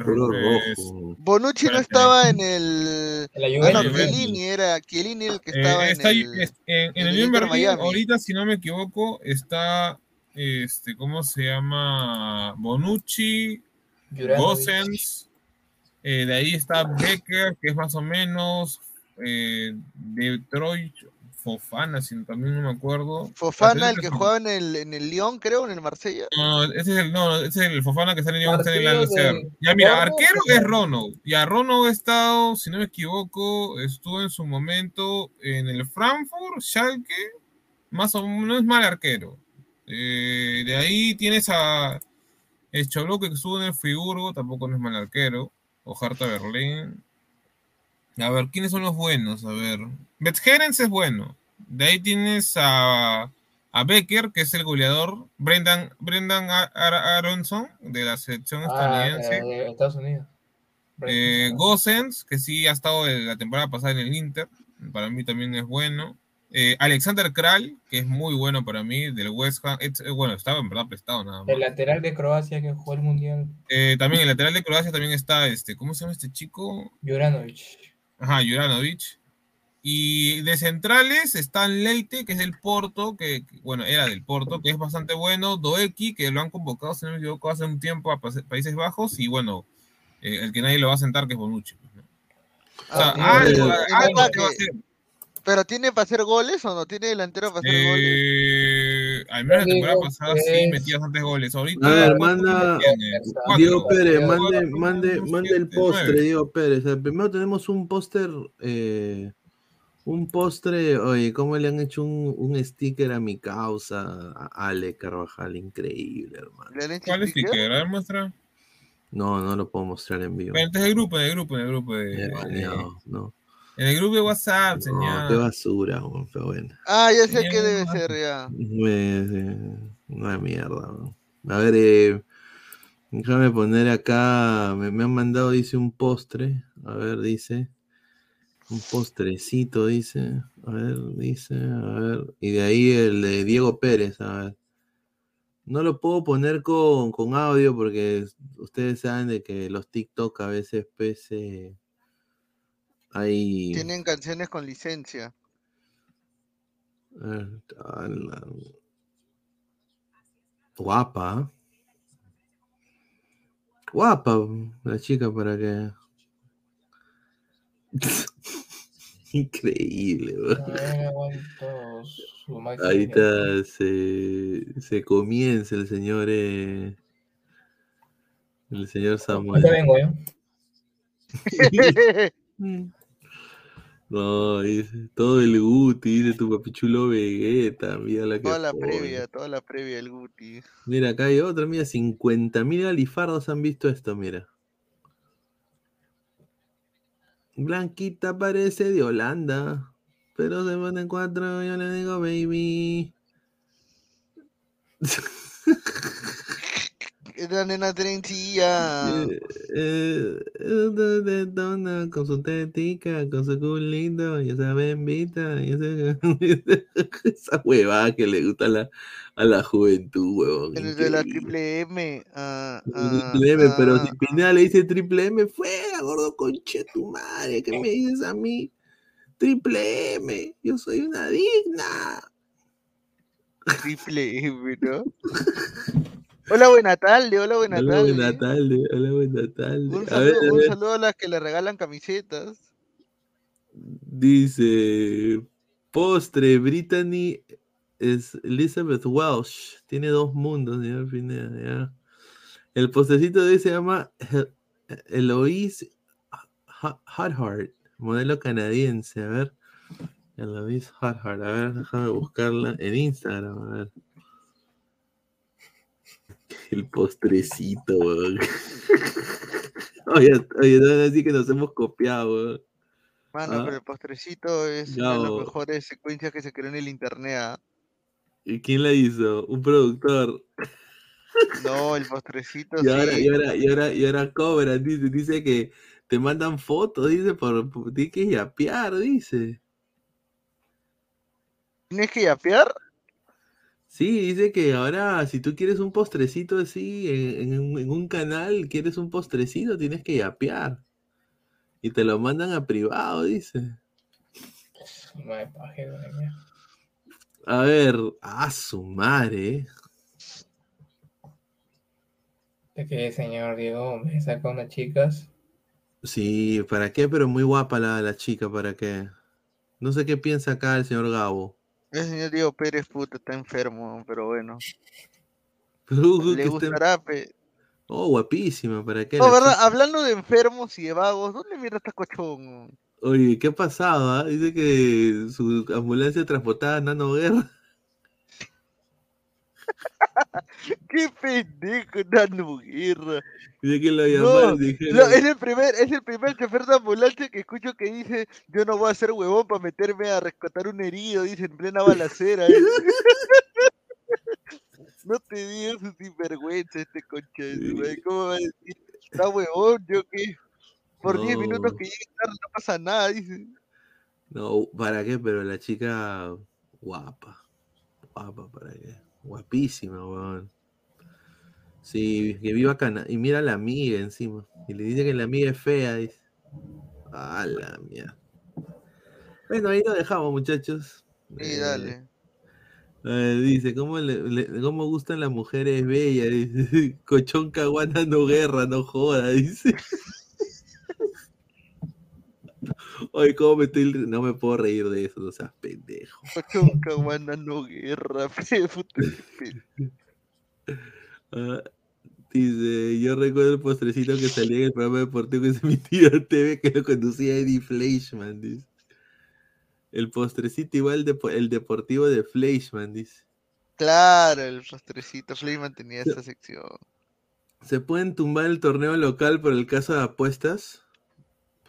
Bonucci no estaba en el. Ah, no. Chiellini era. Chiellini el que Eh, estaba está en el. en, en en el el Berlín, Miami. ahorita, si no me equivoco, está, este, ¿cómo se llama? Bonucci. Gosens, eh, de ahí está Becker, que es más o menos, eh, Detroit, Fofana, si también no me acuerdo. Fofana, el que jugaba en el, en el Lyon, creo, en el Marsella. No, ese es el, no, ese es el Fofana que está en el Lyon, está en el de- Ya mira, Rono, arquero que- es Rono. Ya Rono ha estado, si no me equivoco, estuvo en su momento en el Frankfurt, Schalke, más o menos, no es mal arquero. Eh, de ahí tienes a el Choblo que estuvo en el Friburgo, tampoco no es mal arquero. O Hertha Berlín. A ver, ¿quiénes son los buenos? A ver. Betgerens es bueno. De ahí tienes a, a Becker, que es el goleador. Brendan, Brendan Ar- Aronson, de la selección Ah, estadounidense. eh, de Estados Unidos. Eh, Gosens, que sí ha estado la temporada pasada en el Inter. Para mí también es bueno. Eh, Alexander Kral, que es muy bueno para mí, del West Ham. Es- bueno, estaba en verdad prestado nada más. El lateral de Croacia que jugó el mundial, Eh, también el lateral de Croacia también está, este, ¿cómo se llama este chico? Juranovic. Ajá, Juranovic. Y de centrales están Leite, que es del Porto, que, bueno, era del Porto, que es bastante bueno. Doeki, que lo han convocado, si no me equivoco, hace un tiempo a Países Bajos. Y bueno, eh, el que nadie lo va a sentar, que es Bonucci. pues, ¿no? O sea, Ah, algo, en algo ataque. que va a hacer. ¿Pero tiene para hacer goles o no? ¿Tiene delantero para hacer goles? Al menos la temporada pasada sí metía bastantes goles. Ahorita A ver, ¿cuántos manda. Diego Pérez, mande, mande, mande el postre. Diego Pérez. O sea, primero tenemos un póster, eh, un postre, oye, ¿cómo le han hecho un, un sticker a mi causa, a Ale Carvajal? Increíble, hermano. ¿Le han hecho ¿Cuál es sticker? sticker? A ver, muestra. No, no lo puedo mostrar en vivo. Pero este es el grupo, el grupo, el grupo de. Eh, baneado, no. En el grupo de WhatsApp, No, señor. qué basura, weón, pero bueno. Ah, ya sé qué debe ser ya. Eh, no es mierda. weón. A ver, eh, déjame poner acá. Me, me han mandado, dice, un postre. A ver, dice. Un postrecito, dice. A ver, dice. A ver. Y de ahí el de Diego Pérez. A ver. No lo puedo poner con, con audio porque ustedes saben de que los TikTok a veces pues, eh, hay. Tienen canciones con licencia. A ver, ala. Guapa. Guapa la chica para [LAUGHS] que. Increíble, ver, está, se, se comienza el señor, eh, el señor Samuel. Ahorita vengo, ¿eh? [LAUGHS] [LAUGHS] No, dice, todo el Guti, dice tu papichulo Vegeta, mira la que Toda la pone. previa, toda la previa del Guti. Mira, acá hay otra, mira, 50 mil alifardos han visto esto, mira. Blanquita parece de Holanda, pero se pone en cuatro, yo le digo baby. [LAUGHS] La nena trencilla. Eh, eh, dona, con su tetica, con su culito, y esa bembita, y [LAUGHS] esa huevada que le gusta a la, a la juventud, huevón. El de la triple M. ah, ah, Triple M, pero ah, si Pineda le dice triple M, fuera, gordo conche tu madre, ¿qué me dices a mí? Triple M, yo soy una digna. Triple M, ¿no? [LAUGHS] Hola, buena tarde, hola, buena Hola, tarde. buena tarde, hola, buena tarde. Un A ver, saludo, a un ver, saludo a las que le regalan camisetas. dice, postre, Brittany es Elizabeth Welsh, tiene dos mundos, señor Pineda, ya. El postrecito de se llama Eloise Ha- Hardheart, modelo canadiense, a ver. Eloise Hardheart, a ver, déjame buscarla en Instagram, a ver. El postrecito, weón. [LAUGHS] Oye, oye, no van a decir que nos hemos copiado, weón. Mano, Ah. pero el postrecito es una de las mejores secuencias que se creó en el internet. ¿ah? ¿Y quién la hizo? Un productor. No, el postrecito Y ahora, sí. y ahora, y ahora, y ahora cobran, dice, dice que te mandan fotos, dice, por, por- tienes que yapear, dice. ¿Tienes que yapear? Sí, dice que ahora si tú quieres un postrecito así en, en un- en un canal, quieres un postrecito, tienes que yapear. Y te lo mandan a privado, dice. De mierda. A ver, a su madre. ¿eh? De que señor Diego me saca unas chicas. Sí, ¿para qué? Pero muy guapa la, la chica, ¿para qué? No sé qué piensa acá el señor Gabo. El señor Diego Pérez, puta, está enfermo, pero bueno. Pero, Le gustará, pe- Oh, guapísima, ¿para qué? No, ¿verdad? chica? Hablando de enfermos y de vagos, ¿dónde mierda está Cochón? Oye, ¿qué ha pasado? ah? Dice que su ambulancia transportaba a Nano Guerra. [LAUGHS] ¡Qué pendejo! Dice que lo No, llamaron, dijeron. no, es el primer, es el primer chofer de ambulancia que escucho que dice, yo no voy a ser huevón para meterme a rescatar un herido, dice en plena balacera. dice. [LAUGHS] no te digo su sinvergüenza este concha madre, ¿cómo va a decir? Está huevón, yo qué. Por 10 minutos No. que llegue tarde no pasa nada, dice. No, ¿para qué? Pero la chica guapa. Guapa, ¿para qué? Guapísima, weón. Sí, que viva Cana. Y mira a la amiga encima. Y le dice que la amiga es fea, dice. A la mierda. Bueno, ahí lo dejamos, muchachos. Sí, Eh, dale. eh, dice, ¿cómo, le, le- ¿cómo gustan las mujeres bellas? Dice, [LAUGHS] Cochón caguana no guerra, no joda, dice. Oye, ¿cómo me estoy... No me puedo reír de eso, no seas pendejo. [LAUGHS] Caguana, no guerra, [LAUGHS] puta, Ah, dice, yo recuerdo el postrecito que salía en el programa deportivo que se emitía en TV que lo conducía Eddie Fleischman, dice. El postrecito igual de, el deportivo de Fleischman, dice. Claro, el postrecito Fleischman tenía esa sección. ¿Se pueden tumbar el torneo local por el caso de apuestas?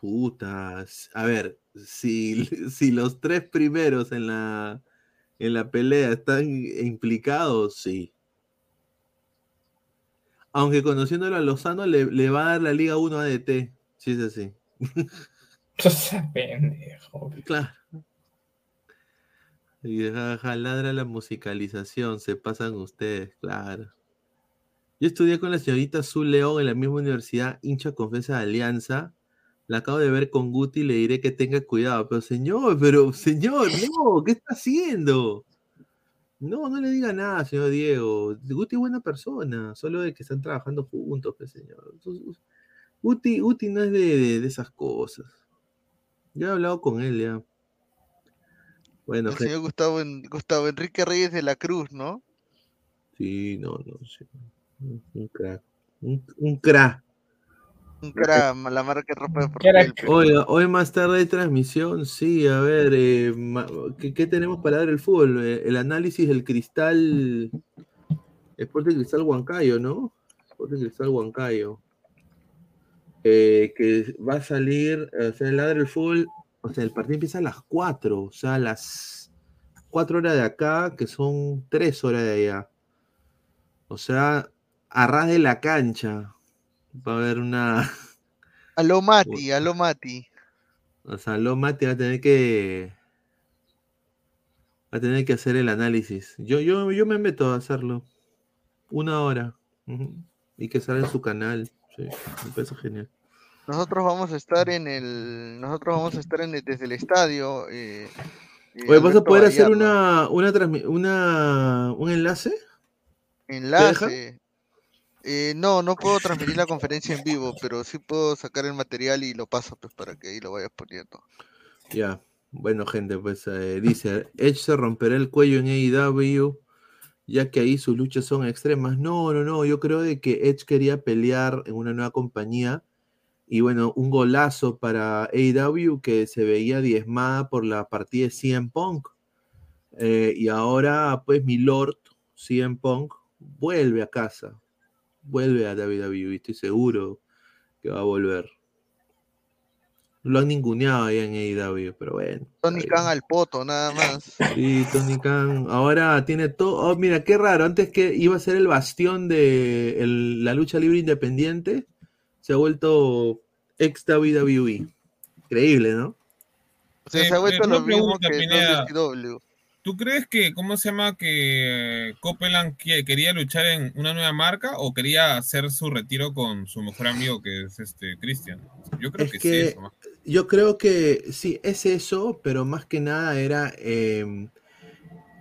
Putas. A ver, si, [LAUGHS] si los tres primeros en la, en la pelea están implicados, sí. Aunque conociéndolo a Lozano le, le va a dar la Liga 1 ADT, si es así. pendejo. Claro. Y jaja, ladra la musicalización, se pasan ustedes, claro. Yo estudié con la señorita Azul León en la misma universidad, hincha confesa de Alianza. La acabo de ver con Guti, le diré que tenga cuidado. Pero señor, pero señor, no, ¿qué está haciendo? No, no le diga nada, señor Diego. Guti es buena persona, solo de que están trabajando juntos, pues, señor. Guti, Guti no es de, de- de esas cosas. Yo he hablado con él ya. Bueno, El gente, señor Gustavo, Gustavo Enrique Reyes de la Cruz, ¿no? sí, no, no, sí. Un, un crack. Un, un crack. Un crack, la marca de ropa deportiva. del Perú. Oiga, hoy más tarde hay transmisión, sí, a ver, eh, ¿qué, qué tenemos para dar el fútbol? Eh, El análisis del cristal, Sporting Cristal Huancayo, ¿no? Sporting Cristal Huancayo. Eh, que va a salir, o sea, el ladra el fútbol, o sea, el partido empieza a las 4, o sea, a las 4 horas de acá, que son 3 horas de allá. O sea, a ras de la cancha va a haber una... [LAUGHS] A lo Mati, a lo Mati. O sea, lo Mati va a tener que. Va a tener que hacer el análisis. Yo, yo, yo me meto a hacerlo. Una hora. Y que salga en su canal. Sí, me parece genial. Nosotros vamos a estar en el. Nosotros vamos a estar en el- desde el estadio. eh, eh, Oye, ¿vas a poder hacer una, una, una un enlace? Enlace. Eh, no, no puedo transmitir la conferencia en vivo, pero sí puedo sacar el material y lo paso pues para que ahí lo vayas poniendo. Ya. Bueno, gente, pues eh, dice: Edge se romperá el cuello en AEW, ya que ahí sus luchas son extremas. No, no, no. Yo creo de que Edge quería pelear en una nueva compañía. Y bueno, un golazo para AEW que se veía diezmada por la partida de CM Punk. Eh, y ahora, pues, mi Lord, CM Punk, vuelve a casa. Vuelve a WWE, estoy seguro que va a volver. Lo han ninguneado allá en AEW, pero bueno. Tony Khan al poto, nada más. Sí, Tony Khan. Ahora tiene todo. Oh, mira, qué raro. Antes que iba a ser el bastión de el- la lucha libre independiente, se ha vuelto ex WWE. Increíble, ¿no? O sea, se ha vuelto lo mismo que Pineda. WCW. ¿Tú crees que, cómo se llama, que Copeland quería luchar en una nueva marca o quería hacer su retiro con su mejor amigo que es este Christian? Yo creo Es que, que sí. eso, yo creo que sí, es eso, pero más que nada era eh,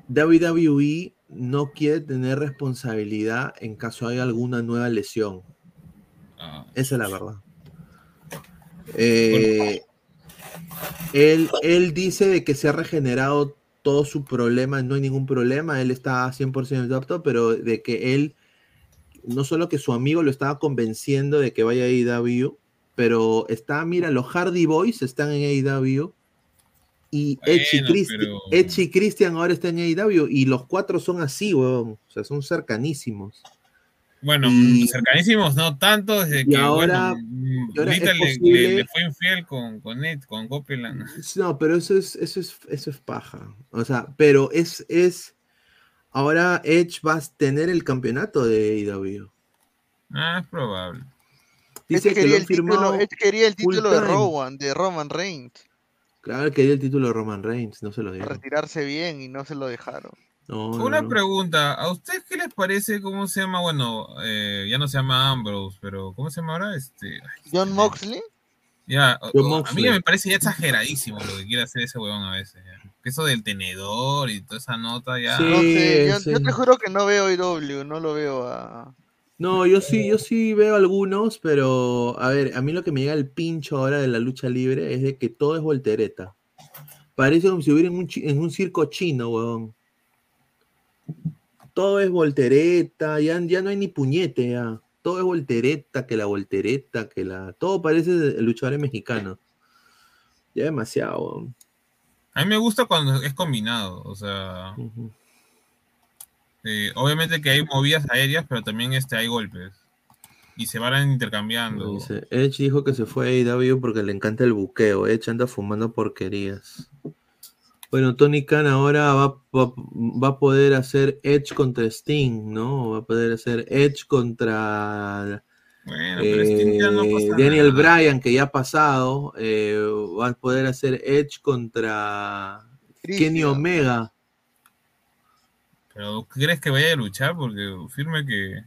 WWE no quiere tener responsabilidad en caso haya alguna nueva lesión. Ah. Esa es la verdad. Eh, él, él dice de que se ha regenerado todo su problema, no hay ningún problema, él está 100% apto, pero de que él, no solo que su amigo lo estaba convenciendo de que vaya a AEW, pero está, mira, los Hardy Boys están en AEW y Edge y, Bueno, Christi- pero- Edge y Christian ahora están en AEW y los cuatro son así, weón, o sea, son cercanísimos. Bueno, Y- cercanísimos, no tanto, desde y que, ahora- bueno, mm, y ahora Lita le, posible- le- le fue infiel con, con Ed, con Copeland. No, pero eso es, eso es, eso es paja. O sea, pero es, es. Ahora Edge va a tener el campeonato de AEW. Ah, es probable. Dice Edge que lo quería, el título. Edge quería el título de. Rowan, de Roman Reigns. Claro, quería el título de Roman Reigns, no se lo dieron. Retirarse bien y no se lo dejaron. No, Una no. pregunta, ¿a ustedes qué les parece cómo se llama? Bueno, eh, ya no se llama Ambrose, pero ¿cómo se llama ahora? Este, ay, John Moxley. ya, o- John o- a mí ya me parece ya exageradísimo lo que quiere hacer ese huevón a veces. ya. Eso del tenedor y toda esa nota ya. Sí. No sé, yo, sí. yo te juro que no veo IW, no lo veo a... No, yo sí, yo sí veo algunos, pero a ver, a mí lo que me llega el pincho ahora de la lucha libre es de que todo es voltereta. Parece como si hubiera en un, en un circo chino, weón. Todo es voltereta, ya, ya no hay ni puñete, ya. Todo es voltereta, que la voltereta, que la. Todo parece luchadores mexicanos. Ya demasiado. A mí me gusta cuando es combinado, o sea, eh, obviamente que hay movidas aéreas, pero también este, hay golpes. Y se van intercambiando. Dice, Edge dijo que se fue a AEW porque le encanta el buqueo. Edge anda fumando porquerías. Bueno, Tony Khan ahora va, va- va a poder hacer Edge contra Sting, ¿no? Va a poder hacer Edge contra Bueno, pero Sting ya no eh, pasa Daniel nada. Bryan, que ya ha pasado. eh, va a poder hacer Edge contra Kenny. Omega. Pero ¿crees que vaya a luchar? Porque firme que.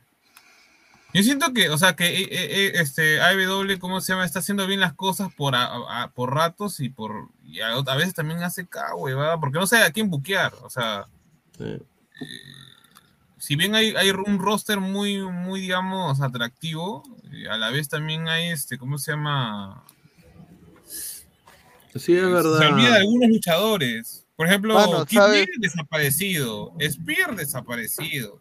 Yo siento que, o sea, que eh, eh, eh, este AEW, ¿cómo se llama? Está haciendo bien las cosas por, a- a- por ratos y por. Y a, a veces también hace cada huevada, porque no sabe a quién buquear. O sea, Sí. si bien hay, hay un roster muy, muy, digamos, atractivo, a la vez también hay este, ¿cómo se llama? Sí, es Se verdad. olvida de algunos luchadores. Por ejemplo, Mano, Kid desaparecido, Spear desaparecido.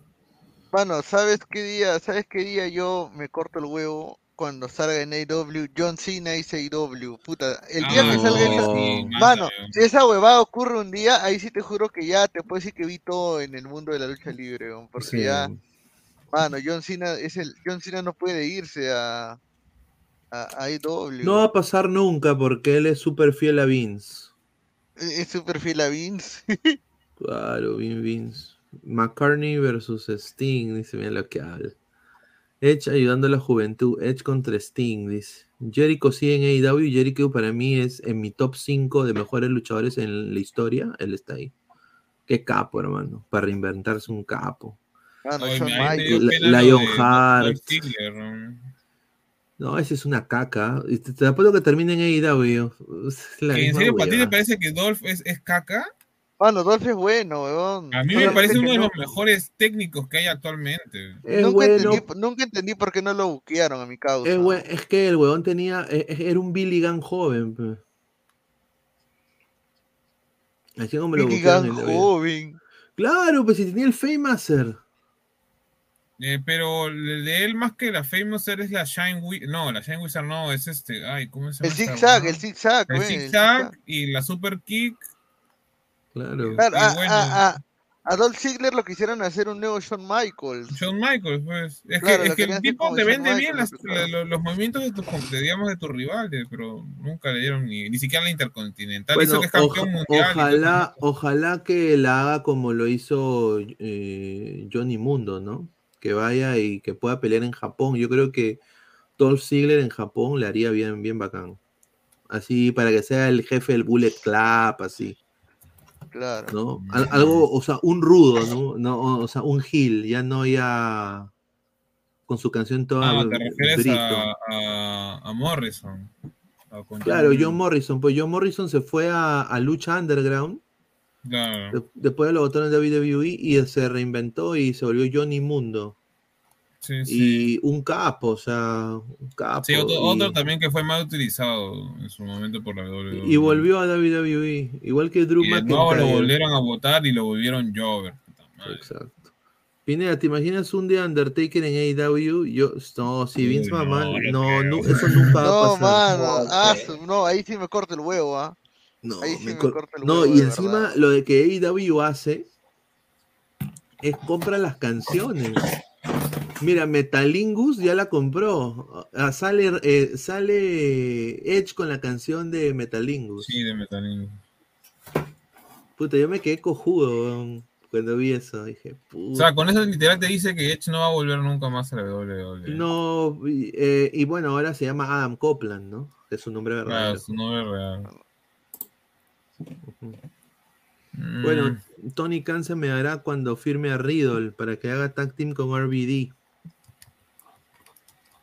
Mano, ¿sabes qué día? ¿Sabes qué día yo me corto el huevo cuando salga en AW? John Cena dice AW. Puta, el día que Ah, salga esa... sí, Mano, mano. si esa huevada ocurre un día, ahí sí te juro que ya te puedo decir que vi todo en el mundo de la lucha libre, porque Sí. ya, mano, John Cena es el, John Cena no puede irse a, a, a. No va a pasar nunca porque él es súper fiel a Vince. Es súper fiel a Vince. [LAUGHS] Claro, Vin Vince. McCartney versus Sting, dice, mira lo que habla. Edge ayudando a la juventud, Edge contra Sting, dice. Jericho sigue en AEW y Jericho para mí es en mi top 5 de mejores luchadores en la historia, él está ahí. Qué capo, hermano, para reinventarse un capo. Mano, Oye, Shawn me- ahí me dio La- pena lo Lion de Dolph Hart. Ziggler, ¿no? Ese es una caca. Te, te apuesto que termina en AEW. Es la ¿Que ¿En serio para ti te parece que Dolph es, es caca? Mano, Dolph es bueno, weón. A mí me Solamente parece uno de no- los mejores técnicos que hay actualmente. Nunca, bueno. entendí, nunca entendí por qué no lo buquearon a mi causa. Es, que el huevón tenía. e- e- Era un Billy Gunn joven. pe. Así como lo Billy Gunn joven. Claro, pues si tenía el Fame Master. Eh, pero el de él más que la Famouser es la Shine Wizard. No, la Shine Wizard no, es este. Ay, ¿cómo se El llama? esta zigzag, huevada? el zigzag, El güey, el zigzag y la Super Kick. Claro. A, bueno. a, a, a Dolph Ziggler lo quisieron hacer un nuevo Shawn Michaels. Shawn Michaels, pues. Es Claro, que, es el tipo te vende bien las- claro. los, movimientos de tus, digamos, de tus rivales, pero nunca le dieron ni, ni siquiera la Intercontinental. Bueno, que es campeón oja- mundial. ojalá, ojalá que la haga como lo hizo eh, Johnny Mundo, ¿no? Que vaya y que pueda pelear en Japón. Yo creo que Dolph Ziggler en Japón le haría bien, bien bacán. Así para que sea el jefe del Bullet Club, así. Claro. ¿no? Al- algo, o sea, un rudo, ¿no? no o sea, un heel, ya no ya con su canción toda Ah, te refieres a, a, a Morrison. A Claro, John Morrison, pues John Morrison se fue a, a Lucha Underground, Claro. de- después lo botaron de WWE y se reinventó y se volvió Johnny Mundo. Sí, sí. Y un capo, o sea, un capo. Sí, otro, y, otro también que fue mal utilizado en su momento por la WWE. y volvió a WWE, igual que Drew Y de nuevo lo McIntyre. volvieron a votar y lo volvieron Jover. Exacto. Pineda, ¿te imaginas un día Undertaker en AEW? Yo, no, si Vince McMahon, no, no, eso nunca va No, a pasar. mano, ah, no, ahí sí me corta el huevo, ¿ah? No, ahí sí me me, cor- corta el no, huevo. y encima verdad. lo de que AEW hace es compra las canciones. Mira, Metalingus ya la compró. Ah, sale, eh, sale Edge con la canción de Metalingus. Sí, de Metalingus. Puta, yo me quedé cojudo cuando vi eso. Dije, O puta. sea, con eso literal te dice que Edge no va a volver nunca más a la WWE. No, y, eh, y bueno, ahora se llama Adam Copeland, ¿no? Es su nombre Claro, verdadero. su nombre real. Mm, Bueno, Tony Khan se me dará cuando firme a Riddle para que haga tag team con RBD.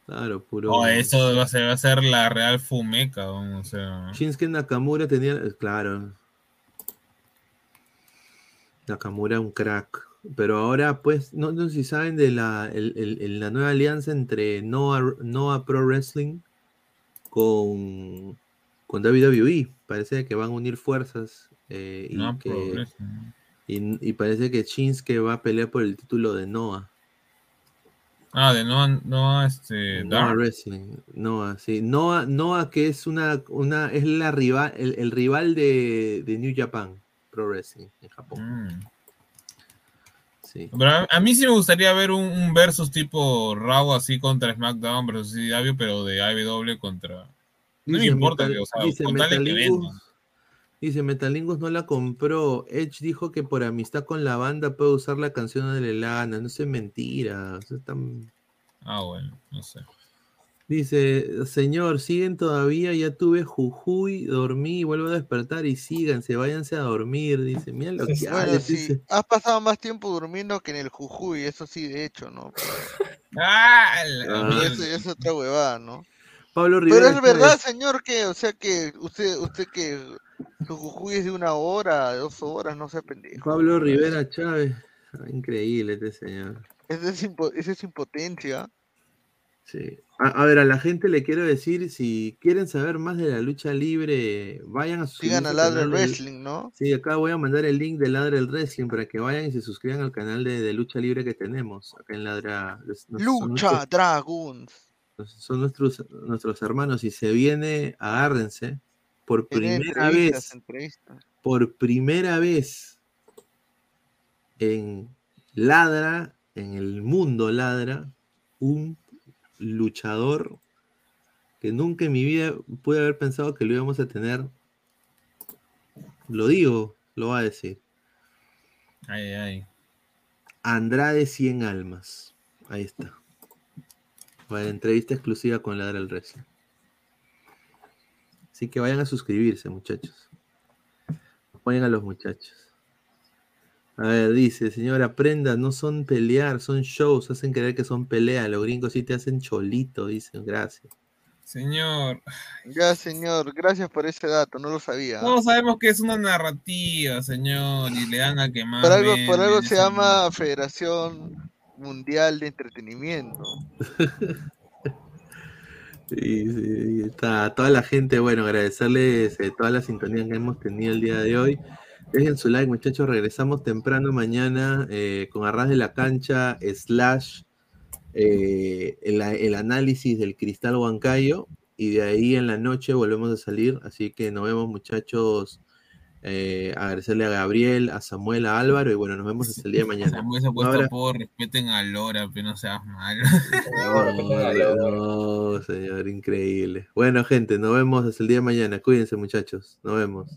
Claro, puro. no, eso va a, ser, va a ser la real fumeca, o sea. Shinsuke Nakamura tenía. eh, Claro. Nakamura un crack. Pero ahora, pues, no, no sé si saben de la, el- el- la nueva alianza entre Noah, Noah Pro Wrestling con, con WWE. Parece que van a unir fuerzas. eh, y, No, que, y, y parece que Shinsuke va a pelear por el título de Noah. Ah, de no, no este. Noah. Wrestling. Noah, sí. Noah, Noah que es una, una es la rival, el, el rival de, de New Japan Pro Wrestling en Japón. Mm. Sí. Pero a, a mí sí me gustaría ver un, un versus tipo Raw así contra SmackDown versus CW, pero de AEW contra. No me importa, Metal- que, o sea, con tal que vendan. Dice Metalingus no la compró. Edge dijo que por amistad con la banda puede usar la canción de Lelana. No sé, mentira. Eso es tan- Ah, bueno, no sé. Dice, señor, siguen todavía, ya tuve Jujuy, dormí, vuelvo a despertar y síganse, váyanse a dormir. Dice, mira lo que Bueno, sí, dice. has pasado más tiempo durmiendo que en el Jujuy, eso sí, de hecho, ¿no? [LAUGHS] ¡Ah! la Ah. mierda! Eso es otra huevada, ¿no? Pablo Pero Rivera es verdad, señor, que, o sea, que usted, usted que su Jujuy es de una hora, dos horas, no sea pendejo. Pablo Rivera Chávez. Ah, increíble este señor. Esa es, impo- esa es impotencia. Sí. A, a ver, a la gente le quiero decir, si quieren saber más de la lucha libre, vayan a Sigan suscribirse a al Ladre Wrestling, ¿no? Sí, acá voy a mandar el link de Ladra el Wrestling para que vayan y se suscriban al canal de, de lucha libre que tenemos acá en Ladra. son Lucha nuestros- Dragons. Son nuestros, nuestros hermanos y se viene, agárrense, por primera vez, entrevistas. por primera vez en Ladra, en el mundo Ladra, un luchador que nunca en mi vida pude haber pensado que lo íbamos a tener. Lo digo, lo va a decir. Ay, ay. Andrade 100 almas. Ahí está. Para entrevista exclusiva con Ladra el Wrestling. Así que vayan a suscribirse, muchachos. Apoyen a los muchachos. A ver, dice, señora, prenda, no son pelear, son shows, hacen creer que son pelea. Los gringos sí te hacen cholito, dicen, gracias. Señor, Ya, señor, gracias por ese dato, no lo sabía. todos sabemos que es una narrativa, señor, y le dan a quemar. Por algo, por algo se llama Federación Mundial de Entretenimiento. [LAUGHS] Sí, sí, está toda la gente, bueno, agradecerles eh, toda la sintonía que hemos tenido el día de hoy. Dejen su like, muchachos. Regresamos temprano mañana eh, con Arras de la Cancha, slash eh, el, el análisis del Cristal Huancayo. Y de ahí en la noche volvemos a salir. Así que nos vemos, muchachos. Eh, agradecerle a Gabriel, a Samuel, a Álvaro. Y bueno, nos vemos hasta el día de [LAUGHS] mañana. Samuel se ha puesto abrazo. por respeten a Lora, pero no seas malo. No, no, [LAUGHS] señor, increíble. Bueno, gente, nos vemos hasta el día de mañana. Cuídense, muchachos. Nos vemos.